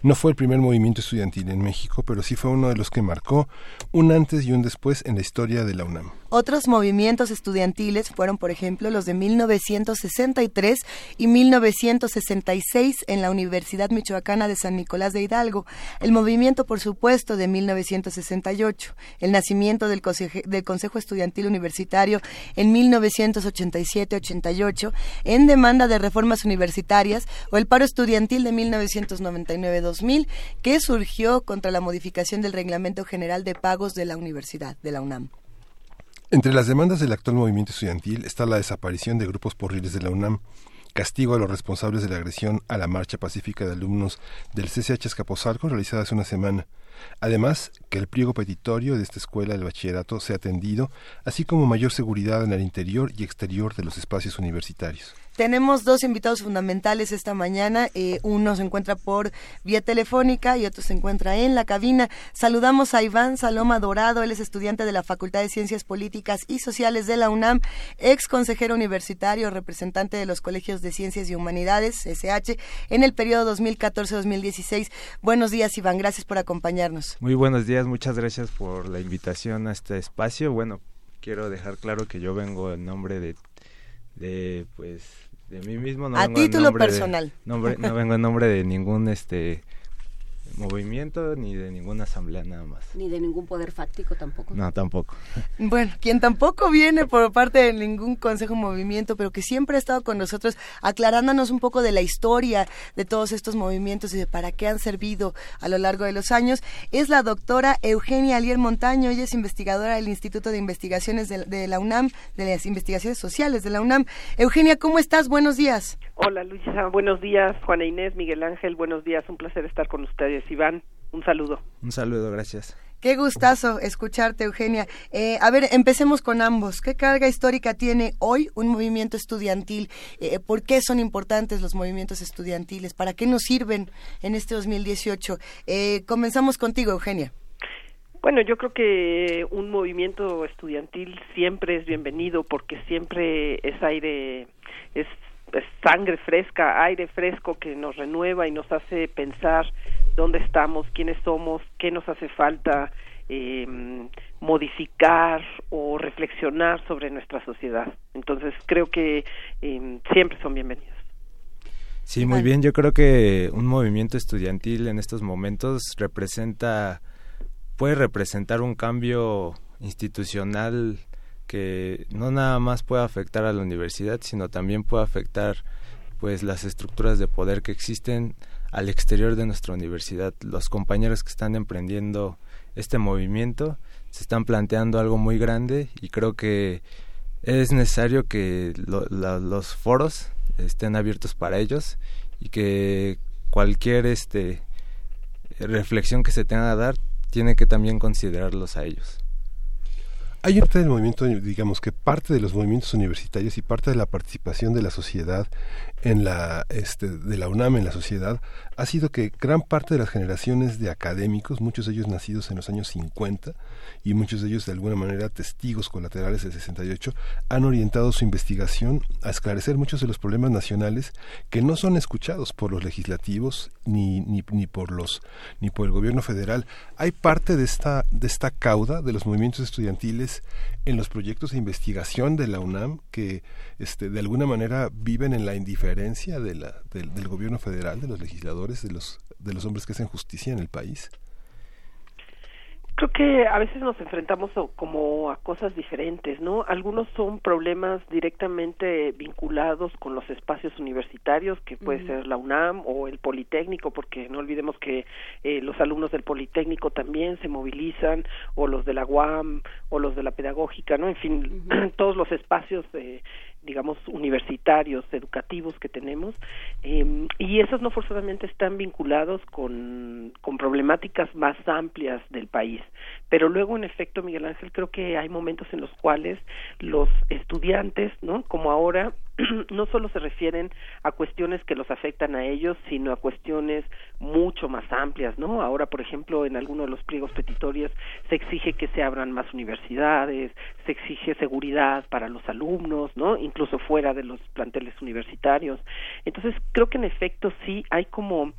Speaker 1: No fue el primer movimiento estudiantil en México, pero sí fue uno de los que marcó un antes y un después en la historia de la UNAM.
Speaker 2: Otros movimientos estudiantiles fueron, por ejemplo, los de 1963 y 1966 en la Universidad Michoacana de San Nicolás de Hidalgo, el movimiento, por supuesto, de 1968, el nacimiento del, Consejo Estudiantil Universitario en 1987-88 en demanda de reformas universitarias o el paro estudiantil de 1999-2000 que surgió contra la modificación del Reglamento General de Pagos de la Universidad, de la UNAM.
Speaker 1: Entre las demandas del actual movimiento estudiantil está la desaparición de grupos porriles de la UNAM, castigo a los responsables de la agresión a la marcha pacífica de alumnos del CCH Escaposalco realizada hace una semana. Además, que el pliego petitorio de esta escuela del bachillerato sea atendido, así como mayor seguridad en el interior y exterior de los espacios universitarios.
Speaker 2: Tenemos dos invitados fundamentales esta mañana. Eh, uno se encuentra por vía telefónica y otro se encuentra en la cabina. Saludamos a Iván Saloma Dorado. Él es estudiante de la Facultad de Ciencias Políticas y Sociales de la UNAM, ex consejero universitario, representante de los Colegios de Ciencias y Humanidades, SH, en el periodo 2014-2016. Buenos días, Iván. Gracias por acompañarnos.
Speaker 21: Muy buenos días. Muchas gracias por la invitación a este espacio. Bueno, quiero dejar claro que yo vengo en nombre de, de pues de mí mismo.
Speaker 2: No a título personal.
Speaker 21: no vengo en nombre de ningún este movimiento ni de ninguna asamblea nada más.
Speaker 3: Ni de ningún poder fáctico tampoco.
Speaker 21: No, tampoco.
Speaker 2: Bueno, quien tampoco viene por parte de ningún consejo movimiento, pero que siempre ha estado con nosotros aclarándonos un poco de la historia de todos estos movimientos y de para qué han servido a lo largo de los años, es la doctora Eugenia Alier Montaño. Ella es investigadora del Instituto de Investigaciones de, de la UNAM, de las Investigaciones Sociales de la UNAM. Eugenia, ¿cómo estás? Buenos días.
Speaker 22: Hola Luisa, buenos días. Juana Inés, Miguel Ángel, buenos días. Un placer estar con ustedes. Iván, un saludo.
Speaker 21: Un saludo, gracias.
Speaker 2: Qué gustazo escucharte, Eugenia. Eh, a ver, empecemos con ambos. ¿Qué carga histórica tiene hoy un movimiento estudiantil? Eh, ¿Por qué son importantes los movimientos estudiantiles? ¿Para qué nos sirven en este 2018? Eh, comenzamos contigo, Eugenia.
Speaker 22: Bueno, yo creo que un movimiento estudiantil siempre es bienvenido porque siempre es aire, es sangre fresca, aire fresco que nos renueva y nos hace pensar dónde estamos, quiénes somos, qué nos hace falta em, modificar o reflexionar sobre nuestra sociedad. Entonces creo que em, siempre son bienvenidos.
Speaker 21: Sí, muy bien. Yo creo que un movimiento estudiantil en estos momentos representa, puede representar un cambio institucional que no nada más puede afectar a la universidad, sino también puede afectar pues las estructuras de poder que existen al exterior de nuestra universidad. Los compañeros que están emprendiendo este movimiento se están planteando algo muy grande y creo que es necesario que los foros estén abiertos para ellos y que cualquier este reflexión que se tenga a dar tiene que también considerarlos a ellos.
Speaker 1: Hay parte del movimiento, digamos que parte de los movimientos universitarios y parte de la participación de la sociedad en la este, de la UNAM en la sociedad ha sido que gran parte de las generaciones de académicos, muchos de ellos nacidos en los años 50 y muchos de ellos de alguna manera testigos colaterales del 68, han orientado su investigación a esclarecer muchos de los problemas nacionales que no son escuchados por los legislativos ni, ni, ni por los ni por el gobierno federal. Hay parte de esta de esta cauda de los movimientos estudiantiles en los proyectos de investigación de la UNAM que este, de alguna manera viven en la indiferencia de la, del gobierno federal, de los legisladores, de los, de los hombres que hacen justicia en el país?
Speaker 22: Creo que a veces nos enfrentamos como a cosas diferentes, ¿no? Algunos son problemas directamente vinculados con los espacios universitarios, que puede ser la UNAM o el Politécnico, porque no olvidemos que eh, los alumnos del Politécnico también se movilizan, o los de la UAM, o los de la Pedagógica, ¿no? En fin, todos los espacios eh, digamos, universitarios, educativos que tenemos, eh, y esos no forzosamente están vinculados con, con problemáticas más amplias del país. Pero luego, en efecto, Miguel Ángel, creo que hay momentos en los cuales los estudiantes, ¿no? Como ahora, no solo se refieren a cuestiones que los afectan a ellos, sino a cuestiones mucho más amplias, ¿no? Ahora, por ejemplo, en algunos de los pliegos petitorios se exige que se abran más universidades, se exige seguridad para los alumnos, ¿no? Incluso fuera de los planteles universitarios. Entonces, creo que en efecto sí hay como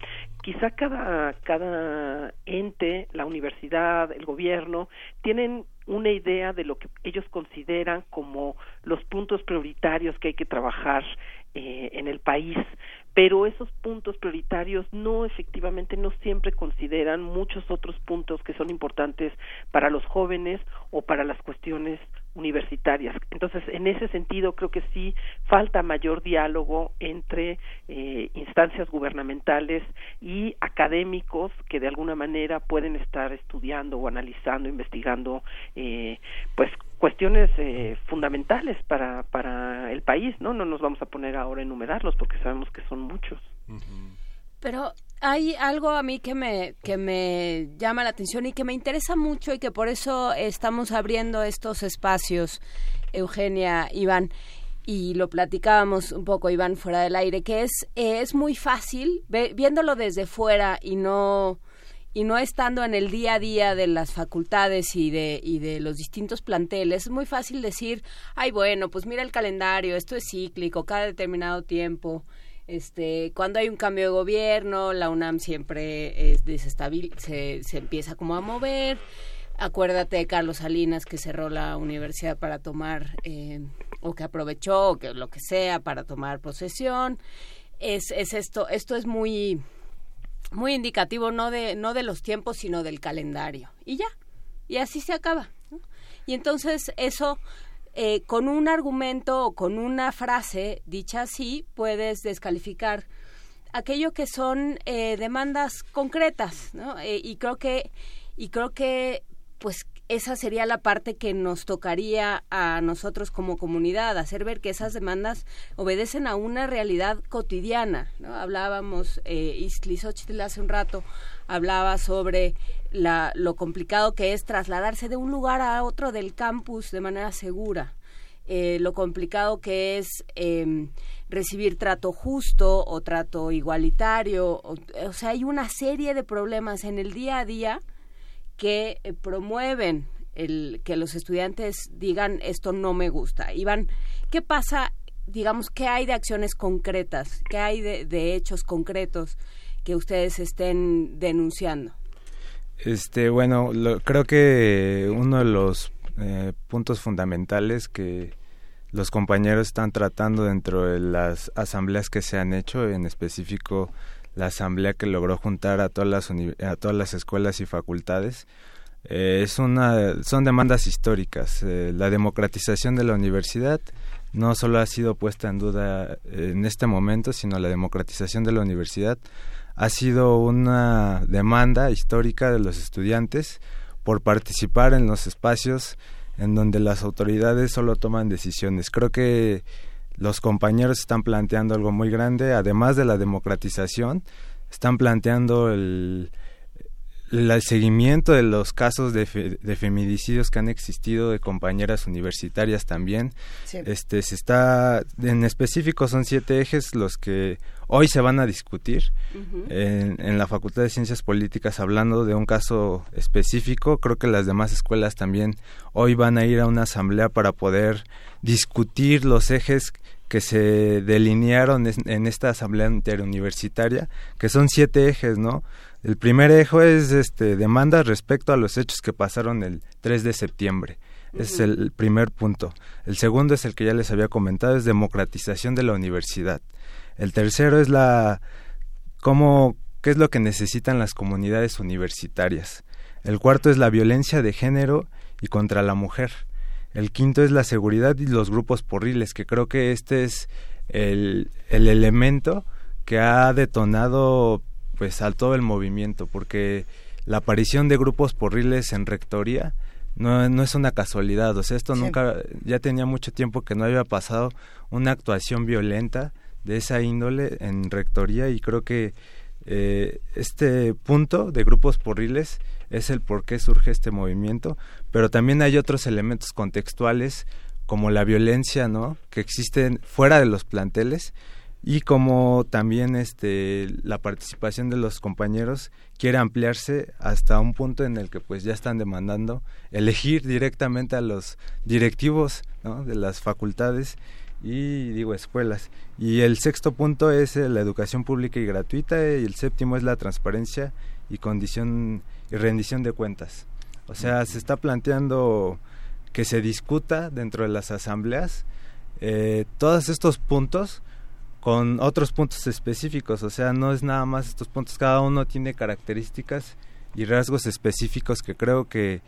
Speaker 22: quizá cada cada ente, la universidad, el gobierno tienen una idea de lo que ellos consideran como los puntos prioritarios que hay que trabajar eh, en el país. Pero esos puntos prioritarios no efectivamente no siempre consideran muchos otros puntos que son importantes para los jóvenes o para las cuestiones universitarias. Entonces, en ese sentido, creo que sí falta mayor diálogo entre eh, instancias gubernamentales y académicos que de alguna manera pueden estar estudiando o analizando, investigando, eh, pues cuestiones eh, fundamentales para para el país, ¿no? No nos vamos a poner ahora a enumerarlos porque sabemos que son muchos.
Speaker 3: Pero hay algo a mí que me, que me llama la atención y que me interesa mucho y que por eso estamos abriendo estos espacios, Eugenia, Iván, y lo platicábamos un poco, Iván, fuera del aire, que es, es muy fácil, viéndolo desde fuera y no y no estando en el día a día de las facultades y de, y de los distintos planteles, es muy fácil decir, ay, bueno, pues mira el calendario, esto es cíclico, cada determinado tiempo, este, cuando hay un cambio de gobierno, la UNAM siempre es desestabil, se, se empieza como a mover. Acuérdate de Carlos Salinas que cerró la universidad para tomar, eh, o que aprovechó, o que lo que sea, para tomar posesión. Es, es esto, esto es muy, muy indicativo no de, no de los tiempos, sino del calendario. Y ya, y así se acaba. Y entonces eso eh, con un argumento o con una frase dicha así puedes descalificar aquello que son eh, demandas concretas, ¿no? Eh, y creo que y creo que pues esa sería la parte que nos tocaría a nosotros como comunidad, hacer ver que esas demandas obedecen a una realidad cotidiana. ¿no? Hablábamos, eh, hace un rato, hablaba sobre la, lo complicado que es trasladarse de un lugar a otro del campus de manera segura, eh, lo complicado que es em, recibir trato justo o trato igualitario, o, sea, hay una serie de problemas en el día a día que eh, promueven el que los estudiantes digan esto no me gusta. Iván, ¿qué pasa? Digamos, ¿qué hay de acciones concretas? ¿Qué hay de hechos concretos que ustedes estén denunciando?
Speaker 21: Este, bueno, creo que uno de los eh, puntos fundamentales que los compañeros están tratando dentro de las asambleas que se han hecho, en específico la asamblea que logró juntar a todas las, a todas las escuelas y facultades. Eh, es una, son demandas históricas. Eh, la democratización de la universidad no solo ha sido puesta en duda en este momento, sino la democratización de la universidad ha sido una demanda histórica de los estudiantes por participar en los espacios en donde las autoridades solo toman decisiones. Creo que los compañeros están planteando algo muy grande, además de la democratización, están planteando el, el seguimiento de los casos de, de, feminicidios que han existido de compañeras universitarias también. Este se está en específico son siete ejes los que hoy se van a discutir en, en, la Facultad de Ciencias Políticas hablando de un caso específico. Creo que las demás escuelas también hoy van a ir a una asamblea para poder discutir los ejes que se delinearon en esta asamblea interuniversitaria, que son siete ejes, ¿no? El primer eje es este, demanda respecto a los hechos que pasaron el 3 de septiembre. Es el primer punto. El segundo es el que ya les había comentado, es democratización de la universidad. El tercero es la cómo qué es lo que necesitan las comunidades universitarias. El cuarto es la violencia de género y contra la mujer. El quinto es la seguridad y los grupos porriles, que creo que este es el, el elemento que ha detonado pues al todo el movimiento, porque la aparición de grupos porriles en rectoría no, no es una casualidad, o sea, esto nunca, ya tenía mucho tiempo que no había pasado una actuación violenta de esa índole en rectoría y creo que eh, este punto de grupos porriles es el por qué surge este movimiento, pero también hay otros elementos contextuales como la violencia, ¿no? que existen fuera de los planteles y como también este la participación de los compañeros quiere ampliarse hasta un punto en el que pues ya están demandando elegir directamente a los directivos de las facultades y digo escuelas. Y el sexto punto es eh, la educación pública y gratuita y el séptimo es la transparencia y condición y rendición de cuentas. O sea se está planteando que se discuta dentro de las asambleas eh, todos estos puntos con otros puntos específicos, o sea, no es nada más estos puntos, cada uno tiene características y rasgos específicos que creo que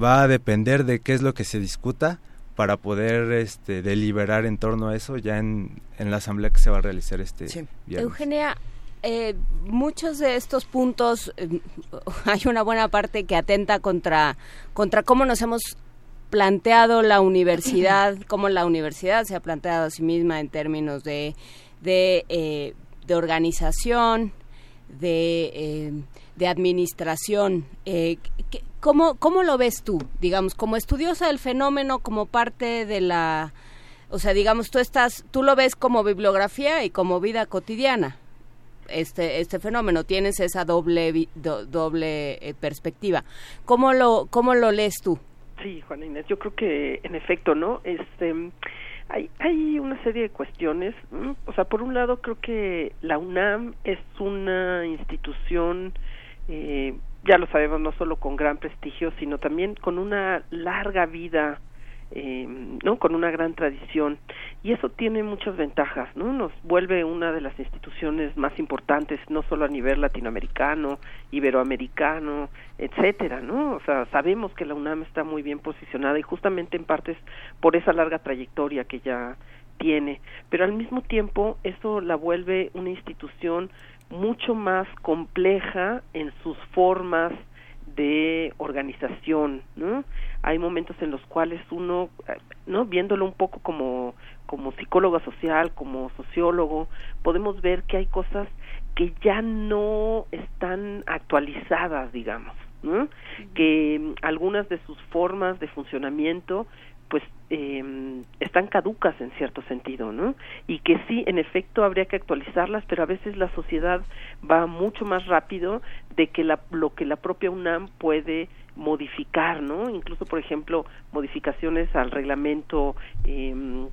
Speaker 21: va a depender de qué es lo que se discuta para poder este, deliberar en torno a eso ya en, en la asamblea que se va a realizar este sí.
Speaker 3: Eugenia, eh, muchos de estos puntos, eh, hay una buena parte que atenta contra, contra cómo nos hemos planteado la universidad, cómo la universidad se ha planteado a sí misma en términos de, de, eh, organización, de, eh, de administración. Eh, ¿cómo, ¿Cómo lo ves tú, digamos, como estudiosa del fenómeno, como parte de la... O sea, digamos, tú estás, tú lo ves como bibliografía y como vida cotidiana este este fenómeno tienes esa doble doble perspectiva cómo lo cómo lo lees tú
Speaker 22: Sí, Juana Inés, yo creo que en efecto, ¿no? Este, hay, hay una serie de cuestiones. O sea, por un lado, creo que la UNAM es una institución, eh, ya lo sabemos, no solo con gran prestigio, sino también con una larga vida eh, no con una gran tradición. Y eso tiene muchas ventajas no nos vuelve una de las instituciones más importantes no solo a nivel latinoamericano iberoamericano etcétera no o sea sabemos que la UNAM está muy bien posicionada y justamente en partes por esa larga trayectoria que ya tiene. Pero al mismo tiempo eso la vuelve una institución mucho más compleja en sus formas de organización, ¿no? Hay momentos en los cuales uno, ¿no? Viéndolo un poco como como psicólogo social, como sociólogo, podemos ver que hay cosas que ya no están actualizadas, digamos, ¿no? Que algunas de sus formas de funcionamiento pues eh, están caducas en cierto sentido, ¿no? Y que sí, en efecto, habría que actualizarlas, pero a veces la sociedad va mucho más rápido de que la, lo que la propia UNAM puede modificar, ¿no? Incluso, por ejemplo, modificaciones al reglamento eh,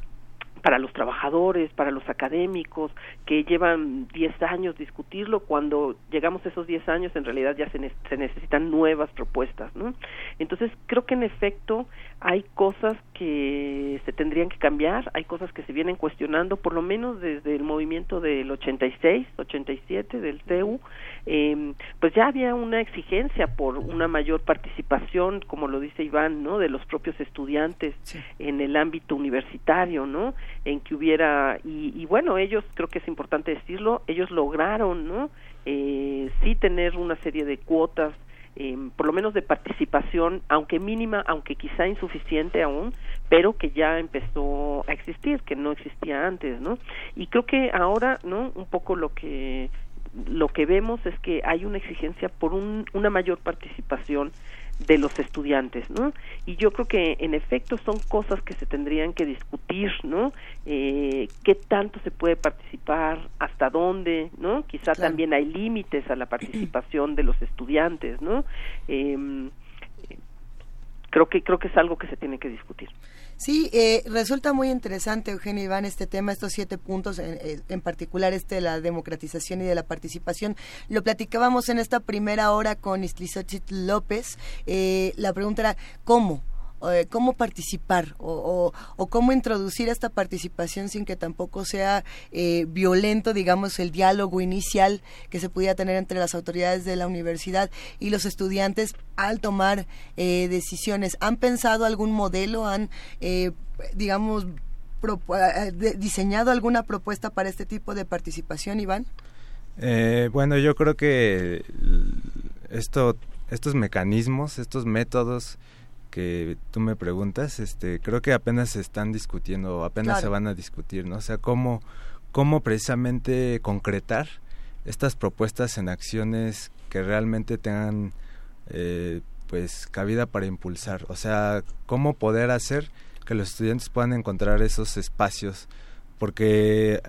Speaker 22: para los trabajadores, para los académicos, que llevan 10 años discutirlo, cuando llegamos a esos 10 años en realidad ya se, se, necesitan nuevas propuestas, ¿no? Entonces creo que en efecto hay cosas que se tendrían que cambiar, hay cosas que se vienen cuestionando, por lo menos desde el movimiento del 86, 87 del CEU, eh, pues ya había una exigencia por una mayor participación, como lo dice Iván, ¿no? De los propios estudiantes en el ámbito universitario, ¿no? En que hubiera y, y, bueno, ellos creo que es importante decirlo, ellos lograron, ¿no? Eh, sí tener una serie de cuotas eh, por lo menos de participación, aunque mínima, aunque quizá insuficiente aún, pero que ya empezó a existir, que no existía antes, ¿no? Y creo que ahora, ¿no? Un poco lo que lo que vemos es que hay una exigencia por una mayor participación de los estudiantes, ¿no? Y yo creo que en efecto son cosas que se tendrían que discutir, ¿no? Eh, ¿Qué tanto se puede participar? ¿Hasta dónde? ¿No? Quizá también hay límites a la participación de los estudiantes, ¿no? Eh, creo que creo que es algo que se tiene que discutir.
Speaker 2: Sí, eh, resulta muy interesante, Eugenio Iván, este tema, estos siete puntos, en, eh, en, particular este de la democratización y de la participación. Lo platicábamos en esta primera hora con Istlizochitl López. Eh, la pregunta era, ¿cómo? Eh, cómo participar o, cómo introducir esta participación sin que tampoco sea eh, violento, digamos, el diálogo inicial que se pudiera tener entre las autoridades de la universidad y los estudiantes al tomar eh, decisiones. ¿Han pensado algún modelo? ¿Han, digamos, diseñado alguna propuesta para este tipo de participación, Iván?
Speaker 21: bueno, yo creo que esto, estos mecanismos, estos métodos, que tú me preguntas, este, creo que apenas se están discutiendo, apenas se van a discutir, ¿no? O sea, cómo, cómo precisamente concretar estas propuestas en acciones que realmente tengan, eh, pues, cabida para impulsar. O sea, cómo poder hacer que los estudiantes puedan encontrar esos espacios, porque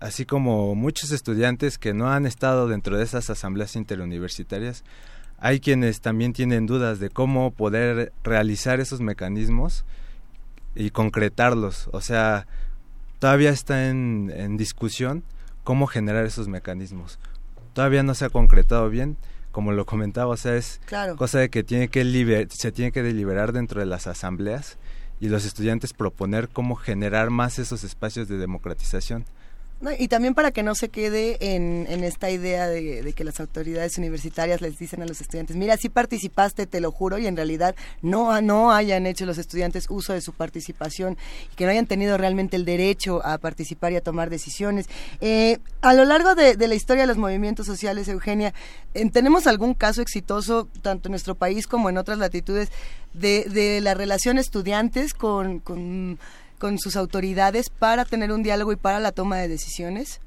Speaker 21: así como muchos estudiantes que no han estado dentro de esas asambleas interuniversitarias, hay quienes también tienen dudas de cómo poder realizar esos mecanismos y concretarlos. O sea, todavía está en, discusión cómo generar esos mecanismos. Todavía no se ha concretado bien, como lo comentaba, o sea, es cosa de que tiene que se tiene que deliberar dentro de las asambleas y los estudiantes proponer cómo generar más esos espacios de democratización
Speaker 2: y también para que no se quede en, en esta idea de, que las autoridades universitarias les dicen a los estudiantes, mira, sí participaste, te lo juro, y en realidad no, no hayan hecho los estudiantes uso de su participación y que no hayan tenido realmente el derecho a participar y a tomar decisiones. Eh, a lo largo de, la historia de los movimientos sociales, Eugenia, ¿tenemos algún caso exitoso, tanto en nuestro país como en otras latitudes, de, de la relación estudiantes con sus autoridades para tener un diálogo y para la toma de decisiones?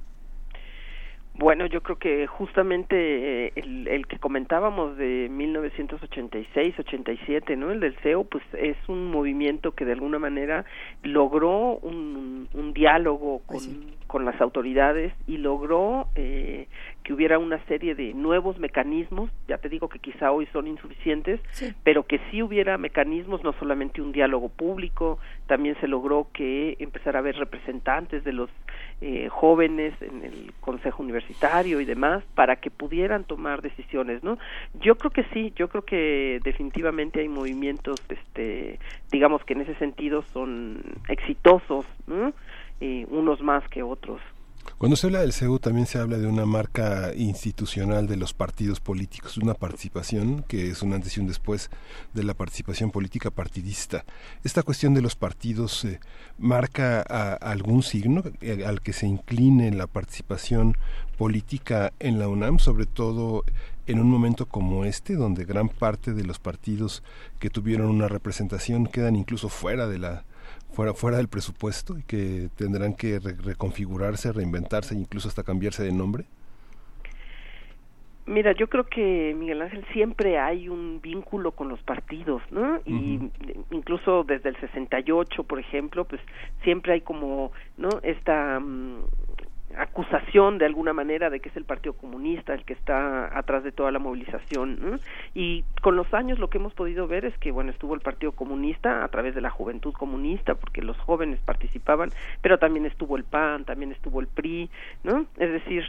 Speaker 22: Bueno, yo creo que justamente eh, el, el, que comentábamos de 1986-87, ¿no? El del CEO, pues es un movimiento que de alguna manera logró un, un diálogo con, con las autoridades y logró eh, que hubiera una serie de nuevos mecanismos, ya te digo que quizá hoy son insuficientes, pero que sí hubiera mecanismos, no solamente un diálogo público, también se logró que empezara a haber representantes de los eh, jóvenes en el consejo universitario y demás para que pudieran tomar decisiones, ¿no? Yo creo que sí, yo creo que definitivamente hay movimientos, este, digamos que en ese sentido son exitosos, ¿no? Unos más que otros.
Speaker 1: Cuando se habla del CEU también se habla de una marca institucional de los partidos políticos, una participación que es un antes y un después de la participación política partidista. ¿Esta cuestión de los partidos eh, marca algún signo eh, al que se incline la participación política en la UNAM, sobre todo en un momento como este, donde gran parte de los partidos que tuvieron una representación quedan incluso fuera de la fuera, fuera del presupuesto y que tendrán que reconfigurarse, reinventarse e incluso hasta cambiarse de nombre?
Speaker 22: Mira, yo creo que Miguel Ángel siempre hay un vínculo con los partidos, ¿no? Y incluso desde el 68, por ejemplo, pues siempre hay como, ¿no? Esta mm, acusación de alguna manera de que es el Partido Comunista el que está atrás de toda la movilización. Y con los años lo que hemos podido ver es que, bueno, estuvo el Partido Comunista a través de la Juventud Comunista, porque los jóvenes participaban, pero también estuvo el PAN, también estuvo el PRI, ¿no? Es decir,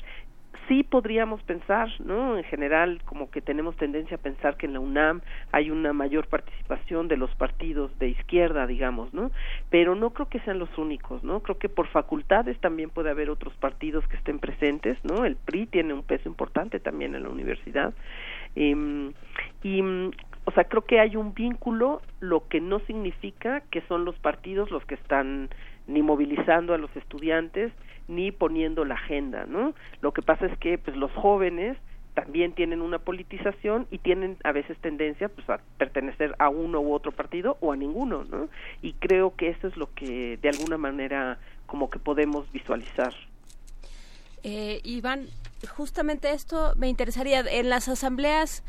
Speaker 22: sí podríamos pensar, ¿no? En general, como que tenemos tendencia a pensar que en la UNAM hay una mayor participación de los partidos de izquierda, digamos, ¿no? Pero no creo que sean los únicos, ¿no? Creo que por facultades también puede haber otros partidos que estén presentes, ¿no? El PRI tiene un peso importante también en la universidad. Em, y o sea, creo que hay un vínculo, lo que no significa que son los partidos los que están ni movilizando a los estudiantes ni poniendo la agenda, ¿no? Lo que pasa es que pues los jóvenes también tienen una politización y tienen a veces tendencia pues a pertenecer a uno u otro partido o a ninguno, ¿no? Y creo que eso es lo que de alguna manera como que podemos visualizar.
Speaker 3: Eh, Iván, justamente esto me interesaría. En las asambleas,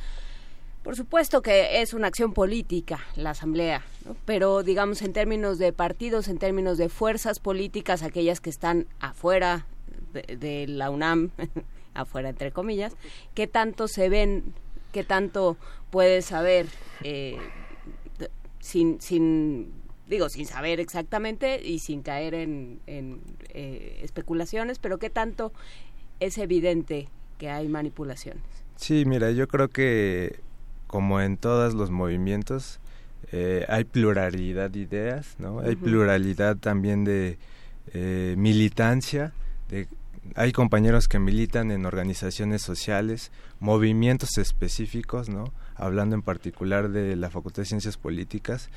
Speaker 3: por supuesto que es una acción política la asamblea, pero digamos en términos de partidos, en términos de fuerzas políticas, aquellas que están afuera de, la UNAM, afuera entre comillas, ¿qué tanto se ven, qué tanto puedes saber eh, sin, sin digo, sin saber exactamente y sin caer en, eh, especulaciones, pero qué tanto es evidente que hay manipulaciones.
Speaker 21: Sí, mira, yo creo que como en todos los movimientos eh, hay pluralidad de ideas, ¿no? Hay pluralidad también de eh, militancia, de, hay compañeros que militan en organizaciones sociales, movimientos específicos, ¿no? Hablando en particular de la Facultad de Ciencias Políticas,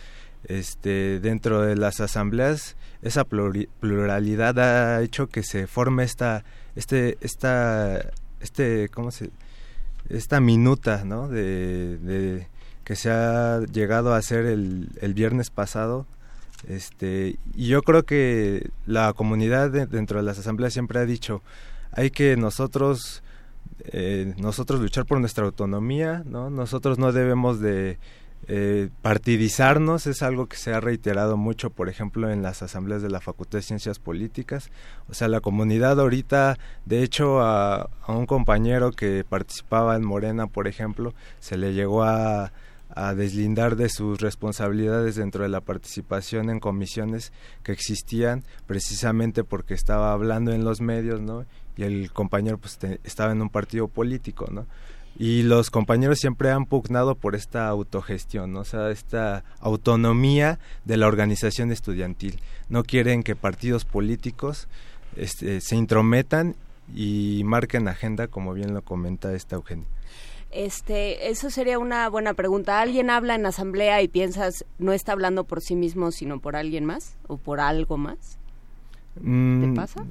Speaker 21: este, dentro de las asambleas esa pluralidad ha hecho que se forme esta este esta este cómo se esta minuta ¿no? de, que se ha llegado a hacer el, el viernes pasado este y yo creo que la comunidad dentro de las asambleas siempre ha dicho hay que nosotros eh, nosotros luchar por nuestra autonomía no nosotros no debemos de eh, partidizarnos es algo que se ha reiterado mucho, por ejemplo, en las asambleas de la Facultad de Ciencias Políticas. O sea, la comunidad ahorita, de hecho, a, un compañero que participaba en Morena, por ejemplo, se le llegó a, a deslindar de sus responsabilidades dentro de la participación en comisiones que existían, precisamente porque estaba hablando en los medios, ¿no? Y el compañero pues estaba en un partido político, ¿no? Y los compañeros siempre han pugnado por esta autogestión, o sea, esta autonomía de la organización estudiantil. No quieren que partidos políticos este, se intrometan y marquen agenda, como bien lo comenta esta Eugenia.
Speaker 3: Este, eso sería una buena pregunta. ¿Alguien habla en asamblea y piensas no está hablando por sí mismo, sino por alguien más o por algo más? ¿Te mm, pasa?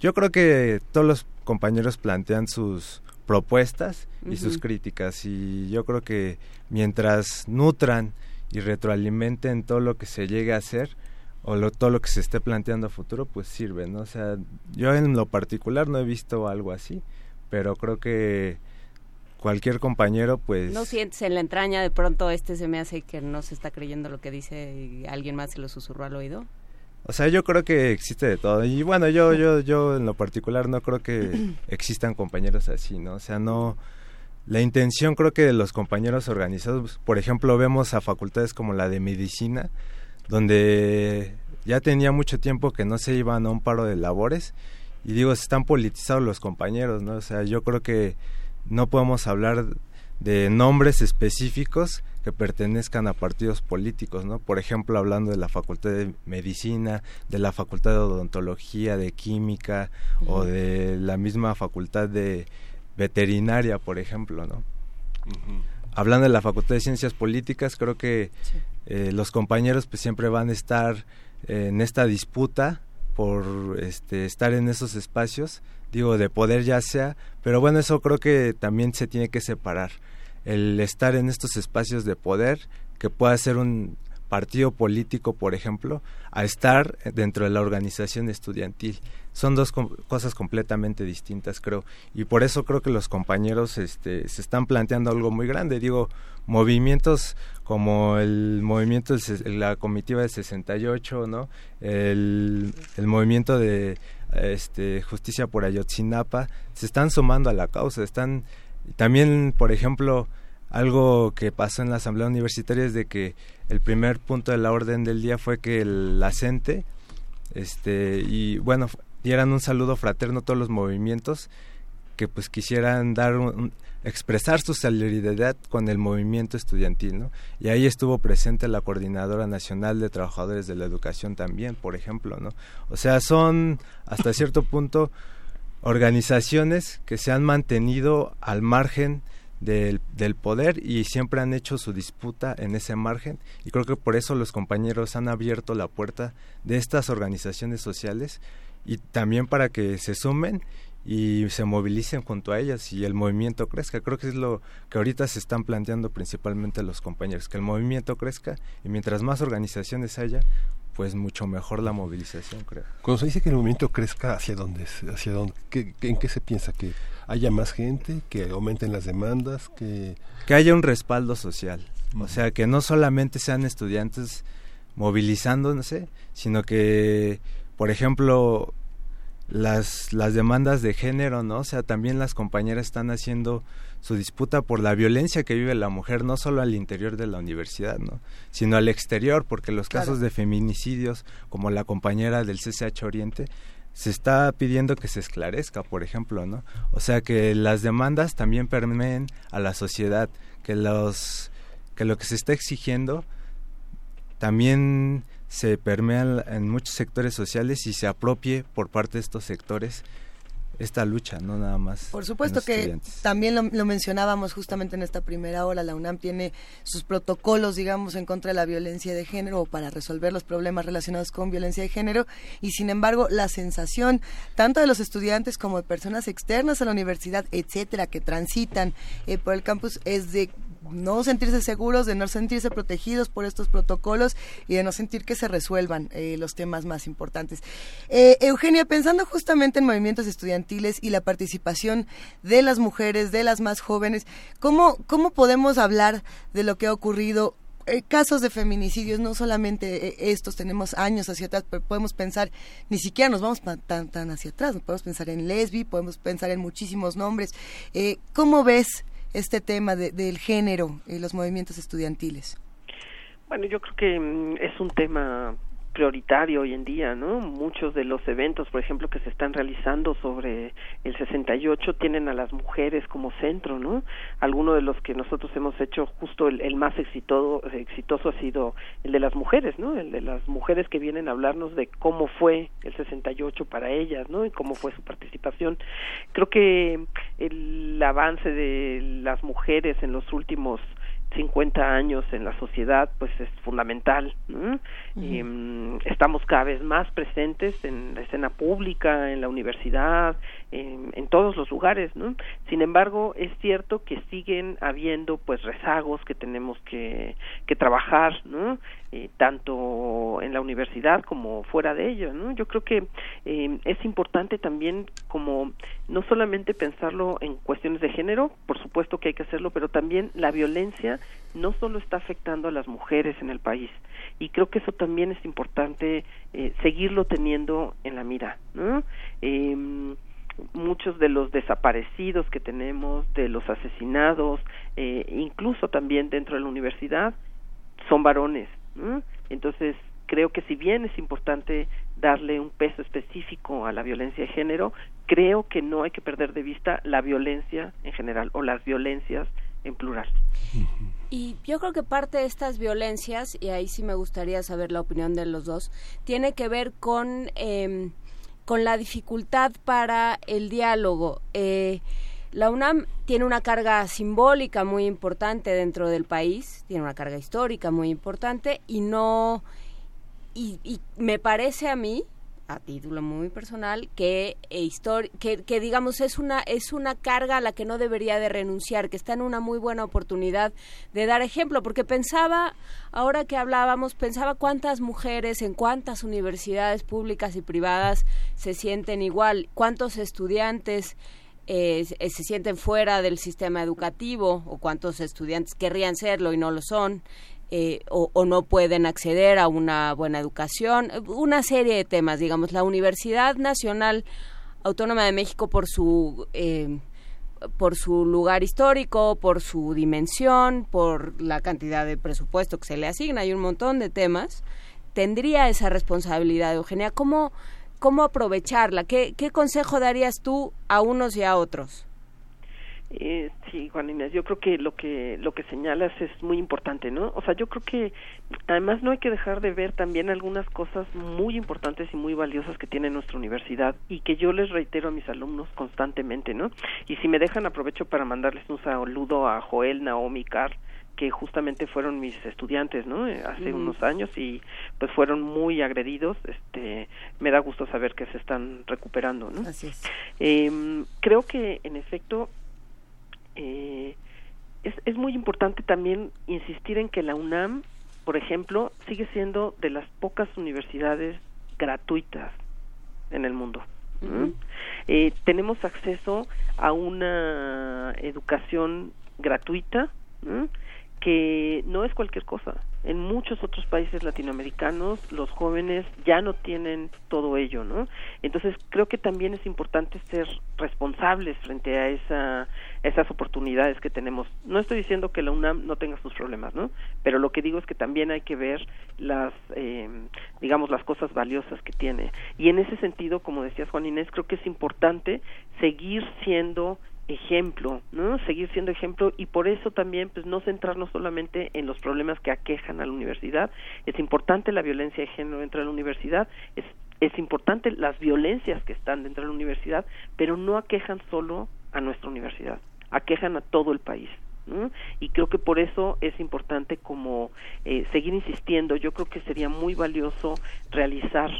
Speaker 21: Yo creo que todos los compañeros plantean sus propuestas y sus críticas. Y yo creo que mientras nutran y retroalimenten todo lo que se llegue a hacer o todo lo que se esté planteando a futuro pues sirve, ¿no? O sea, yo en lo particular no he visto algo así, pero creo que cualquier compañero pues
Speaker 3: no sientes en la entraña de pronto este se me hace que no se está creyendo lo que dice y alguien más se lo susurró al oído
Speaker 21: o sea, yo creo que existe de todo. Y bueno, yo, yo, yo en lo particular no creo que existan compañeros así, ¿no? O sea, no... La intención creo que de los compañeros organizados, por ejemplo, vemos a facultades como la de medicina, donde ya tenía mucho tiempo que no se iban a un paro de labores y digo, están politizados los compañeros, ¿no? O sea, yo creo que no podemos hablar de nombres específicos que pertenezcan a partidos políticos, ¿no? Por ejemplo, hablando de la Facultad de Medicina, de la Facultad de Odontología, de Química o de la misma Facultad de Veterinaria, por ejemplo, ¿no? Hablando de la Facultad de Ciencias Políticas, creo que eh, los compañeros pues siempre van a estar en esta disputa por este, estar en esos espacios, digo, de poder ya sea, pero bueno, eso creo que también se tiene que separar el estar en estos espacios de poder, que pueda ser un partido político, por ejemplo, a estar dentro de la organización estudiantil. Son dos cosas completamente distintas, creo. Y por eso creo que los compañeros este, se están planteando algo muy grande. Digo, movimientos como el movimiento de la comitiva de 68, ¿no? El, el movimiento de este, justicia por Ayotzinapa, se están sumando a la causa, están también, por ejemplo, algo que pasó en la Asamblea Universitaria es de que el primer punto de la orden del día fue que el acente, este, y bueno, dieran un saludo fraterno a todos los movimientos que pues quisieran dar expresar su solidaridad con el movimiento estudiantil, ¿no? Y ahí estuvo presente la Coordinadora Nacional de Trabajadores de la Educación también, por ejemplo, ¿no? O sea, son hasta cierto punto organizaciones que se han mantenido al margen del, del, poder y siempre han hecho su disputa en ese margen y creo que por eso los compañeros han abierto la puerta de estas organizaciones sociales y también para que se sumen y se movilicen junto a ellas y el movimiento crezca. Creo que es lo que ahorita se están planteando principalmente los compañeros, que el movimiento crezca y mientras más organizaciones haya, pues mucho mejor la movilización, creo.
Speaker 1: Cuando se dice que el movimiento crezca, ¿hacia dónde? Hacia dónde ¿En qué se piensa? ¿Que haya más gente? ¿Que aumenten las demandas? ¿Que,
Speaker 21: que haya un respaldo social? O sea, que no solamente sean estudiantes movilizándose, sino que, por ejemplo, las, las demandas de género, ¿no? O sea, también las compañeras están haciendo su disputa por la violencia que vive la mujer, no solo al interior de la universidad, ¿no? Sino al exterior, porque los casos de feminicidios, como la compañera del CCH Oriente, se está pidiendo que se esclarezca, por ejemplo, ¿no? O sea, que las demandas también permeen a la sociedad, que los que lo que se está exigiendo también se permea en muchos sectores sociales y se apropie por parte de estos sectores esta lucha, no nada más.
Speaker 2: Por supuesto que también lo, mencionábamos justamente en esta primera hora, la UNAM tiene sus protocolos, digamos, en contra de la violencia de género o para resolver los problemas relacionados con violencia de género y sin embargo la sensación tanto de los estudiantes como de personas externas a la universidad, etcétera, que transitan eh, por el campus es de no sentirse seguros, de no sentirse protegidos por estos protocolos y de no sentir que se resuelvan eh, los temas más importantes. Eh, Eugenia, pensando justamente en movimientos estudiantiles y la participación de las mujeres, de las más jóvenes, ¿cómo, cómo podemos hablar de lo que ha ocurrido eh, casos de feminicidios, no solamente estos, tenemos años hacia atrás, pero podemos pensar, ni siquiera nos vamos tan, tan hacia atrás, podemos pensar en lesbi, podemos pensar en muchísimos nombres. ¿Cómo ves este tema del género y los movimientos estudiantiles?
Speaker 22: Bueno, yo creo que mm, es un tema prioritario hoy en día, ¿no? Muchos de los eventos, por ejemplo, que se están realizando sobre el 68 tienen a las mujeres como centro, ¿no? Algunos de los que nosotros hemos hecho, justo el, más exitoso, exitoso ha sido el de las mujeres, ¿no? El de las mujeres que vienen a hablarnos de cómo fue el 68 para ellas, ¿no? Y cómo fue su participación. Creo que el avance de las mujeres en los últimos 50 años en la sociedad pues es fundamental y, mm, estamos cada vez más presentes en la escena pública en la universidad en, todos los lugares no sin embargo es cierto que siguen habiendo pues rezagos que tenemos que, que trabajar no eh, tanto en la universidad como fuera de ella no yo creo que eh, es importante también como no solamente pensarlo en cuestiones de género por supuesto que hay que hacerlo pero también la violencia no solo está afectando a las mujeres en el país. Y creo que eso también es importante eh, seguirlo teniendo en la mira ¿no? Muchos de los desaparecidos que tenemos, de los asesinados, eh, incluso también dentro de la universidad, son varones. Entonces, creo que si bien es importante darle un peso específico a la violencia de género, creo que no hay que perder de vista la violencia en general o las violencias en plural.
Speaker 3: Y yo creo que parte de estas violencias, y ahí sí me gustaría saber la opinión de los dos, tiene que ver con, eh, con la dificultad para el diálogo. Eh, la UNAM tiene una carga simbólica muy importante dentro del país, tiene una carga histórica muy importante y no, y, y me parece a mí, a título muy personal que, eh, que, digamos es una es una carga a la que no debería de renunciar que está en una muy buena oportunidad de dar ejemplo porque pensaba ahora que hablábamos pensaba cuántas mujeres en cuántas universidades públicas y privadas se sienten igual cuántos estudiantes eh, se sienten fuera del sistema educativo o cuántos estudiantes querrían serlo y no lo son eh, o, no pueden acceder a una buena educación, una serie de temas, digamos, la Universidad Nacional Autónoma de México por su eh, por su lugar histórico, por su dimensión, por la cantidad de presupuesto que se le asigna y un montón de temas, tendría esa responsabilidad, Eugenia. ¿Cómo, cómo aprovecharla? ¿Qué, ¿Qué consejo darías tú a unos y a otros?
Speaker 22: Eh, sí, Juan Inés, yo creo que lo que lo que señalas es muy importante, ¿no? O sea, yo creo que además no hay que dejar de ver también algunas cosas muy importantes y muy valiosas que tiene nuestra universidad y que yo les reitero a mis alumnos constantemente, ¿no? Y si me dejan aprovecho para mandarles un saludo a Joel, Naomi, Carl, que justamente fueron mis estudiantes, ¿no? Eh, hace unos años y pues fueron muy agredidos. Este, me da gusto saber que se están recuperando, ¿no?
Speaker 2: Así es.
Speaker 22: Eh, creo que en efecto eh, es, es muy importante también insistir en que la UNAM por ejemplo, sigue siendo de las pocas universidades gratuitas en el mundo. Eh, tenemos acceso a una educación gratuita que no es cualquier cosa. En muchos otros países latinoamericanos los jóvenes ya no tienen todo ello, ¿no? Entonces creo que también es importante ser responsables frente a esa, esas oportunidades que tenemos. No estoy diciendo que la UNAM no tenga sus problemas, ¿no? Pero lo que digo es que también hay que ver las, eh, digamos, las cosas valiosas que tiene. Y en ese sentido, como decías Juan Inés, creo que es importante seguir siendo ejemplo, ¿no? Seguir siendo ejemplo y por eso también pues no centrarnos solamente en los problemas que aquejan a la universidad. Es importante la violencia de género dentro de la universidad, es es importante las violencias que están dentro de la universidad, pero no aquejan solo a nuestra universidad, aquejan a todo el país. Y creo que por eso es importante como eh, seguir insistiendo. Yo creo que sería muy valioso realizar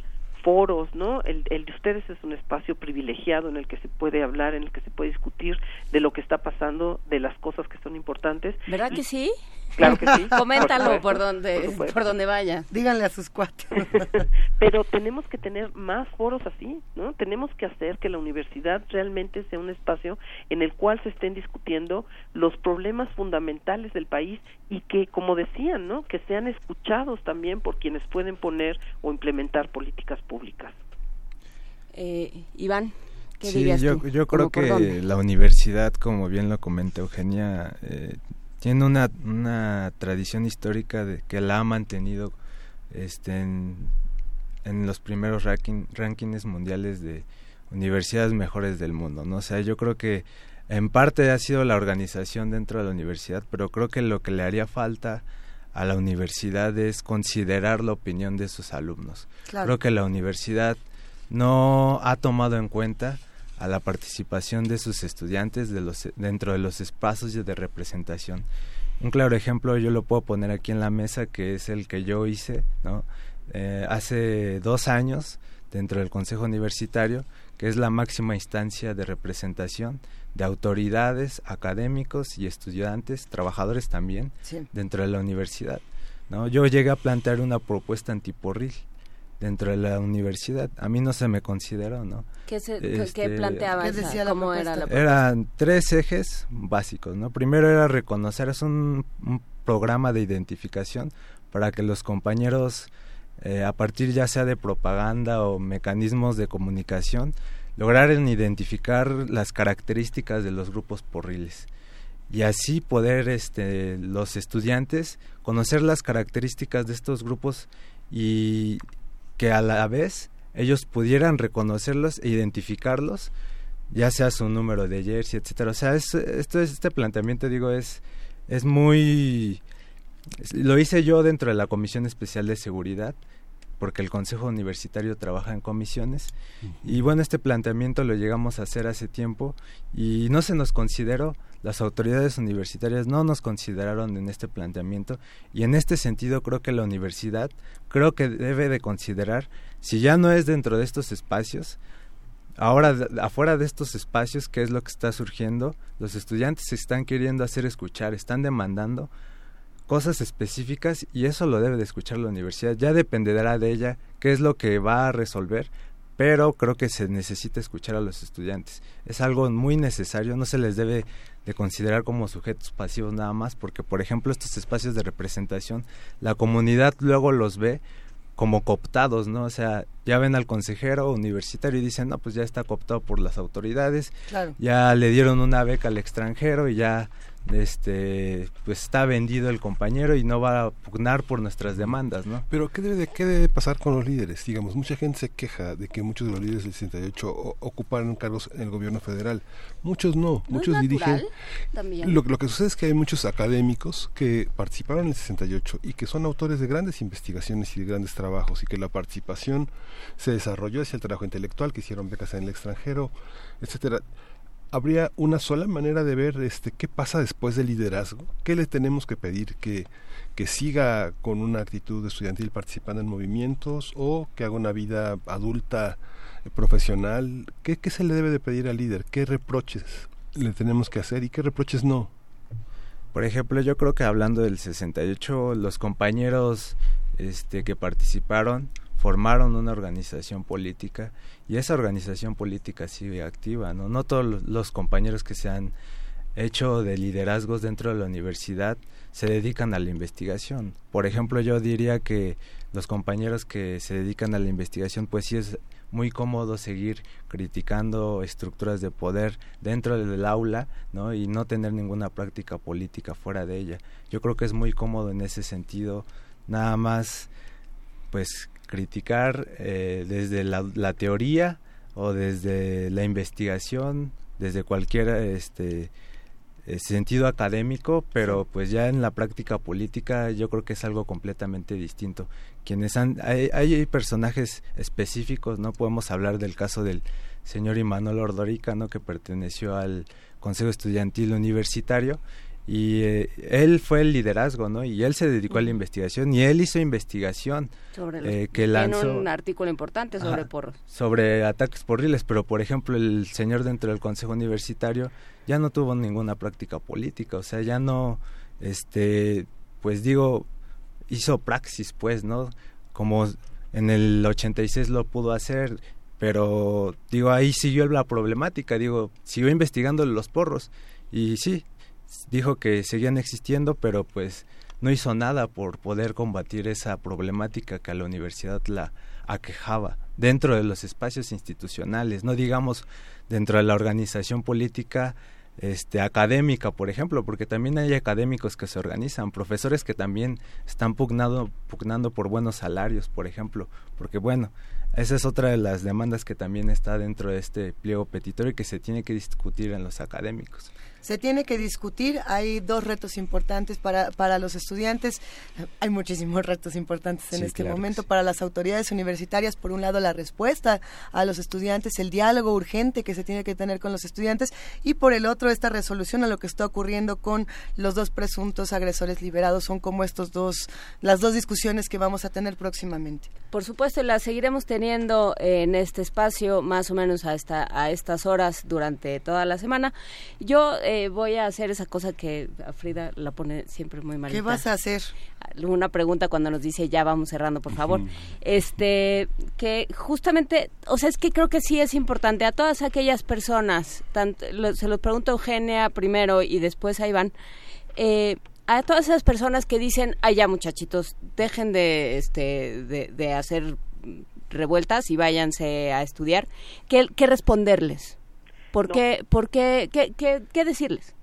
Speaker 22: foros, ¿no? El, el, de ustedes es un espacio privilegiado en el que se puede hablar, en el que se puede discutir de lo que está pasando, de las cosas que son importantes.
Speaker 3: ¿Verdad que sí?
Speaker 22: Claro que sí.
Speaker 3: Coméntalo por, donde por, donde vaya.
Speaker 2: Díganle a sus cuatro.
Speaker 22: Pero tenemos que tener más foros así, ¿no? Tenemos que hacer que la universidad realmente sea un espacio en el cual se estén discutiendo los problemas fundamentales del país y que, como decían, ¿no? Que sean escuchados también por quienes pueden poner o implementar políticas públicas.
Speaker 3: Eh, Iván. ¿Qué
Speaker 21: sí, yo, yo creo que la universidad, como bien lo comenta Eugenia, eh, tiene una, una tradición histórica de que la ha mantenido este, en, en los primeros ranking, rankings mundiales de universidades mejores del mundo, ¿no? O sea, yo creo que en parte ha sido la organización dentro de la universidad, pero creo que lo que le haría falta a la universidad es considerar la opinión de sus alumnos. Creo que la universidad no ha tomado en cuenta a la participación de sus estudiantes de los, dentro de los espacios de representación. Un claro ejemplo yo lo puedo poner aquí en la mesa, que es el que yo hice ¿no? Eh, hace dos años dentro del Consejo Universitario, que es la máxima instancia de representación de autoridades, académicos y estudiantes, trabajadores también, dentro de la universidad. ¿no? Yo llegué a plantear una propuesta antiporril dentro de la universidad. A mí no se me consideró, ¿no?
Speaker 3: ¿Qué, se, este, planteaba? ¿Cómo era la
Speaker 21: Eran tres ejes básicos, ¿no? Primero era reconocer, es un, programa de identificación para que los compañeros, eh, a partir ya sea de propaganda o mecanismos de comunicación, lograran identificar las características de los grupos porriles y así poder este, los estudiantes conocer las características de estos grupos y que a la vez ellos pudieran reconocerlos e identificarlos, ya sea su número de jersey, etcétera. O sea, esto, este planteamiento, digo, es, es muy... Lo hice yo dentro de la Comisión Especial de Seguridad, porque el Consejo Universitario trabaja en comisiones. Y bueno, este planteamiento lo llegamos a hacer hace tiempo y no se nos consideró. Las autoridades universitarias no nos consideraron en este planteamiento y en este sentido creo que la universidad creo que debe de considerar si ya no es dentro de estos espacios ahora afuera de estos espacios qué es lo que está surgiendo los estudiantes se están queriendo hacer escuchar están demandando cosas específicas y eso lo debe de escuchar la universidad ya dependerá de ella qué es lo que va a resolver pero creo que se necesita escuchar a los estudiantes. Es algo muy necesario, no se les debe de considerar como sujetos pasivos nada más, porque por ejemplo estos espacios de representación, la comunidad luego los ve como cooptados, ¿no? O sea, ya ven al consejero universitario y dicen, no, pues ya está cooptado por las autoridades, ya le dieron una beca al extranjero y ya este pues está vendido el compañero y no va a pugnar por nuestras demandas, ¿no?
Speaker 1: Pero ¿qué debe, de, qué debe pasar con los líderes? Digamos, mucha gente se queja de que muchos de los líderes del 68 ocuparon cargos en el gobierno federal. Muchos no, muchos dirigen... Lo, lo, que sucede es que hay muchos académicos que participaron en el 68 y que son autores de grandes investigaciones y de grandes trabajos y que la participación se desarrolló hacia el trabajo intelectual, que hicieron becas en el extranjero, etcétera habría una sola manera de ver este qué pasa después del liderazgo, qué le tenemos que pedir que que siga con una actitud estudiantil participando en movimientos o que haga una vida adulta eh, profesional, ¿Qué, se le debe de pedir al líder, qué reproches le tenemos que hacer y qué reproches no.
Speaker 21: Por ejemplo, yo creo que hablando del 68, los compañeros este, que participaron formaron una organización política y esa organización política sigue activa, ¿no? No todos los compañeros que se han hecho de liderazgos dentro de la universidad se dedican a la investigación. Por ejemplo, yo diría que los compañeros que se dedican a la investigación, pues sí es muy cómodo seguir criticando estructuras de poder dentro del aula, ¿no? Y no tener ninguna práctica política fuera de ella. Yo creo que es muy cómodo en ese sentido, nada más, pues criticar eh, desde la, la, teoría o desde la investigación, desde cualquier este eh, sentido académico, pero pues ya en la práctica política yo creo que es algo completamente distinto. Quienes han, hay, hay personajes específicos, no podemos hablar del caso del señor Imanol Ordorica, ¿no? que perteneció al Consejo Estudiantil Universitario y eh, él fue el liderazgo, ¿no? Y él se dedicó a la investigación y él hizo investigación
Speaker 3: sobre eh, que lanzó un artículo importante sobre porros,
Speaker 21: sobre ataques porriles, pero por ejemplo el señor dentro del Consejo Universitario ya no tuvo ninguna práctica política, o sea, ya no, este, pues digo, hizo praxis, pues, ¿no? Como en el 86 lo pudo hacer, pero digo, ahí siguió la problemática, digo, siguió investigando los porros y sí, dijo que seguían existiendo, pero pues no hizo nada por poder combatir esa problemática que a la universidad la aquejaba dentro de los espacios institucionales, no digamos dentro de la organización política este, académica, por ejemplo, porque también hay académicos que se organizan, profesores que también están pugnado, pugnando por buenos salarios, por ejemplo, porque bueno, esa es otra de las demandas que también está dentro de este pliego petitorio y que se tiene que discutir en los académicos
Speaker 2: se tiene que discutir. Hay dos retos importantes para, para los estudiantes. Hay muchísimos retos importantes en este momento para las autoridades universitarias. Por un lado, la respuesta a los estudiantes, el diálogo urgente que se tiene que tener con los estudiantes y por el otro, esta resolución a lo que está ocurriendo con los dos presuntos agresores liberados. Son como estos dos, las dos discusiones que vamos a tener próximamente.
Speaker 3: Por supuesto, las seguiremos teniendo en este espacio más o menos a, esta, a estas horas durante toda la semana. Yo eh, voy a hacer esa cosa que a Frida la pone siempre muy mal.
Speaker 2: ¿Qué vas a hacer?
Speaker 3: Una pregunta cuando nos dice ya vamos cerrando, por favor. Este, que justamente, o sea, es que creo que sí es importante a todas aquellas personas, tanto, se los pregunto a Eugenia primero y después a Iván, eh, a todas esas personas que dicen, ay ya muchachitos, dejen de, este, de, hacer revueltas y váyanse a estudiar, ¿qué, qué responderles? ¿Por, qué, por qué, qué, qué, decirles?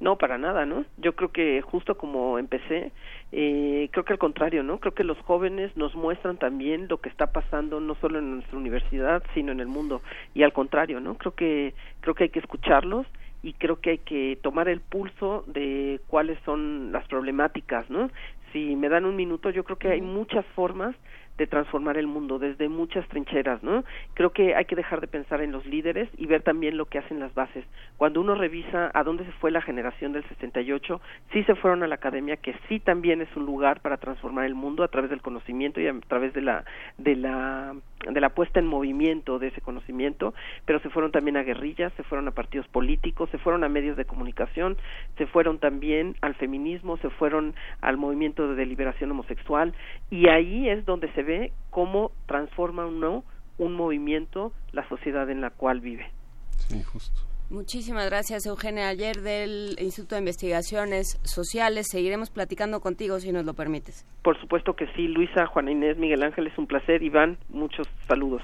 Speaker 22: No, para nada, ¿no? Yo creo que justo como empecé, eh, creo que al contrario, ¿no? Creo que los jóvenes nos muestran también lo que está pasando no solo en nuestra universidad, sino en el mundo. Y al contrario, ¿no? Creo que creo que hay que escucharlos y creo que hay que tomar el pulso de cuáles son las problemáticas, ¿no? Si me dan un minuto, yo creo que hay muchas formas de transformar el mundo desde muchas trincheras, ¿no? Creo que hay que dejar de pensar en los líderes y ver también lo que hacen las bases. Cuando uno revisa a dónde se fue la generación del 68, sí se fueron a la academia, que sí también es un lugar para transformar el mundo a través del conocimiento y a través de la de la de la puesta en movimiento de ese conocimiento, pero se fueron también a guerrillas, se fueron a partidos políticos, se fueron a medios de comunicación, se fueron también al feminismo, se fueron al movimiento de liberación homosexual y ahí es donde se ve cómo transforma o no un movimiento la sociedad en la cual vive.
Speaker 1: Sí, justo.
Speaker 3: Muchísimas gracias, Eugenia. Ayer del Instituto de Investigaciones Sociales. Seguiremos platicando contigo si nos lo permites.
Speaker 22: Por supuesto que sí, Luisa, Juana Inés, Miguel Ángel, es un placer. Iván, muchos saludos.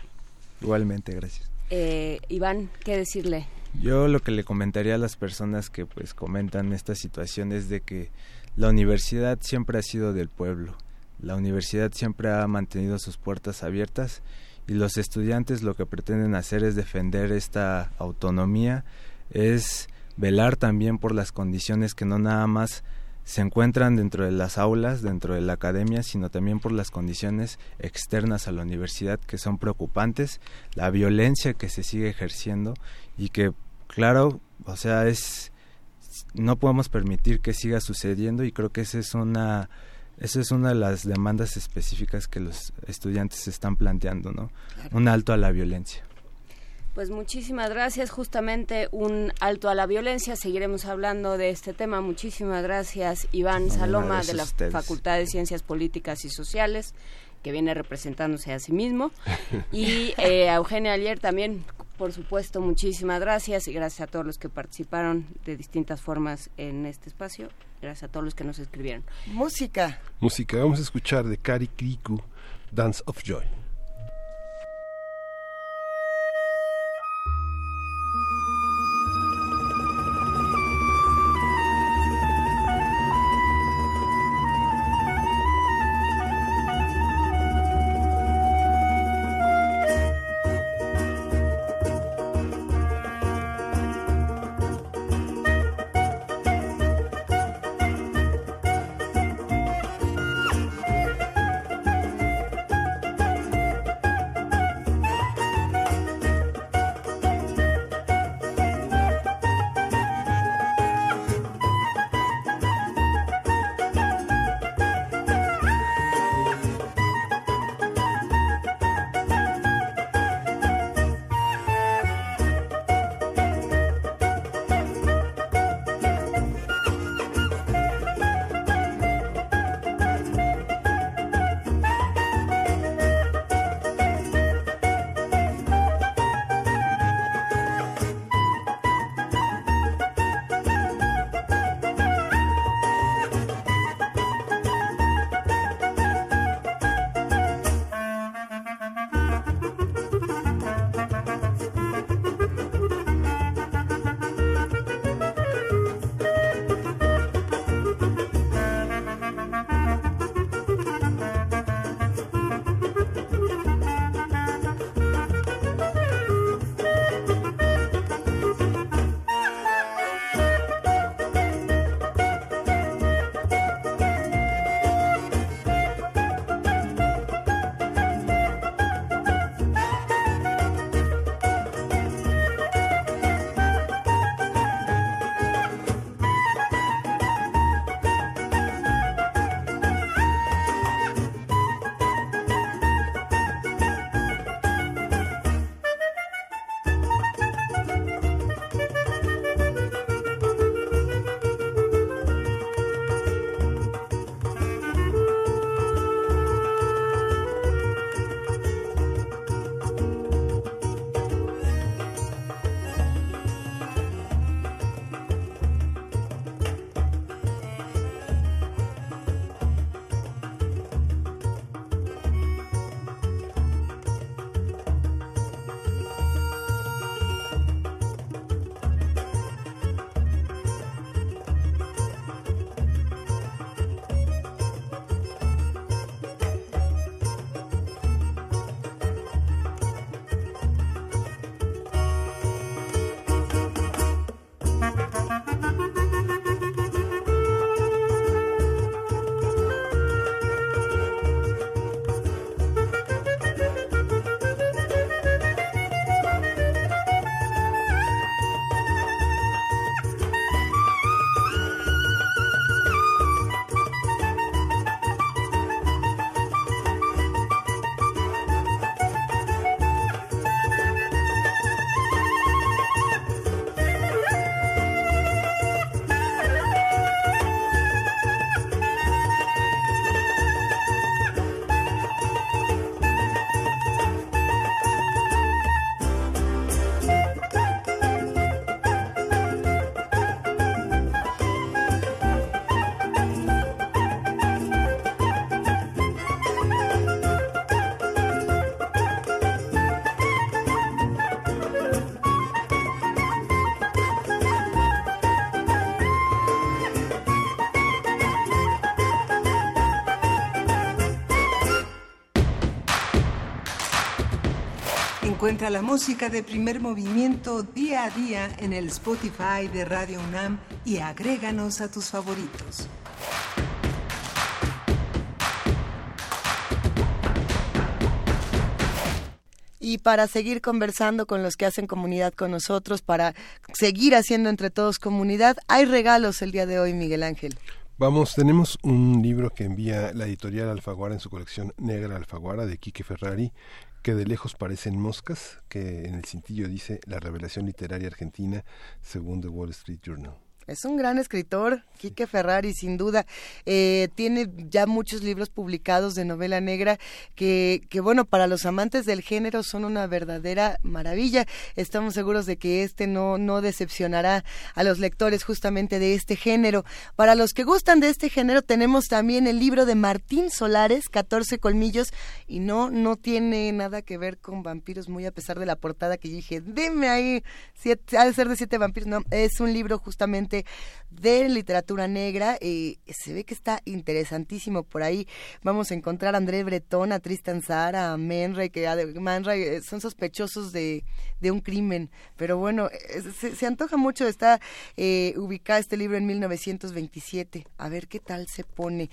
Speaker 21: Igualmente, gracias.
Speaker 3: Eh, Iván, ¿qué decirle?
Speaker 21: Yo lo que le comentaría a las personas que pues comentan esta situación es de que la universidad siempre ha sido del pueblo. La universidad siempre ha mantenido sus puertas abiertas y los estudiantes lo que pretenden hacer es defender esta autonomía, es velar también por las condiciones que no nada más se encuentran dentro de las aulas, dentro de la academia, sino también por las condiciones externas a la universidad que son preocupantes, la violencia que se sigue ejerciendo y que, claro, o sea, es no podemos permitir que siga sucediendo y creo que esa es una esa es una de las demandas específicas que los estudiantes están planteando, ¿no? Un alto a la violencia.
Speaker 3: Pues muchísimas gracias. Justamente un alto a la violencia. Seguiremos hablando de este tema. Muchísimas gracias, Iván Saloma, de la Facultad de Ciencias Políticas y Sociales, que viene representándose a sí mismo. Y eh, a Eugenia Ayer también, por supuesto, muchísimas gracias. Y gracias a todos los que participaron de distintas formas en este espacio. Gracias a todos los que nos escribieron.
Speaker 2: Música.
Speaker 1: Música. Vamos a escuchar de Kari Kriku, Dance of Joy.
Speaker 5: Encuentra la música de primer movimiento día a día en el Spotify de Radio UNAM y agréganos a tus favoritos.
Speaker 2: y para seguir conversando con los que hacen comunidad con nosotros, para seguir haciendo entre todos comunidad, hay regalos el día de hoy, Miguel Ángel.
Speaker 1: Vamos, tenemos un libro que envía la editorial Alfaguara en su colección Negra Alfaguara de Quique Ferrari, que de lejos parecen moscas, que en el cintillo dice la revelación literaria argentina según The Wall Street Journal.
Speaker 2: Es un gran escritor, Quique Ferrari, sin duda. Eh, tiene ya muchos libros publicados de novela negra que, que, bueno, para los amantes del género son una verdadera maravilla. Estamos seguros de que este no, no decepcionará a los lectores justamente de este género. Para los que gustan de este género, tenemos también el libro de Martín Solares, 14 colmillos, y no, no tiene nada que ver con vampiros, muy a pesar de la portada que dije, dime ahí, siete, ha de ser de siete vampiros. No, es un libro justamente de literatura negra. Eh, se ve que está interesantísimo por ahí. Vamos a encontrar a André Breton, a Tristan Zara, a Menray, que eh, son sospechosos de, un crimen. Pero bueno, eh, se, antoja mucho. Está eh, ubicado este libro en 1927. A ver qué tal se pone.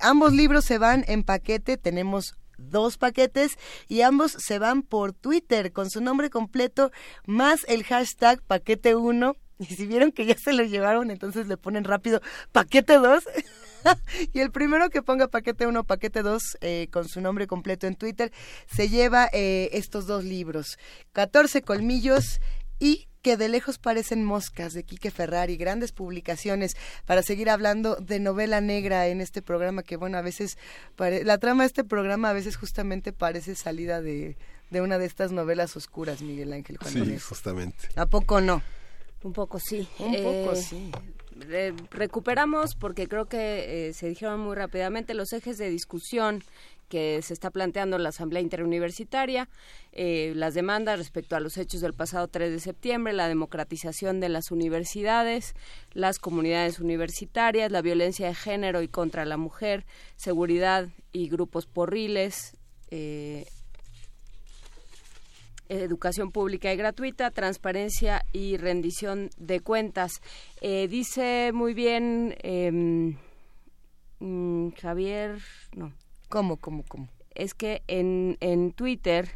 Speaker 2: ambos libros se van en paquete. Tenemos dos paquetes y ambos se van por Twitter con su nombre completo más el hashtag paquete 1 y si vieron que ya se lo llevaron, entonces le ponen rápido paquete 2. y el primero que ponga paquete 1, paquete 2, eh, con su nombre completo en Twitter, se lleva eh, estos dos libros. 14 colmillos y que de lejos parecen moscas de Quique Ferrari, grandes publicaciones para seguir hablando de novela negra en este programa que bueno, a veces la trama de este programa a veces justamente parece salida de, de una de estas novelas oscuras, Miguel Ángel Juan
Speaker 1: Sí, justamente.
Speaker 2: ¿A poco no?
Speaker 3: Un poco sí.
Speaker 2: Un poco eh, sí.
Speaker 3: recuperamos, porque creo que eh, se dijeron muy rápidamente, los ejes de discusión que se está planteando la Asamblea Interuniversitaria, eh, las demandas respecto a los hechos del pasado 3 de septiembre, la democratización de las universidades, las comunidades universitarias, la violencia de género y contra la mujer, seguridad y grupos porriles, eh, educación pública y gratuita, transparencia y rendición de cuentas. Eh, dice muy bien mm, Javier, no.
Speaker 2: ¿Cómo, cómo, cómo?
Speaker 3: Es que en, en Twitter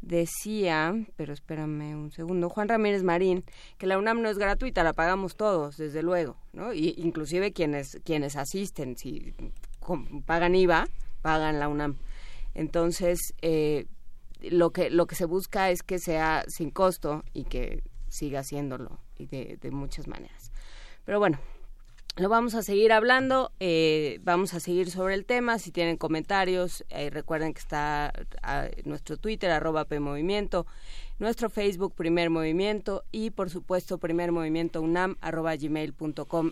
Speaker 3: decía, pero espérame un segundo, Juan Ramírez Marín, que la UNAM no es gratuita, la pagamos todos, desde luego, ¿no? Y inclusive quienes quienes asisten, si pagan IVA, pagan la UNAM. Entonces, eh, lo que lo que se busca es que sea sin costo y que siga haciéndolo y de, de muchas maneras pero bueno lo vamos a seguir hablando, eh, vamos a seguir sobre el tema. Si tienen comentarios, eh, recuerden que está ah, nuestro Twitter, arroba PMovimiento, nuestro Facebook, Primer Movimiento, y por supuesto, Primer Movimiento UNAM,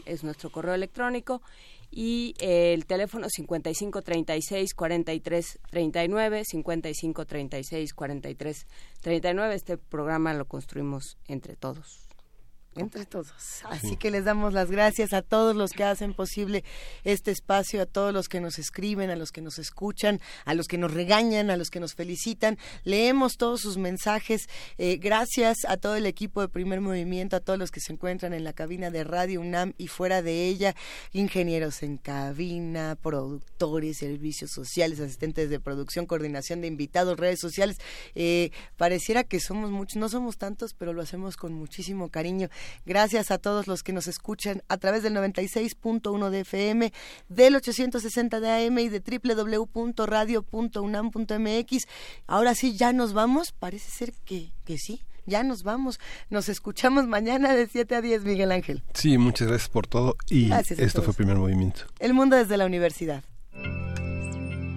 Speaker 3: es nuestro correo electrónico y el teléfono 55 36 43 39 55 36 43 39 este programa lo construimos entre todos
Speaker 2: entre todos. Así que les damos las gracias a todos los que hacen posible este espacio, a todos los que nos escriben, a los que nos escuchan, a los que nos regañan, a los que nos felicitan. Leemos todos sus mensajes. Eh, gracias a todo el equipo de Primer Movimiento, a todos los que se encuentran en la cabina de Radio UNAM y fuera de ella, ingenieros en cabina, productores, servicios sociales, asistentes de producción, coordinación de invitados, redes sociales. Eh, pareciera que somos muchos, no somos tantos, pero lo hacemos con muchísimo cariño. Gracias a todos los que nos escuchan a través del 96.1 de FM, del 860 de AM y de www.radio.unam.mx. Ahora sí, ya nos vamos. Parece ser que, que sí ya nos vamos. Nos escuchamos mañana de 7 a 10, Miguel Ángel.
Speaker 1: Sí, muchas gracias por todo. Y esto fue Primer Movimiento.
Speaker 2: El mundo desde la universidad.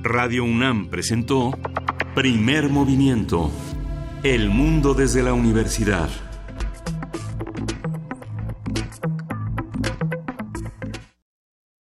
Speaker 7: Radio UNAM presentó Primer Movimiento. El mundo desde la universidad.